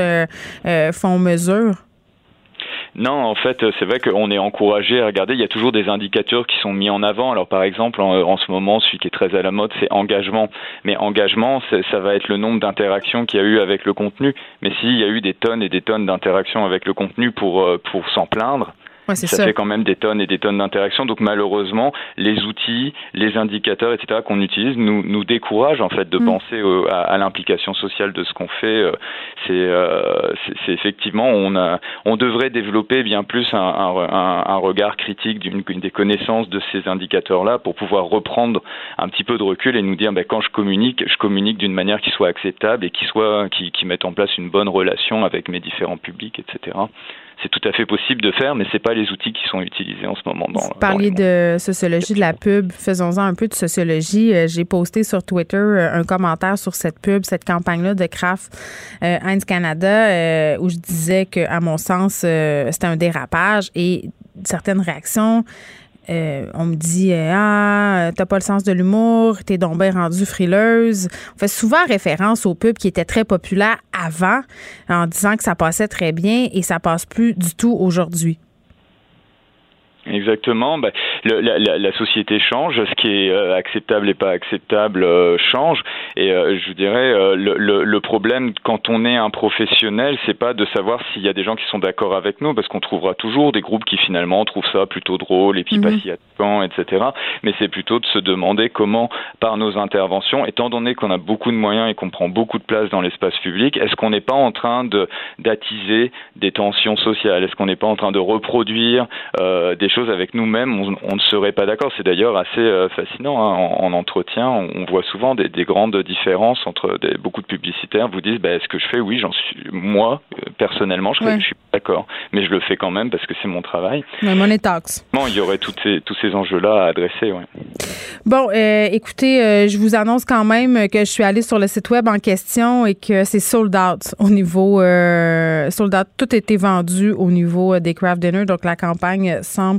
font mesure? Non, en fait, c'est vrai qu'on est encouragé à regarder. Il y a toujours des indicateurs qui sont mis en avant. Alors, par exemple, en, ce moment, celui qui est très à la mode, c'est engagement. Mais engagement, ça va être le nombre d'interactions qu'il y a eu avec le contenu. Mais s'il y a eu des tonnes et des tonnes d'interactions avec le contenu pour, euh, pour s'en plaindre, ça, fait quand même des tonnes et des tonnes d'interactions. Donc malheureusement, les outils, les indicateurs, etc. qu'on utilise nous, nous découragent en fait de mm. penser à, l'implication sociale de ce qu'on fait. Euh, euh, c'est effectivement on a on devrait développer bien plus un, un, un regard critique d'une des connaissances de ces indicateurs-là pour pouvoir reprendre un petit peu de recul et nous dire ben, quand je communique, je communique d'une manière qui soit acceptable et qui soit qui, qui mette en place une bonne relation avec mes différents publics, etc c'est tout à fait possible de faire, mais c'est pas les outils qui sont utilisés en ce moment. Dans, Vous parliez de sociologie de la pub. Faisons-en un peu de sociologie. Euh, j'ai posté sur Twitter euh, un commentaire sur cette pub, cette campagne-là de Kraft euh, Heinz Canada, où je disais que, à mon sens, c'était un dérapage et certaines réactions euh, on me dit euh, Ah, t'as pas le sens de l'humour, t'es donc bien rendue frileuse. On fait souvent référence aux pubs qui étaient très populaires avant en disant que ça passait très bien et ça passe plus du tout aujourd'hui. Exactement. Ben, le, la, la, société change, ce qui est euh, acceptable et pas acceptable euh, change. Et euh, je dirais le, le, le, problème quand on est un professionnel, c'est pas de savoir s'il y a des gens qui sont d'accord avec nous, parce qu'on trouvera toujours des groupes qui finalement trouvent ça plutôt drôle et puis mm pas si attend, etc. Mais c'est plutôt de se demander comment, par nos interventions, étant donné qu'on a beaucoup de moyens et qu'on prend beaucoup de place dans l'espace public, est-ce qu'on n'est pas en train de d'attiser des tensions sociales? Est-ce qu'on n'est pas en train de reproduire des choses avec nous-mêmes, on, ne serait pas d'accord. C'est d'ailleurs assez euh, fascinant. Hein. En, entretien, on, voit souvent des, grandes différences entre des, beaucoup de publicitaires vous disent bah, est-ce que je fais? Oui, j'en suis. Moi, euh, personnellement, je, suis pas d'accord. Mais je le fais quand même parce que c'est mon travail. Ouais, money tax. Bon, il y aurait tous ces, tous ces enjeux-là à adresser. Ouais. Bon, euh, écoutez, je vous annonce quand même que je suis allée sur le site web en question et que c'est sold out au niveau. sold out. Tout été vendu au niveau des craft dinner. Donc, la campagne semble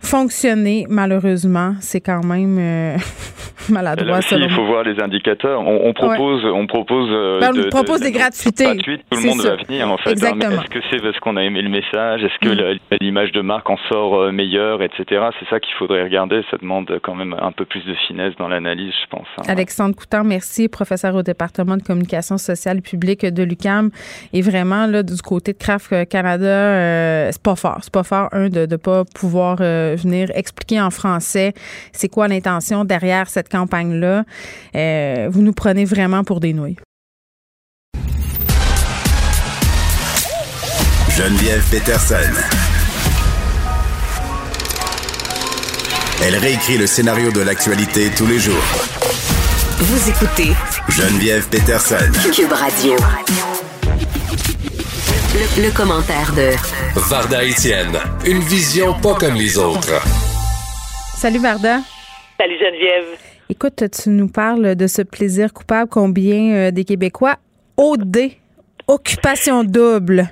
fonctionner, malheureusement. C'est quand même euh, maladroit. il faut voir les indicateurs. On, propose, on propose, euh, ben, on propose des gratuités. tout le monde va venir en fait. Exactement. Est-ce que c'est parce qu'on a aimé le message? Est-ce que mm. l'image de marque en sort euh, meilleure, etc. C'est ça qu'il faudrait regarder. Ça demande quand même un peu plus de finesse dans l'analyse, je pense. Hein. Alexandre Coutan, merci, professeur au département de communication sociale publique de l'UCAM. Et vraiment là, du côté de Craft Canada, c'est pas fort. C'est pas fort un de ne pas pouvoir venir expliquer en français c'est quoi l'intention derrière cette campagne-là. Euh, vous nous prenez vraiment pour des nouilles. Geneviève Peterson. Elle réécrit le scénario de l'actualité tous les jours. Vous écoutez Geneviève Peterson. Cube Radio. Le, le commentaire de Varda Étienne, une vision pas comme les autres. Salut Varda. Salut Geneviève. Écoute, tu nous parles de ce plaisir coupable combien euh, des Québécois? OD, occupation double.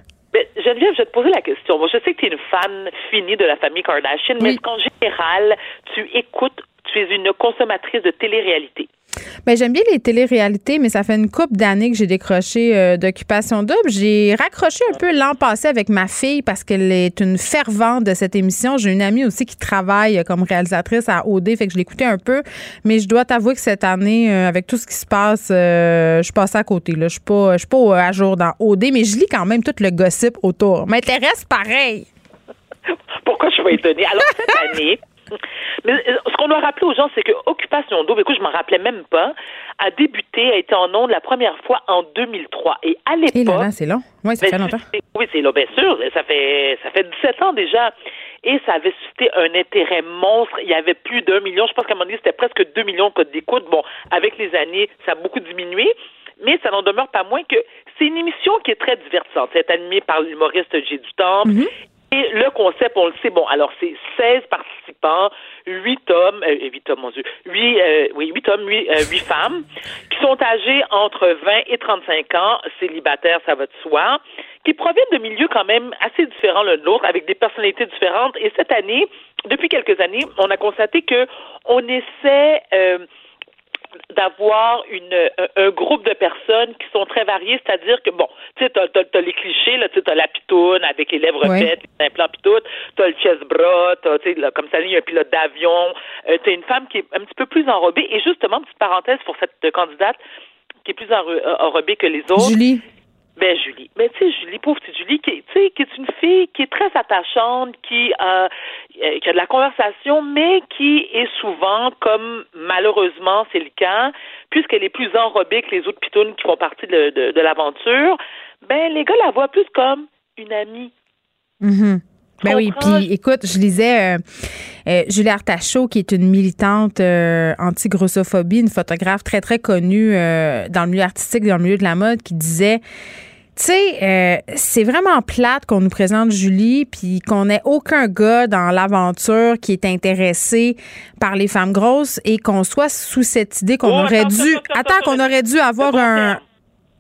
Geneviève, je vais te poser la question. Moi, je sais que tu es une fan finie de la famille Kardashian, mais est-ce qu'en général, tu écoutes, tu es une consommatrice de télé-réalité? Ben, j'aime bien les téléréalités, mais ça fait une couple d'années que j'ai décroché euh, d'occupation double. J'ai raccroché un peu l'an passé avec ma fille parce qu'elle est une fervente de cette émission. J'ai une amie aussi qui travaille comme réalisatrice à OD, fait que je l'écoutais un peu. Mais je dois t'avouer que cette année, euh, avec tout ce qui se passe, euh, je suis passée à côté. Là. Je suis pas, je suis pas à jour dans OD, mais je lis quand même tout le gossip autour. M'intéresse pareil. Pourquoi je suis étonnée? Alors, cette année, mais euh, ce qu'on doit rappeler aux gens, c'est que Occupation Double, écoute, je m'en rappelais même pas, a débuté, a été en ondes la première fois en 2003. Et à l'époque. Et là, là, c'est long. Oui, ça Ben, fait longtemps. c'est- Oui, c'est là, bien sûr. Ça fait, ça fait 17 ans déjà. Et ça avait suscité un intérêt monstre. Il y avait plus d'un million. Je pense qu'à un moment donné, c'était presque 2 millions de codes d'écoute. Bon, avec les années, ça a beaucoup diminué. Mais ça n'en demeure pas moins que c'est une émission qui est très divertissante. C'est animée par l'humoriste J. du Temple. Et le concept, on le sait, bon, alors c'est 16 participants, 8 hommes, euh, 8 hommes, mon Dieu, 8, euh, oui, 8 hommes, 8, euh, 8 femmes, qui sont âgés entre 20 et 35 ans, célibataires, ça va de soi, qui proviennent de milieux quand même assez différents l'un de l'autre, avec des personnalités différentes. Et cette année, depuis quelques années, on a constaté que on essaie euh, d'avoir une un, groupe de personnes qui sont très variées, c'est-à-dire que bon, tu sais, t'as, t'as, t'as les clichés, là, tu sais, t'as la pitoune avec les lèvres Ouais. faites, les implants t'as le chest bras, t'as, tu sais, comme ça, il y a un pilote d'avion, euh, t'as une femme qui est un petit peu plus enrobée, et justement, petite parenthèse pour cette candidate qui est plus enro- enrobée que les autres. Julie. Ben Julie, ben tu sais Julie, pauvre petite Julie, qui, tu qui est une fille qui est très attachante, qui, euh, euh, qui a de la conversation, mais qui est souvent, comme malheureusement c'est le cas, puisqu'elle est plus enrobée que les autres pitounes qui font partie de, de, de l'aventure, ben les gars la voient plus comme une amie. Mhm. Ben oui, puis écoute, je lisais euh, euh, Julie Artachot, qui est une militante euh, anti-grossophobie, une photographe très, très connue dans le milieu artistique, dans le milieu de la mode, qui disait tu sais, euh, c'est vraiment plate qu'on nous présente Julie, puis qu'on n'ait aucun gars dans l'aventure qui est intéressé par les femmes grosses et qu'on soit sous cette idée qu'on Oh, aurait attends, dû. attends, attends, Attends, qu'on aurait dû avoir un.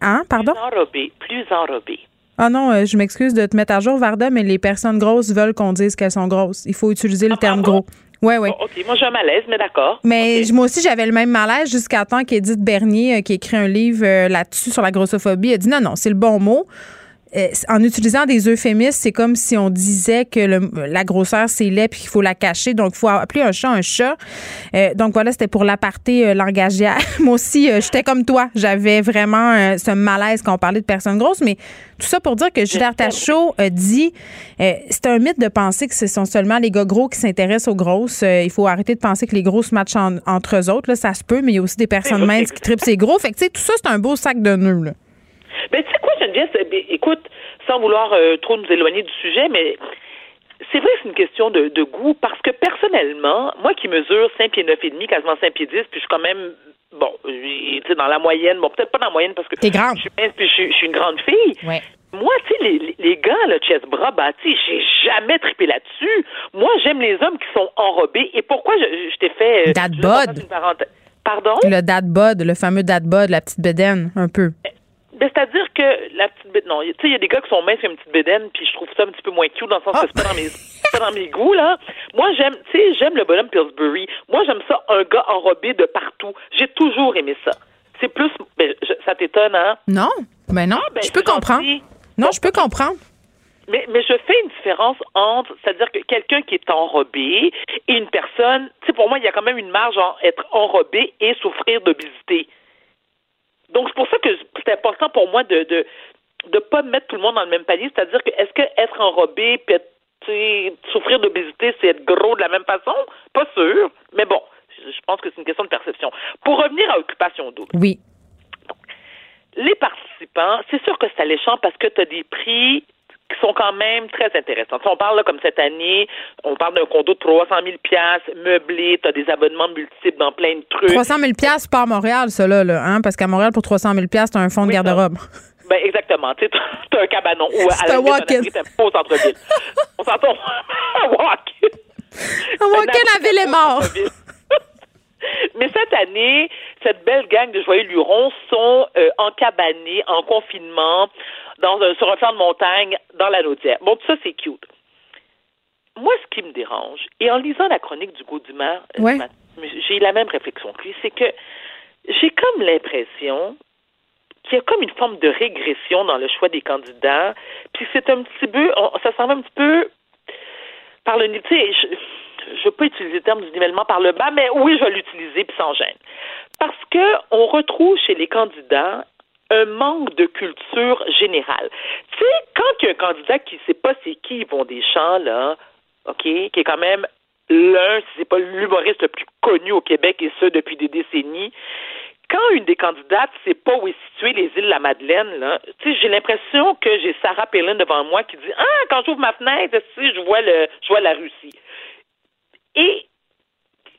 Hein, pardon? Plus enrobée, plus enrobée. Ah non, euh, je m'excuse de te mettre à jour, Varda, mais les personnes grosses veulent qu'on dise qu'elles sont grosses. Il faut utiliser le Ah, terme gros. Ouais, ouais. Bon, ok, moi j'ai un malaise, mais d'accord. Mais moi aussi, j'avais le même malaise jusqu'à temps qu'Edith Bernier, euh, qui écrit un livre euh, là-dessus sur la grossophobie, a dit non, non, c'est le bon mot. Euh, en utilisant des euphémismes, c'est comme si on disait que le- la grosseur, c'est laid puis qu'il faut la cacher. Donc, il faut appeler un chat un chat. Euh, donc, voilà, c'était pour l'aparté euh, langagière. Moi aussi, euh, j'étais comme toi. J'avais vraiment ce malaise quand on parlait de personnes grosses. Mais tout ça pour dire que Jules Artachot a dit c'est un mythe de penser que ce sont seulement les gars gros qui s'intéressent aux grosses. Il faut arrêter de penser que les grosses matchent en- entre eux autres. Là, ça se peut, mais il y a aussi des personnes minces qui tripent ces gros. Fait que, tu sais, tout ça, c'est un beau sac de nœuds. là. Ben, tu sais quoi, Geneviève, ben, écoute, sans vouloir euh, trop nous éloigner du sujet, mais c'est vrai que c'est une question de, de goût, parce que personnellement, moi qui mesure 5 pieds 9 et demi, quasiment 5 pieds 10, puis je suis quand même, bon, euh, tu sais, dans la moyenne, bon, peut-être pas dans la moyenne parce que T'es grande. je suis puis je, suis- je suis une grande fille. Ouais. Moi, tu sais, les, les- gars, le chest bras bâti, j'ai jamais trippé là-dessus. Moi, j'aime les hommes qui sont enrobés. Et pourquoi je, je t'ai fait... euh, Dad bod. Pardon? Le dad bod, le fameux dad bod, la petite bedaine, un peu. Ben, c'est-à-dire que la petite bédaine, non, tu sais, il y a des gars qui sont minces comme une petite bédaine, puis je trouve ça un petit peu moins cute dans le sens Ah. que c'est pas dans mes, pas dans mes goûts, là. Moi, j'aime, tu sais, j'aime le bonhomme Pillsbury. Moi, j'aime ça, un gars enrobé de partout. J'ai toujours aimé ça. C'est plus, ben, je- ça t'étonne, hein? Non, ben non, ben, je peux comprendre. Non, je peux comprendre. Mais, mais je fais une différence entre, c'est-à-dire que quelqu'un qui est enrobé et une personne, tu sais, pour moi, il y a quand même une marge entre être enrobé et souffrir d'obésité. Donc, c'est pour ça que c'est important pour moi de de de pas mettre tout le monde dans le même palier. C'est-à-dire que est-ce que être enrobé puis souffrir d'obésité, c'est être gros de la même façon? Pas sûr. Mais bon, je je pense que c'est une question de perception. Pour revenir à Occupation double, Oui. les participants, c'est sûr que c'est alléchant parce que tu as des prix qui sont quand même très intéressantes. Si on parle là, comme cette année, on parle d'un condo de 300 000 meublé, tu as des abonnements multiples dans plein de trucs. 300 000 c'est pas à Montréal, ça, là, hein? parce qu'à Montréal, pour 300 000 tu as un fonds de garde-robe. Ben exactement. Tu as un cabanon ou à la walk-in. au centre-ville. on s'entend. un walk-in. Un walk-in, la ville est mort. Mais cette année, cette belle gang de joyeux lurons sont euh, encabanés, en confinement, dans un, sur un flanc de montagne, dans la Naudière. Bon, tout ça, c'est cute. Moi, ce qui me dérange, et en lisant la chronique du Dumas, ouais. j'ai la même réflexion que lui, c'est que j'ai comme l'impression qu'il y a comme une forme de régression dans le choix des candidats, puis c'est un petit peu, ça semble un petit peu par le, tu sais, je ne veux pas utiliser le terme du nivellement par le bas, mais oui, je vais l'utiliser puis sans gêne. Parce que on retrouve chez les candidats un manque de culture générale. Tu sais, quand il y a un candidat qui ne sait pas c'est qui Yvon Deschamps, là, OK, qui est quand même l'un, si c'est pas l'humoriste le plus connu au Québec, et ce, depuis des décennies, quand une des candidates ne sait pas où est située les îles de la Madeleine, là, j'ai l'impression que j'ai Sarah Palin devant moi qui dit Ah, quand j'ouvre ma fenêtre, je vois le je vois la Russie. Et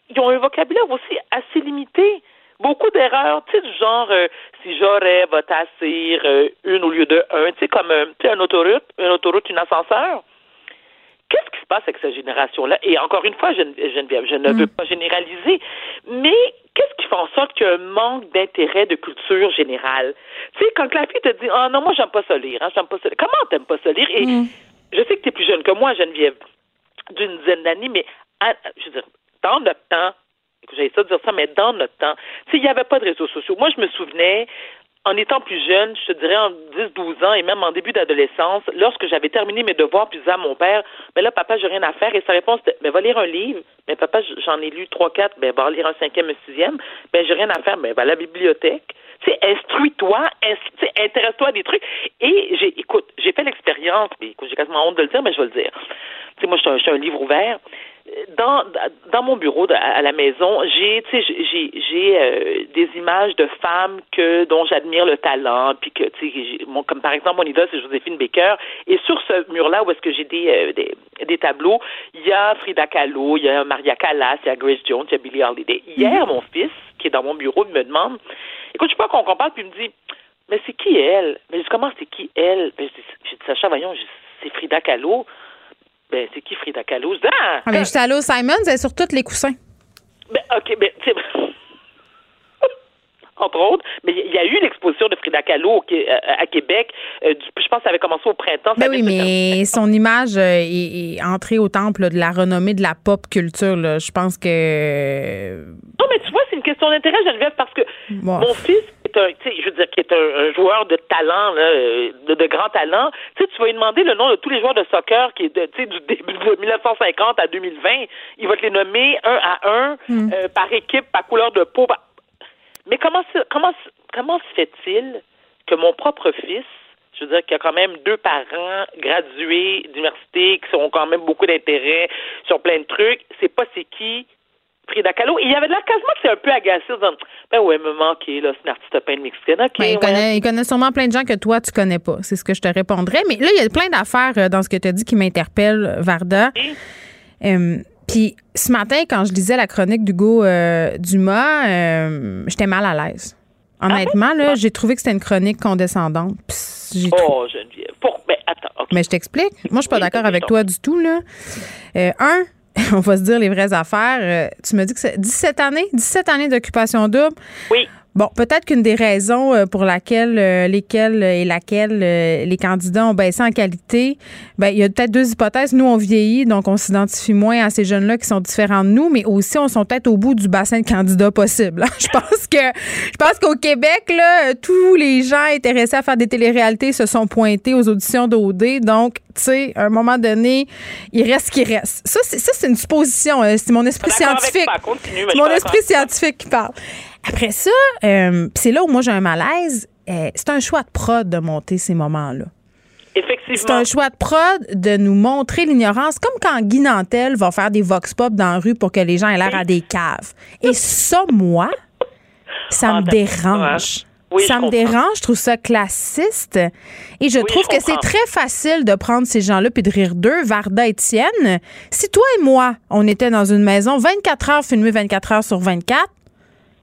ils ont un vocabulaire aussi assez limité. Beaucoup d'erreurs, tu sais, du genre euh, si j'aurais va t'assir euh, une au lieu de un, tu sais, comme euh, un autoroute, une autoroute, une ascenseur. Qu'est-ce qui se passe avec cette génération-là? Et encore une fois, Geneviève, je ne veux mm. pas généraliser, mais qu'est-ce qui fait en sorte qu'il y a un manque d'intérêt de culture générale? Tu sais, quand la fille te dit, ah non, moi, j'aime pas ça lire, hein, j'aime pas ça lire. Comment t'aimes pas ça lire? Et mm. je sais que tu es plus jeune que moi, Geneviève, d'une dizaine d'années, mais je veux dire, dans notre temps, j'allais ça dire ça, mais dans notre temps, il n'y avait pas de réseaux sociaux. Moi, je me souvenais, en étant plus jeune, je te dirais en 10-12 ans et même en début d'adolescence, lorsque j'avais terminé mes devoirs, puis à mon père, mais là, papa, j'ai rien à faire. Et sa réponse était, mais va lire un livre. Mais papa, j'en ai lu trois, quatre, ben, va lire un cinquième, un sixième. Ben, j'ai rien à faire. Mais va à la bibliothèque. Tu sais, instruis-toi, intéresse-toi à des trucs. Et j'ai, écoute, j'ai fait l'expérience, j'ai quasiment honte de le dire, mais je vais le dire. Tu sais, moi, je suis un livre ouvert dans, dans mon bureau à la maison, j'ai j'ai j'ai euh, des images de femmes que dont j'admire le talent, puis que sais comme par exemple mon idole c'est Joséphine Baker et sur ce mur-là où est-ce que j'ai des, euh, des, des tableaux, il y a Frida Kahlo, il y a Maria Callas, il y a Grace Jones, il y a Billie Holiday. Hier, mhm. mon fils qui est dans mon bureau me demande, écoute, je sais pas qu'on parle, puis il me dit mais c'est qui elle? Mais je comment c'est qui elle? J'ai dit, Sacha, voyons, c'est Frida Kahlo. Ben, c'est qui Frida Kahlo? Ah, ah, ben, Simons, elle est sur tous les coussins. Ben, OK, ben, entre autres. Mais il y a eu l'exposition de Frida Kahlo euh, à Québec. Euh, je pense que ça avait commencé au printemps. Ben oui, mais son image euh, est, entrée au temple de la renommée de la pop culture. Je pense que. Non, mais tu vois, c'est une question d'intérêt, Geneviève, parce que mon fils je veux dire, qui est un, joueur de talent, de, grand talent, tu sais, tu vas lui demander le nom de tous les joueurs de soccer qui est de, du début de 1950 à 2020. Il va te les nommer un à un, hmm. euh, par équipe, par couleur de peau. Mais comment, comment, comment se fait-il que mon propre fils, je veux dire qu'il y a quand même deux parents gradués d'université qui ont quand même beaucoup d'intérêt sur plein de trucs, c'est pas c'est qui Frida Kahlo. il y avait de la quasiment que c'est un peu agacé. Disant, ben ouais, me manquer, là, c'est une artiste peine mexicaine. Okay, ben, il, connaît, il, connaît, sûrement plein de gens que toi, tu connais pas. C'est ce que je te répondrais. Mais là, il y a plein d'affaires euh, dans ce que tu as dit qui m'interpellent, Varda. Euh, puis ce matin, quand je lisais la chronique d'Hugo euh, Dumas, euh, j'étais mal à l'aise. Honnêtement, là, j'ai trouvé que c'était une chronique condescendante. oh, Geneviève. Pour... Ben, attends, Mais je t'explique. Moi, je suis pas d'accord avec toi du tout. Là. un, on va se dire les vraies affaires. Euh, tu me dis que c'est 17 années, 17 années d'occupation double. Oui. Bon, peut-être qu'une des raisons euh, pour laquelle, euh, lesquelles et laquelle les candidats ont baissé en qualité, ben il y a peut-être deux hypothèses. Nous, on vieillit, donc on s'identifie moins à ces jeunes-là qui sont différents de nous, mais aussi on sont peut-être au bout du bassin de candidats possible. Hein. Je pense que je pense qu'au Québec, là, tous les gens intéressés à faire des téléréalités se sont pointés aux auditions d'OD. Donc, tu sais, à un moment donné, il reste ce qui reste. Ça, c'est une supposition. Hein. C'est mon esprit scientifique. C'est mon esprit scientifique qui parle. Après ça, euh, c'est là où moi j'ai un malaise. Euh, c'est un choix de prod de monter ces moments-là. Effectivement. C'est un choix de prod de nous montrer l'ignorance, comme quand Guy Nantel va faire des vox pop dans la rue pour que les gens aient l'air à des caves. Et ça, moi, ça ah, me dérange. Oui, ça me comprends. dérange, je trouve ça classiste. Et je Oui, trouve je que c'est très facile de prendre ces gens-là puis de rire d'eux. Varda Étienne, si toi et moi, on était dans une maison 24 heures filmées 24 heures sur 24,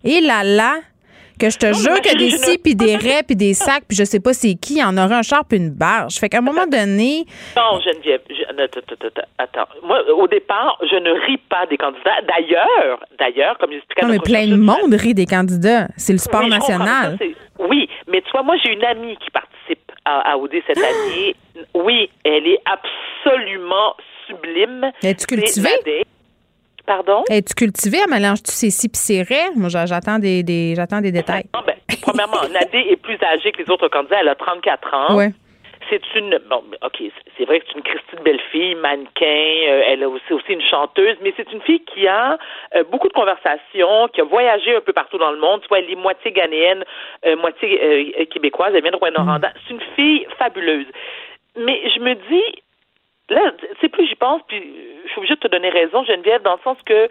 et là là, que je te jure mais que des si puis des raies puis des sacs puis je sais pas c'est qui, en aura un char puis une barge. Fait qu'à un moment donné, Non, Geneviève, je- attends. Moi, au départ, je ne ris pas des candidats. D'ailleurs, d'ailleurs, comme j'expliquais à non mais plein de monde rit des candidats. C'est le sport Oui, national. ça, oui, mais tu vois, moi, j'ai une amie qui participe à, à OD cette année. Oui, elle est absolument sublime. Es-tu cultivée? Pardon? Es-tu cultivé? Elle mélange-tu ses si pis ses raies? Moi, j'a- j'attends des, des- j'attends des détails. Non, ben, premièrement, Nadé est plus âgée que les autres candidats. Elle a 34 ans. Ouais. C'est une. Bon, OK, c'est- vrai que c'est une Christine belle fille, mannequin. euh, elle a aussi, aussi une chanteuse, mais c'est une fille qui a euh, beaucoup de conversations, qui a voyagé un peu partout dans le monde. Tu vois, elle est moitié ghanéenne, euh, moitié euh, québécoise. Elle vient de Rwanda. C'est une fille fabuleuse. Mais je me dis, là, c'est plus j'y pense, puis je suis obligée de te donner raison, Geneviève, dans le sens que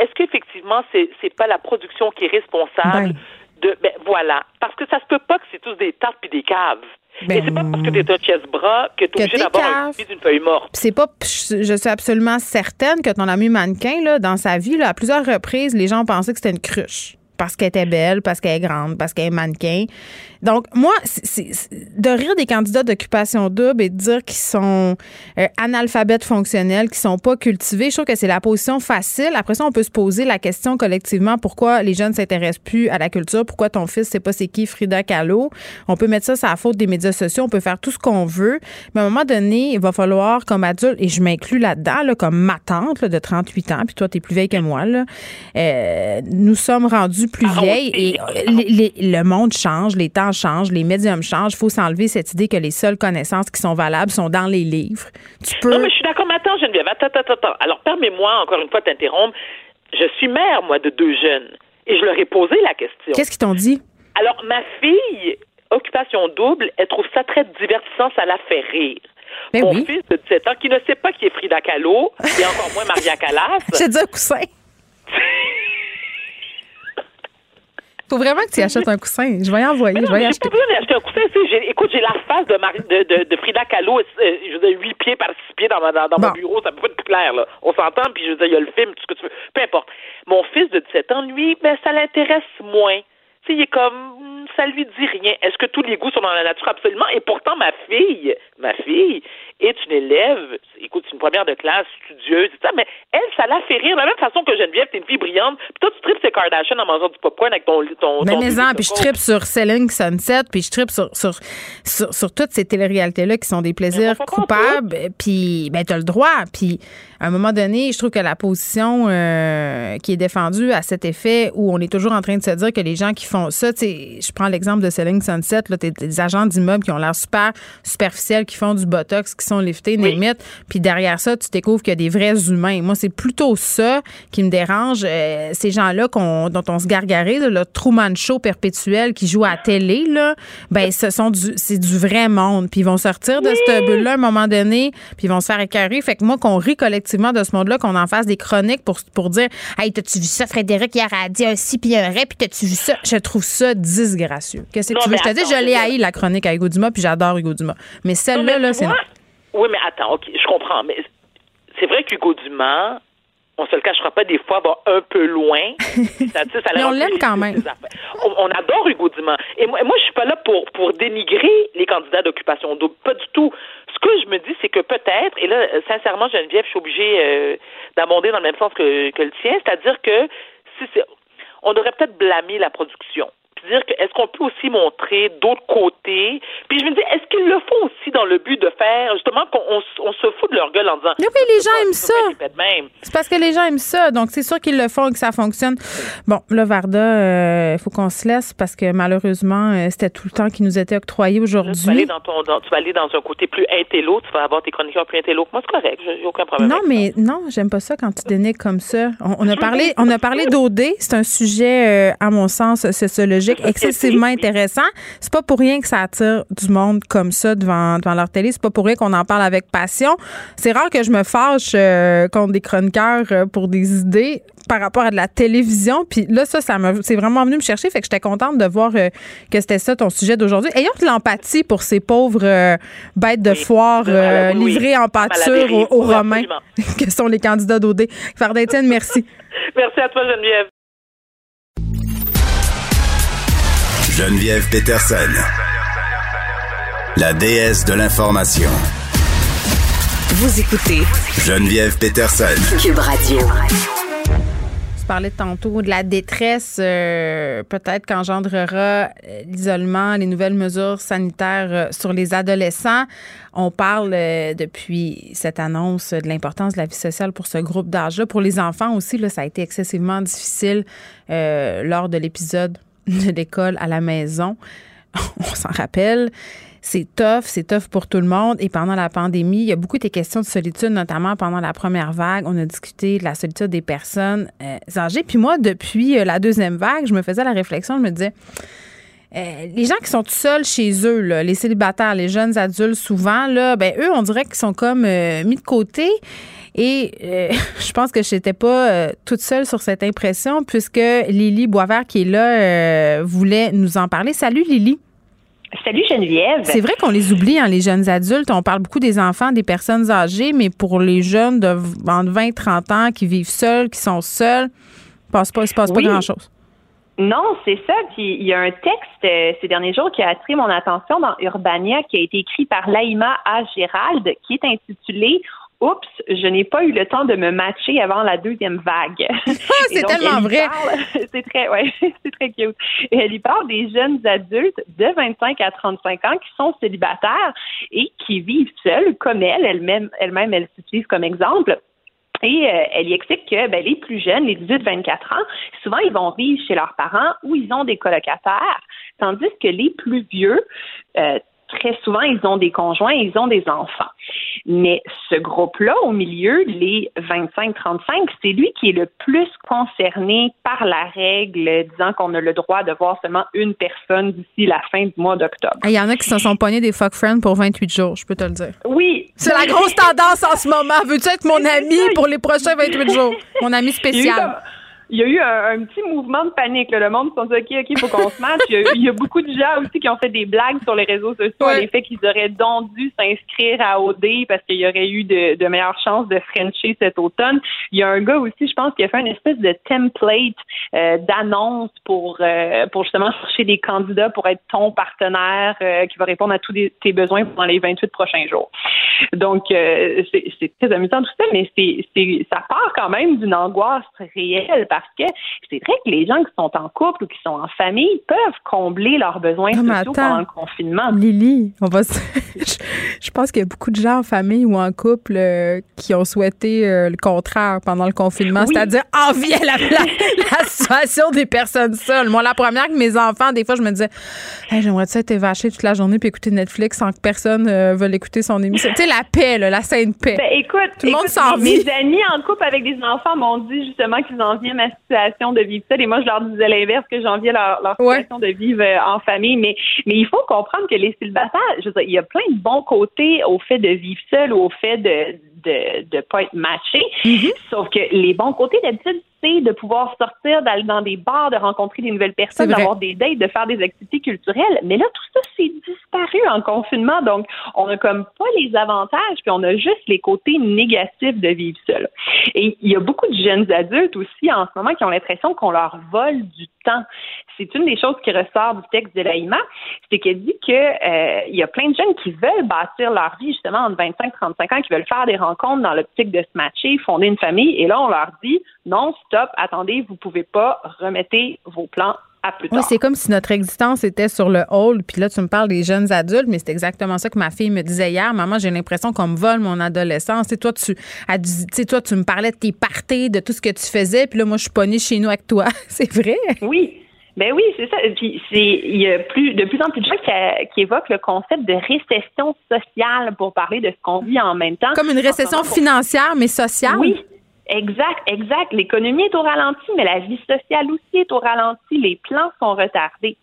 est-ce qu'effectivement, c'est c'est pas la production qui est responsable de. Ben voilà. Parce que ça se peut pas que c'est tous des tartes puis des caves. Ben, Et c'est pas parce que t'es un chess-bras que t'es obligé d'avoir un d'une feuille morte. C'est pas, je je suis absolument certaine que ton ami mannequin, là, dans sa vie, là, à plusieurs reprises, les gens pensaient que c'était une cruche. Parce qu'elle était belle, parce qu'elle est grande, parce qu'elle est mannequin. Donc, moi, c'est- de rire des candidats d'occupation double et de dire qu'ils sont euh, analphabètes fonctionnels, qu'ils sont pas cultivés, je trouve que c'est la position facile. Après ça, on peut se poser la question collectivement pourquoi les jeunes s'intéressent plus à la culture, pourquoi ton fils sait pas c'est qui Frida Kahlo? On peut mettre ça sur la faute des médias sociaux, on peut faire tout ce qu'on veut, mais à un moment donné, il va falloir, comme adulte, et je m'inclus là-dedans, là, comme ma tante là, de 38 ans, puis toi, tu es plus vieille que moi, là, euh, nous sommes rendus plus vieilles et euh, les- les- le monde change, les temps changent, les médiums changent. Il faut s'enlever cette idée que les seules connaissances qui sont valables sont dans les livres. Tu peux. Non, mais je suis d'accord. Mais attends, Geneviève, attends, attends, attends. Alors, permets-moi encore une fois de t'interrompre. Je suis mère, moi, de deux jeunes. Et je leur ai posé la question. Qu'est-ce qu'ils t'ont dit? Alors, ma fille, occupation double, elle trouve ça très divertissant, ça la fait rire. Ben Mon oui. fils de 17 ans, qui ne sait pas qui est Frida Kahlo, et encore moins Maria Callas. J'ai dit un coussin. Faut vraiment que tu achètes un coussin. Je vais y envoyer. Je vais y acheter. pas besoin d'acheter un coussin. Écoute, j'ai la face de, Marie- de, de, de Frida Kahlo, euh, je veux dire, 8 pieds par 6 pieds dans, ma- dans, dans mon bureau, ça peut pas être plus clair, là. On s'entend, puis je veux dire, il y a le film, tout ce que tu veux. Peu importe. Mon fils de 17 ans, lui, ben, ça l'intéresse moins. Tu sais, il est comme, hmm, ça lui dit rien. Est-ce que tous les goûts sont dans la nature? Absolument. Et pourtant, ma fille, ma fille est une élève, écoute, c'est une première de classe, studieuse, et tout ça, mais elle, ça la fait rire. De la même façon que Geneviève, t'es une fille brillante, puis toi, tu tripes ces Kardashian en mangeant du popcorn avec ton, ton, Mais mais puis je tripe sur Selling Sunset, puis je tripe sur, sur, sur, sur toutes ces téléréalités-là qui sont des plaisirs coupables. Puis, ben, t'as le droit. Puis, à un moment donné, je trouve que la position euh, qui est défendue à cet effet, où on est toujours en train de se dire que les gens qui font ça, tu sais, je prends l'exemple de Selling Sunset, là, t'es des agents d'immeubles qui ont l'air super superficiels, qui font du botox, qui sont liftés, limite. Puis derrière ça, tu découvres qu'il y a des vrais humains. Moi, c'est plutôt ça qui me dérange. euh, ces gens-là qu'on, dont on se gargarait, là, le Truman Show perpétuel qui joue à la télé, là, ben, ce sont du, c'est du vrai monde. Puis ils vont sortir de cette bulle-là à un moment donné, puis ils vont se faire écœurer. Fait que moi, qu'on rit collectivement de ce monde-là, qu'on en fasse des chroniques pour, pour dire, hey, t'as-tu vu ça, Frédéric, hier a dit un si puis un ré, puis t'as-tu vu ça? Je trouve ça disgracieux. Qu'est-ce que Non, tu veux? Je te dis, je l'ai haï, la chronique à Hugo Dumas, puis j'adore Hugo Dumas. Mais celle-là, là, c'est Oui, mais attends, OK, je comprends. Mais c'est vrai qu'Hugo Dumas, on se le cachera pas, des fois, va un peu loin. Ça, Mais on l'aime quand même. On, on adore Hugo Dumas. Et moi, moi je suis pas là pour, pour dénigrer les candidats d'occupation double. Pas du tout. Ce que je me dis, c'est que peut-être, et là, sincèrement, Geneviève, je suis obligée euh, d'abonder dans le même sens que, que le tien, c'est-à-dire que si c'est, on devrait peut-être blâmer la production. Dire que est-ce qu'on peut aussi montrer d'autres côtés? Puis je me dis, est-ce qu'ils le font aussi dans le but de faire justement qu'on on, se fout de leur gueule en disant Mais oui, les gens aiment ça. C'est parce que les gens aiment ça. Donc, c'est sûr qu'ils le font et que ça fonctionne. Bon, là, Varda, il faut qu'on se laisse parce que malheureusement, euh, c'était tout le temps qui nous était octroyé Tu vas, aller aujourd'hui. dans ton, dans- tu vas aller dans un côté plus intello, tu vas avoir tes chroniqueurs plus intello. Moi, c'est correct, j'ai aucun problème. Non, mais non, j'aime pas ça quand tu dénigres comme ça. On, on a parlé, on a parlé d'OD. C'est un sujet, euh, à mon sens, sociologique excessivement intéressant. C'est pas pour rien que ça attire du monde comme ça devant, devant leur télé. C'est pas pour rien qu'on en parle avec passion. C'est rare que je me fâche euh, contre des chroniqueurs euh, pour des idées par rapport à de la télévision. Puis là, ça, ça c'est vraiment venu me chercher. Fait que j'étais contente de voir que c'était ça ton sujet d'aujourd'hui. Ayons de l'empathie pour ces pauvres bêtes de foire livrées en pâture aux, Romains, que sont les candidats d'OD. Fardetienne, merci. merci à toi, Geneviève. Geneviève Peterson, la déesse de l'information. Vous écoutez Geneviève Peterson, Cube Radio. Tu parlais tantôt de la détresse, euh, peut-être qu'engendrera euh, l'isolement, les nouvelles mesures sanitaires euh, sur les adolescents. On parle depuis cette annonce de l'importance de la vie sociale pour ce groupe d'âge-là. Pour les enfants aussi, là, ça a été excessivement difficile lors de l'épisode de l'école à la maison. On s'en rappelle. C'est tough, c'est tough pour tout le monde. Et pendant la pandémie, il y a beaucoup de questions de solitude, notamment pendant la première vague. On a discuté de la solitude des personnes euh, âgées. Puis moi, depuis euh, la deuxième vague, je me faisais la réflexion, je me disais, euh, les gens qui sont tout seuls chez eux, les célibataires, les jeunes adultes, souvent, là, ben, eux, on dirait qu'ils sont comme mis de côté. Et euh, je pense que je n'étais pas euh, toute seule sur cette impression puisque Lily Boisvert, qui est là, euh, voulait nous en parler. Salut Lily. Salut Geneviève. C'est vrai qu'on les oublie, hein, les jeunes adultes. On parle beaucoup des enfants, des personnes âgées, mais pour les jeunes de entre 20 et 30 ans qui vivent seuls, qui sont seuls, il ne se passe pas grand-chose. Non, c'est ça. Puis il y a un texte ces derniers jours qui a attiré mon attention dans Urbania qui a été écrit par Laïma A. Gérald qui est intitulé Oups, je n'ai pas eu le temps de me matcher avant la deuxième vague. c'est tellement vrai. C'est très, ouais, c'est très cute. Et elle y parle des jeunes adultes de 25 à 35 ans qui sont célibataires et qui vivent seuls, comme elle, elle-même, elle-même, elle s'utilise comme exemple. Et euh, elle y explique que ben, les plus jeunes, les 18-24 ans, souvent ils vont vivre chez leurs parents ou ils ont des colocataires, tandis que les plus vieux, euh, très souvent, ils ont des conjoints, ils ont des enfants. Mais ce groupe-là, au milieu, les 25-35, c'est lui qui est le plus concerné par la règle disant qu'on a le droit de voir seulement une personne d'ici la fin du mois d'octobre. Il y en a qui se sont pognés des fuck friends pour 28 jours, je peux te le dire. Oui. C'est la grosse tendance en ce moment. Veux-tu être mon ami pour les prochains 28 jours? Mon ami spécial il y a eu un, petit mouvement de panique. Le monde se sont dit OK, OK, faut qu'on se matche. Il y, a, beaucoup de gens aussi qui ont fait des blagues sur les réseaux sociaux à l'effet qu'ils auraient donc dû s'inscrire à OD parce qu'il y aurait eu de, meilleures chances de Frencher cet automne. Il y a un gars aussi, je pense, qui a fait une espèce de template euh, d'annonce pour, euh, pour justement chercher des candidats pour être ton partenaire euh, qui va répondre à tous tes besoins pendant les 28 prochains jours. Donc, c'est très amusant tout ça, mais c'est ça part quand même d'une angoisse réelle parce que c'est vrai que les gens qui sont en couple ou qui sont en famille peuvent combler leurs besoins sociaux pendant le confinement. Lily, on va je, pense qu'il y a beaucoup de gens en famille ou en couple euh, qui ont souhaité euh, le contraire pendant le confinement, c'est-à-dire envier la, la, situation des personnes seules. Moi, la première que mes enfants, des fois, je me disais, j'aimerais ça être évaché toute la journée puis écouter Netflix sans que personne euh, veuille écouter son émission. tu sais, la paix, la sainte paix. Ben, écoute, tout le monde s'en Mes amis en couple avec des enfants m'ont dit justement qu'ils enviaient ma situation de vivre seul. Et moi, je leur disais l'inverse, que j'enviais leur, situation de vivre euh, en famille. Mais, mais il faut comprendre que les célibataires, je veux dire, il y a plein de bons côtés au fait de vivre seul ou au fait de de ne pas être matché. Mm-hmm. Sauf que les bons côtés d'habitude, de pouvoir sortir, d'aller dans des bars, de rencontrer des nouvelles personnes, d'avoir des dates, de faire des activités culturelles. Mais là, tout ça, c'est disparu en confinement. Donc, on a comme pas les avantages, puis on a juste les côtés négatifs de vivre seul. Et il y a beaucoup de jeunes adultes aussi en ce moment qui ont l'impression qu'on leur vole du temps. C'est une des choses qui ressort du texte de l'AIMA, c'est qu'elle dit que euh, y a plein de jeunes qui veulent bâtir leur vie justement entre 25 et 35 ans, qui veulent faire des rencontres dans l'optique de se matcher, fonder une famille. Et là, on leur dit non, stop, attendez, vous pouvez pas, remettez vos plans à plus tard. Oui, c'est comme si notre existence était sur le hold. Puis là, tu me parles des jeunes adultes, mais c'est exactement ça que ma fille me disait hier. Maman, j'ai l'impression qu'on me vole mon adolescence. Toi, tu, toi, tu me parlais de tes parties, de tout ce que tu faisais. Puis là, moi, je suis pognée chez nous avec toi. c'est vrai? Oui. Ben oui, c'est ça. Puis c'est il y a plus de plus en plus de gens qui, qui, évoquent le concept de récession sociale pour parler de ce qu'on vit en même temps. Comme une récession financière mais sociale. Oui, Exact, exact. L'économie est au ralenti, mais la vie sociale aussi est au ralenti. Les plans sont retardés.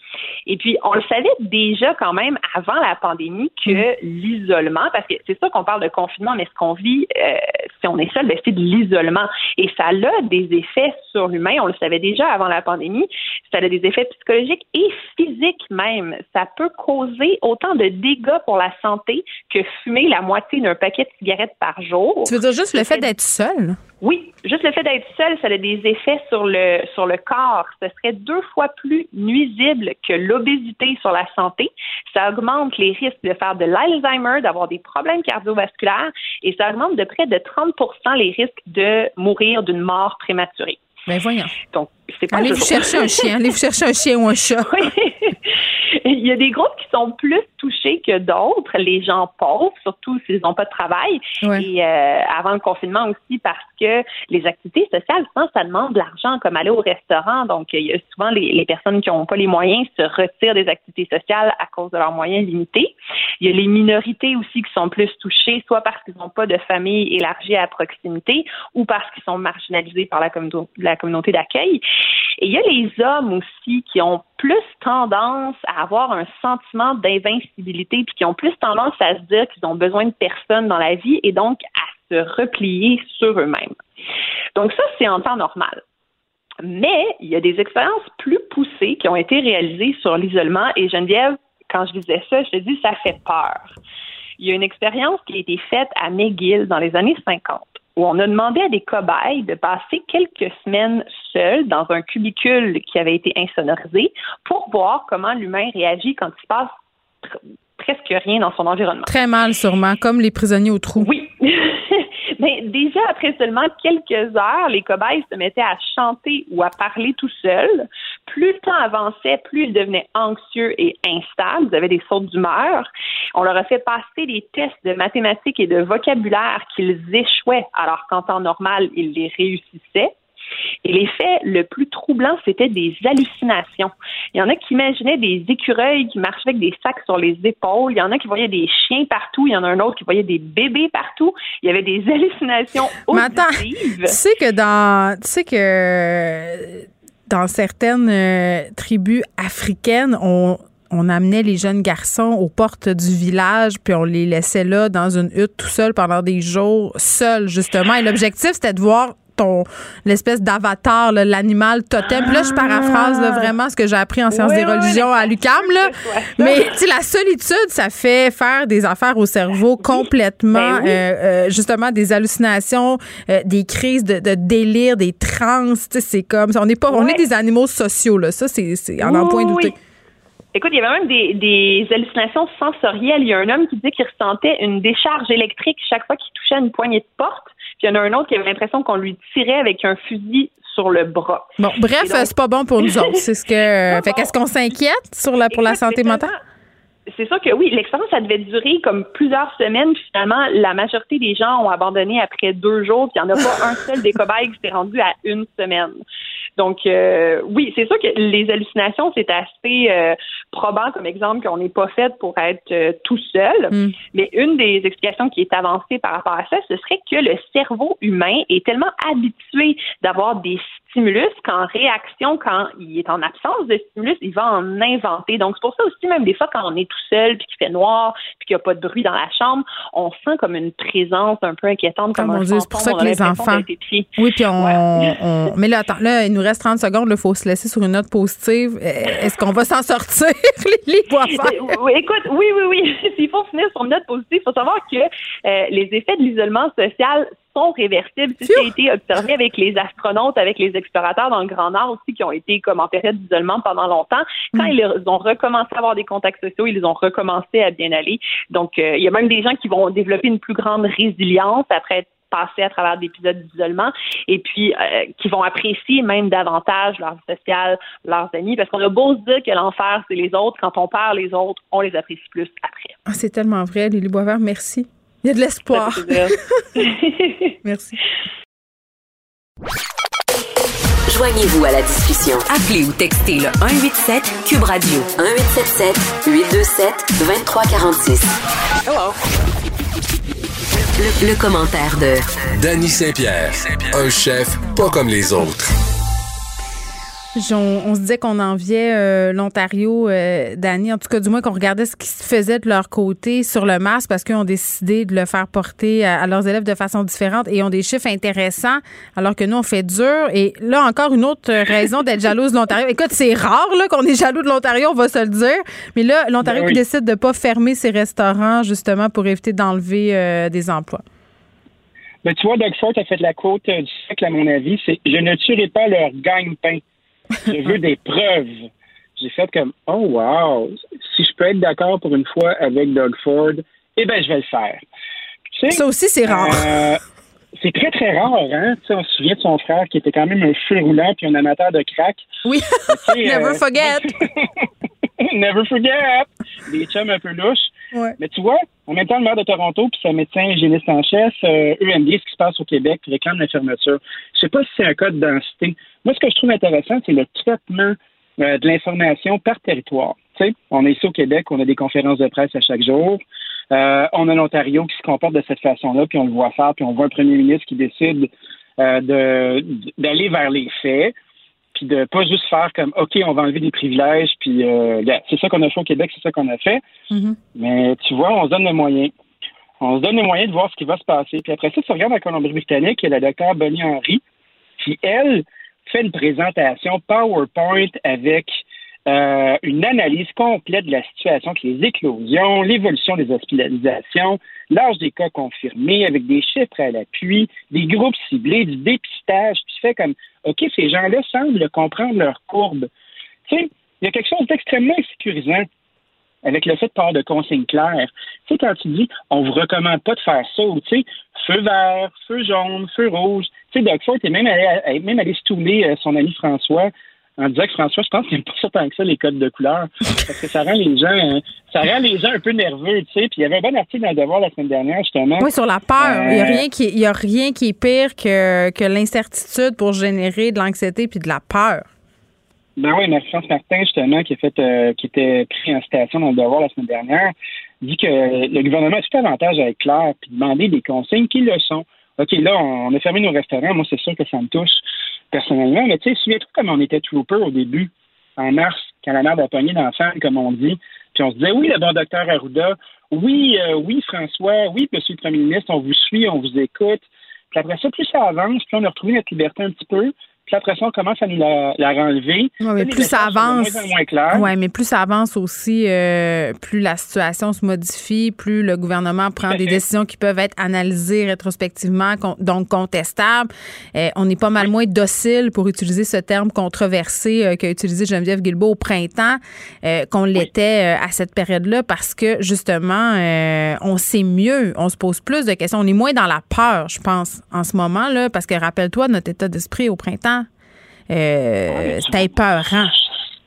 Et puis, on le savait déjà quand même avant la pandémie que mm. l'isolement, parce que c'est ça qu'on parle de confinement, mais ce qu'on vit, euh, si on est seul, ben, c'est de l'isolement. Et ça a des effets sur l'humain. On le savait déjà avant la pandémie. Ça a des effets psychologiques et physiques même. Ça peut causer autant de dégâts pour la santé que fumer la moitié d'un paquet de cigarettes par jour. Tu veux dire juste le fait d'être seul? Oui, juste le fait d'être seul, ça a des effets sur le sur le corps. Ce serait deux fois plus nuisible que l'obésité sur la santé. Ça augmente les risques de faire de l'Alzheimer, d'avoir des problèmes cardiovasculaires et ça augmente de près de 30 les risques de mourir d'une mort prématurée. Ben voyons. Donc, pas Allez vous chercher un chien, allez vous chercher un chien ou un chat. Oui. Il y a des groupes qui sont plus touchés que d'autres, les gens pauvres, surtout s'ils n'ont pas de travail. Et euh, avant le confinement aussi, parce que les activités sociales, ça demande de l'argent, comme aller au restaurant. Donc, il y a souvent les, personnes qui n'ont pas les moyens se retirent des activités sociales à cause de leurs moyens limités. Il y a les minorités aussi qui sont plus touchées, soit parce qu'ils n'ont pas de famille élargie à proximité ou parce qu'ils sont marginalisés par la, la communauté d'accueil. Et il y a les hommes aussi qui ont plus tendance à avoir un sentiment d'invincibilité, puis qui ont plus tendance à se dire qu'ils ont besoin de personne dans la vie et donc à se replier sur eux-mêmes. Donc ça, c'est en temps normal. Mais il y a des expériences plus poussées qui ont été réalisées sur l'isolement et Geneviève, quand je disais ça, je te dis, ça fait peur. Il y a une expérience qui a été faite à McGill dans les années 50 où on a demandé à des cobayes de passer quelques semaines seuls dans un cubicule qui avait été insonorisé pour voir comment l'humain réagit quand il se passe presque rien dans son environnement. Très mal, sûrement, comme les prisonniers au trou. Oui. Mais déjà après seulement quelques heures, les cobayes se mettaient à chanter ou à parler tout seuls. Plus le temps avançait, plus ils devenaient anxieux et instables. Ils avaient des sautes d'humeur. On leur a fait passer des tests de mathématiques et de vocabulaire qu'ils échouaient, alors qu'en temps normal, ils les réussissaient. Et l'effet le plus troublant, c'était des hallucinations. Il y en a qui imaginaient des écureuils qui marchaient avec des sacs sur les épaules. Il y en a qui voyaient des chiens partout. Il y en a un autre qui voyait des bébés partout. Il y avait des hallucinations auditives. tu sais que dans, tu sais que dans certaines euh, tribus africaines, on, on amenait les jeunes garçons aux portes du village, puis on les laissait là dans une hutte tout seul pendant des jours, seuls justement. Et l'objectif, c'était de voir l'espèce d'avatar, l'animal totem. Puis là, je paraphrase vraiment ce que j'ai appris en sciences des religions à l'UCAM. Mais la solitude, ça fait faire des affaires au cerveau complètement, ben euh, euh, justement, des hallucinations, euh, des crises de, délire, des trans. C'est comme On est pas, on est des animaux sociaux. Là. Ça, c'est en un point douter. Écoute, il y avait même des, des, hallucinations sensorielles. Il y a un homme qui dit qu'il ressentait une décharge électrique chaque fois qu'il touchait une poignée de porte. Puis il y en a un autre qui avait l'impression qu'on lui tirait avec un fusil sur le bras. Bon, bref, c'est pas bon pour nous autres. C'est ce que. fait qu'est-ce qu'on s'inquiète sur la, pour la santé mentale? C'est sûr que oui, l'expérience, ça devait durer comme plusieurs semaines. Finalement, la majorité des gens ont abandonné après deux jours, puis il n'y en a pas un seul des cobayes qui s'est rendu à une semaine. Donc, euh, oui, c'est sûr que les hallucinations, c'est assez euh, probant comme exemple qu'on n'est pas fait pour être euh, tout seul. Mm. Mais une des explications qui est avancée par rapport à ça, ce serait que le cerveau humain est tellement habitué d'avoir des stimulus qu'en réaction, quand il est en absence de stimulus, il va en inventer. Donc, c'est pour ça aussi, même des fois, quand on est tout seul, puis qu'il fait noir, puis qu'il n'y a pas de bruit dans la chambre, on sent comme une présence un peu inquiétante. Comme oh c'est pour ça que les enfants... Oui, puis on, Mais là, attends, là, il nous reste 30 secondes, il faut se laisser sur une note positive. Euh, est-ce qu'on va s'en sortir, les oui, Écoute, oui, oui, oui. S'il faut finir sur une note positive, il faut savoir que euh, les effets de l'isolement social sont réversibles. C'est ce qui a été observé avec les astronautes, avec les explorateurs dans le Grand Nord aussi, qui ont été comme en période d'isolement pendant longtemps. Quand mm. ils ont recommencé à avoir des contacts sociaux, ils ont recommencé à bien aller. Donc, euh, il y a même des gens qui vont développer une plus grande résilience après être passés à travers des épisodes d'isolement et puis euh, qui vont apprécier même davantage leur vie sociale, leurs amis, parce qu'on a beau se dire que l'enfer, c'est les autres, quand on perd les autres, on les apprécie plus après. Ah, c'est tellement vrai, Lily Boisvert, merci. Il y a de l'espoir. Merci. Joignez-vous à la discussion. Appelez ou textez le 187 Cube Radio 1877 827 2346. Hello. Le, commentaire de Danny Saint-Pierre, un chef pas comme les autres. On, se disait qu'on enviait euh, l'Ontario, euh, Danny, en tout cas du moins qu'on regardait ce qui se faisait de leur côté sur le masque parce qu'ils ont décidé de le faire porter à, leurs élèves de façon différente et ont des chiffres intéressants alors que nous on fait dur. Et là encore une autre raison d'être jalouse de l'Ontario. Écoute, c'est rare là qu'on est jaloux de l'Ontario, on va se le dire. Mais là, l'Ontario ben qui décide de pas fermer ses restaurants justement pour éviter d'enlever euh, des emplois. Mais tu vois, Doug Ford a fait la quote du siècle, à mon avis, c'est Je ne tuerai pas leur gagne-pain. Je veux des preuves. J'ai fait comme, oh wow, si je peux être d'accord pour une fois avec Doug Ford, eh bien, je vais le faire. Ça aussi, c'est rare. Euh, c'est très, très rare, hein. on se souvient de son frère qui était quand même un feu roulant puis un amateur de crack. Oui, never euh, forget. never forget. Des chums un peu louches. Mais tu vois, en même temps, le maire de Toronto puis sa médecin hygiéniste en chef, euh, eux aiment ce qui se passe au Québec, puis réclament la fermeture. Je sais pas si c'est un cas de densité. Moi, ce que je trouve intéressant, c'est le traitement euh, de l'information par territoire. Tu sais, on est ici au Québec, on a des conférences de presse à chaque jour. Euh, on a l'Ontario qui se comporte de cette façon-là, puis on le voit faire, puis on voit un premier ministre qui décide euh, d'aller vers les faits puis de pas juste faire comme OK, on va enlever des privilèges, puis euh, c'est ça qu'on a fait au Québec, c'est ça qu'on a fait. Mm-hmm. Mais tu vois, on se donne les moyens. On se donne les moyens de voir ce qui va se passer. Puis après ça, tu regardes la Colombie-Britannique, il y a la docteure Bonnie Henry, qui, elle, fait une présentation PowerPoint avec euh, une analyse complète de la situation avec les éclosions, l'évolution des hospitalisations, l'âge des cas confirmés, avec des chiffres à l'appui, des groupes ciblés, du dépistage, puis fait comme OK, ces gens-là semblent comprendre leur courbe. Tu sais, il y a quelque chose d'extrêmement insécurisant avec le fait de parler de consignes claires. Tu sais, quand tu dis on vous recommande pas de faire ça, ou tu sais, feu vert, feu jaune, feu rouge. Tu sais, Doug Ford est même allé, même allé stouler euh, son ami François en disant que François, je pense qu'il n'aime pas ça tant que ça, les codes de couleur. Parce que ça rend les gens euh, ça rend les gens un peu nerveux, tu sais. Puis il y avait un bon article dans le devoir la semaine dernière, justement. Oui, sur la peur. Il n'y a, euh, rien qui, a rien qui est pire que, que l'incertitude pour générer de l'anxiété puis de la peur. Ben oui, Marie-France Martin, justement, qui a fait euh, qui était pris en citation dans le devoir la semaine dernière, dit que le gouvernement a tout avantage à être clair puis demander des consignes qui le sont. OK, là, on a fermé nos restaurants. Moi, c'est sûr que ça me touche personnellement. Mais tu sais, souviens-toi comme on était trooper au début, en mars, quand la mère a pogné d'enfants, comme on dit. Puis on se disait, oui, le bon docteur Arruda, oui, euh, oui, François, oui, monsieur le premier ministre, on vous suit, on vous écoute. Puis après ça, plus ça avance, plus on a retrouvé notre liberté un petit peu. Puis après ça, on commence à nous la, la renlever. Oui, mais plus ça avance. Oui, mais plus ça avance aussi, euh, plus la situation se modifie, plus le gouvernement prend des décisions qui peuvent être analysées rétrospectivement, donc contestables. Euh, on est pas mal moins docile pour utiliser ce terme controversé euh, qu'a utilisé Geneviève Guilbeault au printemps qu'on l'était à cette période-là parce que justement, on sait mieux, on se pose plus de questions. On est moins dans la peur, je pense, en ce moment-là, parce que rappelle-toi notre état d'esprit au printemps euh, c'était épeurant.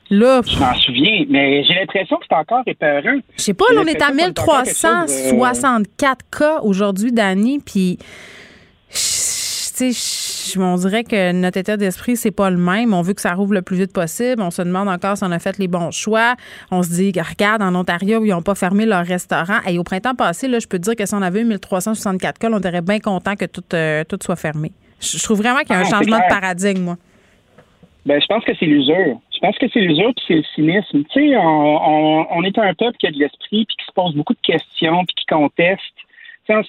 Là, je m'en souviens, mais j'ai l'impression que c'est encore épeurant. Je sais pas, là, on est à 1364 cas aujourd'hui, Dani, puis on dirait que notre état d'esprit, c'est pas le même. On veut que ça rouvre le plus vite possible. On se demande encore si on a fait les bons choix. On se dit, regarde, en Ontario, ils n'ont pas fermé leur restaurant. Et au printemps passé, là, je peux te dire que si on avait eu 1364 cas, on serait bien content que tout, euh, tout soit fermé. Je, trouve vraiment qu'il y a un ah, changement de paradigme, moi. Ben, je pense que c'est l'usure. Je pense que c'est l'usure puis c'est le cynisme. Tu sais, on, est un peuple qui a de l'esprit puis qui se pose beaucoup de questions puis qui conteste.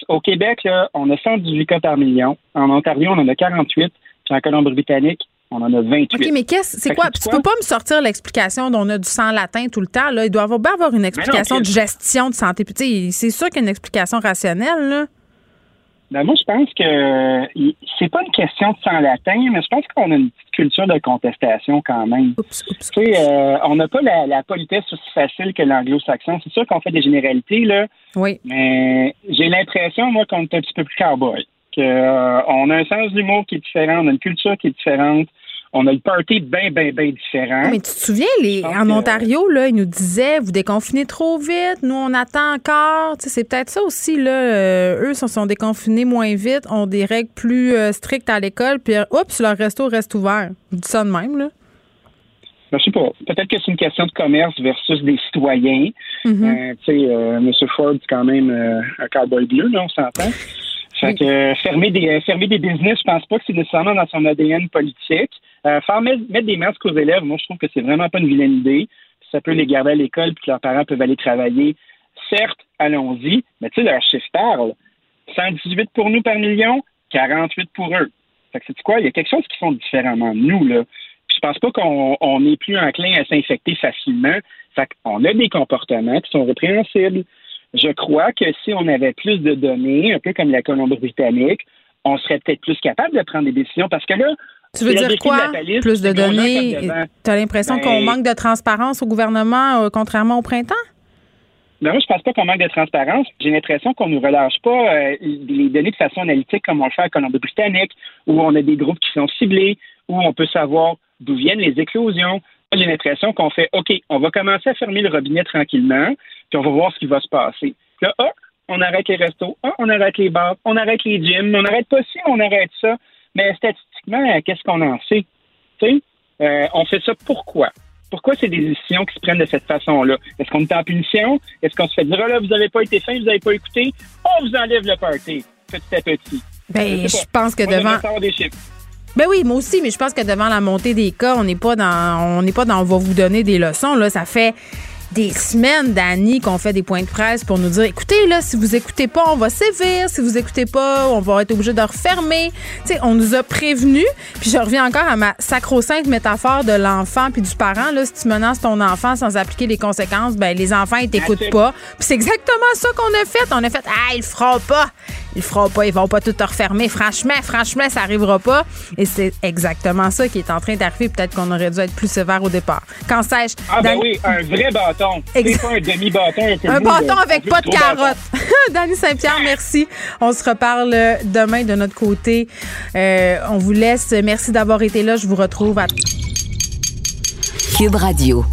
au Québec, là, on a 118 cas par million. En Ontario, on en a 48. Puis en Colombie-Britannique, on en a 28. OK, mais qu'est-ce, c'est quoi? Tu peux pas me sortir l'explication dont on a du sang latin tout le temps. Là. Il doit bien avoir une explication de gestion de santé. Puis, c'est sûr qu'il y a une explication rationnelle. Là. Ben moi, je pense que c'est pas une question de sang latin, mais je pense qu'on a une petite culture de contestation quand même. Tu sais, euh, on n'a pas la, politesse aussi facile que l'anglo-saxon. C'est sûr qu'on fait des généralités, là. Oui. Mais j'ai l'impression, moi, qu'on est un petit peu plus cowboy. Qu'on euh, a un sens d'humour qui est différent, on a une culture qui est différente on a le party bien, bien, bien différent. Mais tu te souviens, les, en Ontario, là, ils nous disaient, vous déconfinez trop vite, nous, on attend encore. c'est peut-être ça aussi, là. Euh, eux sont, sont, déconfinés moins vite, ont des règles plus euh, strictes à l'école, puis, oups, leur resto reste ouvert. Je dis ça de même, là. Ben, je sais pas. Peut-être que c'est une question de commerce versus des citoyens. Euh, tu sais, M. Ford, c'est quand même un cowboy bleu, là, on s'entend. Fait que fermer des fermer des business, je pense pas que c'est nécessairement dans son ADN politique. Euh, faire mettre, des masques aux élèves, moi je trouve que c'est vraiment pas une vilaine idée. Ça peut les garder à l'école puis que leurs parents peuvent aller travailler. Certes, allons-y, mais tu sais, leur chiffre parle. 118 pour nous par million, 48 pour eux. Fait que c'est quoi? Il y a quelque chose qui font différemment de nous, là. Puis je pense pas qu'on n'est plus enclin à s'infecter facilement. Fait qu'on a des comportements qui sont répréhensibles. Je crois que si on avait plus de données, un peu comme la Colombie-Britannique, on serait peut-être plus capable de prendre des décisions parce que là, tu veux dire quoi? plus de données? Tu as l'impression qu'on ben, manque de transparence au gouvernement, euh, contrairement au printemps? Ben moi, je pense pas qu'on manque de transparence. J'ai l'impression qu'on ne relâche pas euh, les données de façon analytique comme on le fait à Colombie-Britannique, où on a des groupes qui sont ciblés, où on peut savoir d'où viennent les éclosions. J'ai l'impression qu'on fait OK, on va commencer à fermer le robinet tranquillement, puis on va voir ce qui va se passer. Là, oh, on arrête les restos, oh, on arrête les bars, on arrête les gyms, on arrête pas ci, on arrête ça. Mais statistiquement, qu'est-ce qu'on en sait? Tu sais, euh, on fait ça pourquoi? Pourquoi c'est des décisions qui se prennent de cette façon-là? Est-ce qu'on est en punition? Est-ce qu'on se fait dire, oh là, vous n'avez pas été fin, vous n'avez pas écouté? On vous enlève le party, petit à petit. Ben, je, pense que devant. Ben oui, moi aussi, mais je pense que devant la montée des cas, on n'est pas dans, on n'est pas dans, on va vous donner des leçons là. Ça fait des semaines d'années qu'on fait des points de presse pour nous dire écoutez là si vous écoutez pas on va sévir. Si vous écoutez pas on va être obligé de refermer. Tu sais on nous a prévenu puis je reviens encore à ma sacro-sainte métaphore de l'enfant puis du parent là. Si tu menaces ton enfant sans appliquer les conséquences ben les enfants ils t'écoutent pas. Puis c'est exactement ça qu'on a fait. On a fait ah il fera pas il fera pas ils vont pas tout refermer franchement franchement ça arrivera pas et c'est exactement ça qui est en train d'arriver peut-être qu'on aurait dû être plus sévère au départ quand sais-je? Ah ben oui un vrai bâton c'est pas un demi-bâton. Un, bâton avec pas de carotte. Dani Saint-Pierre, merci. On se reparle demain de notre côté. Euh, on vous laisse. Merci d'avoir été là. Je vous retrouve à... Cube Radio.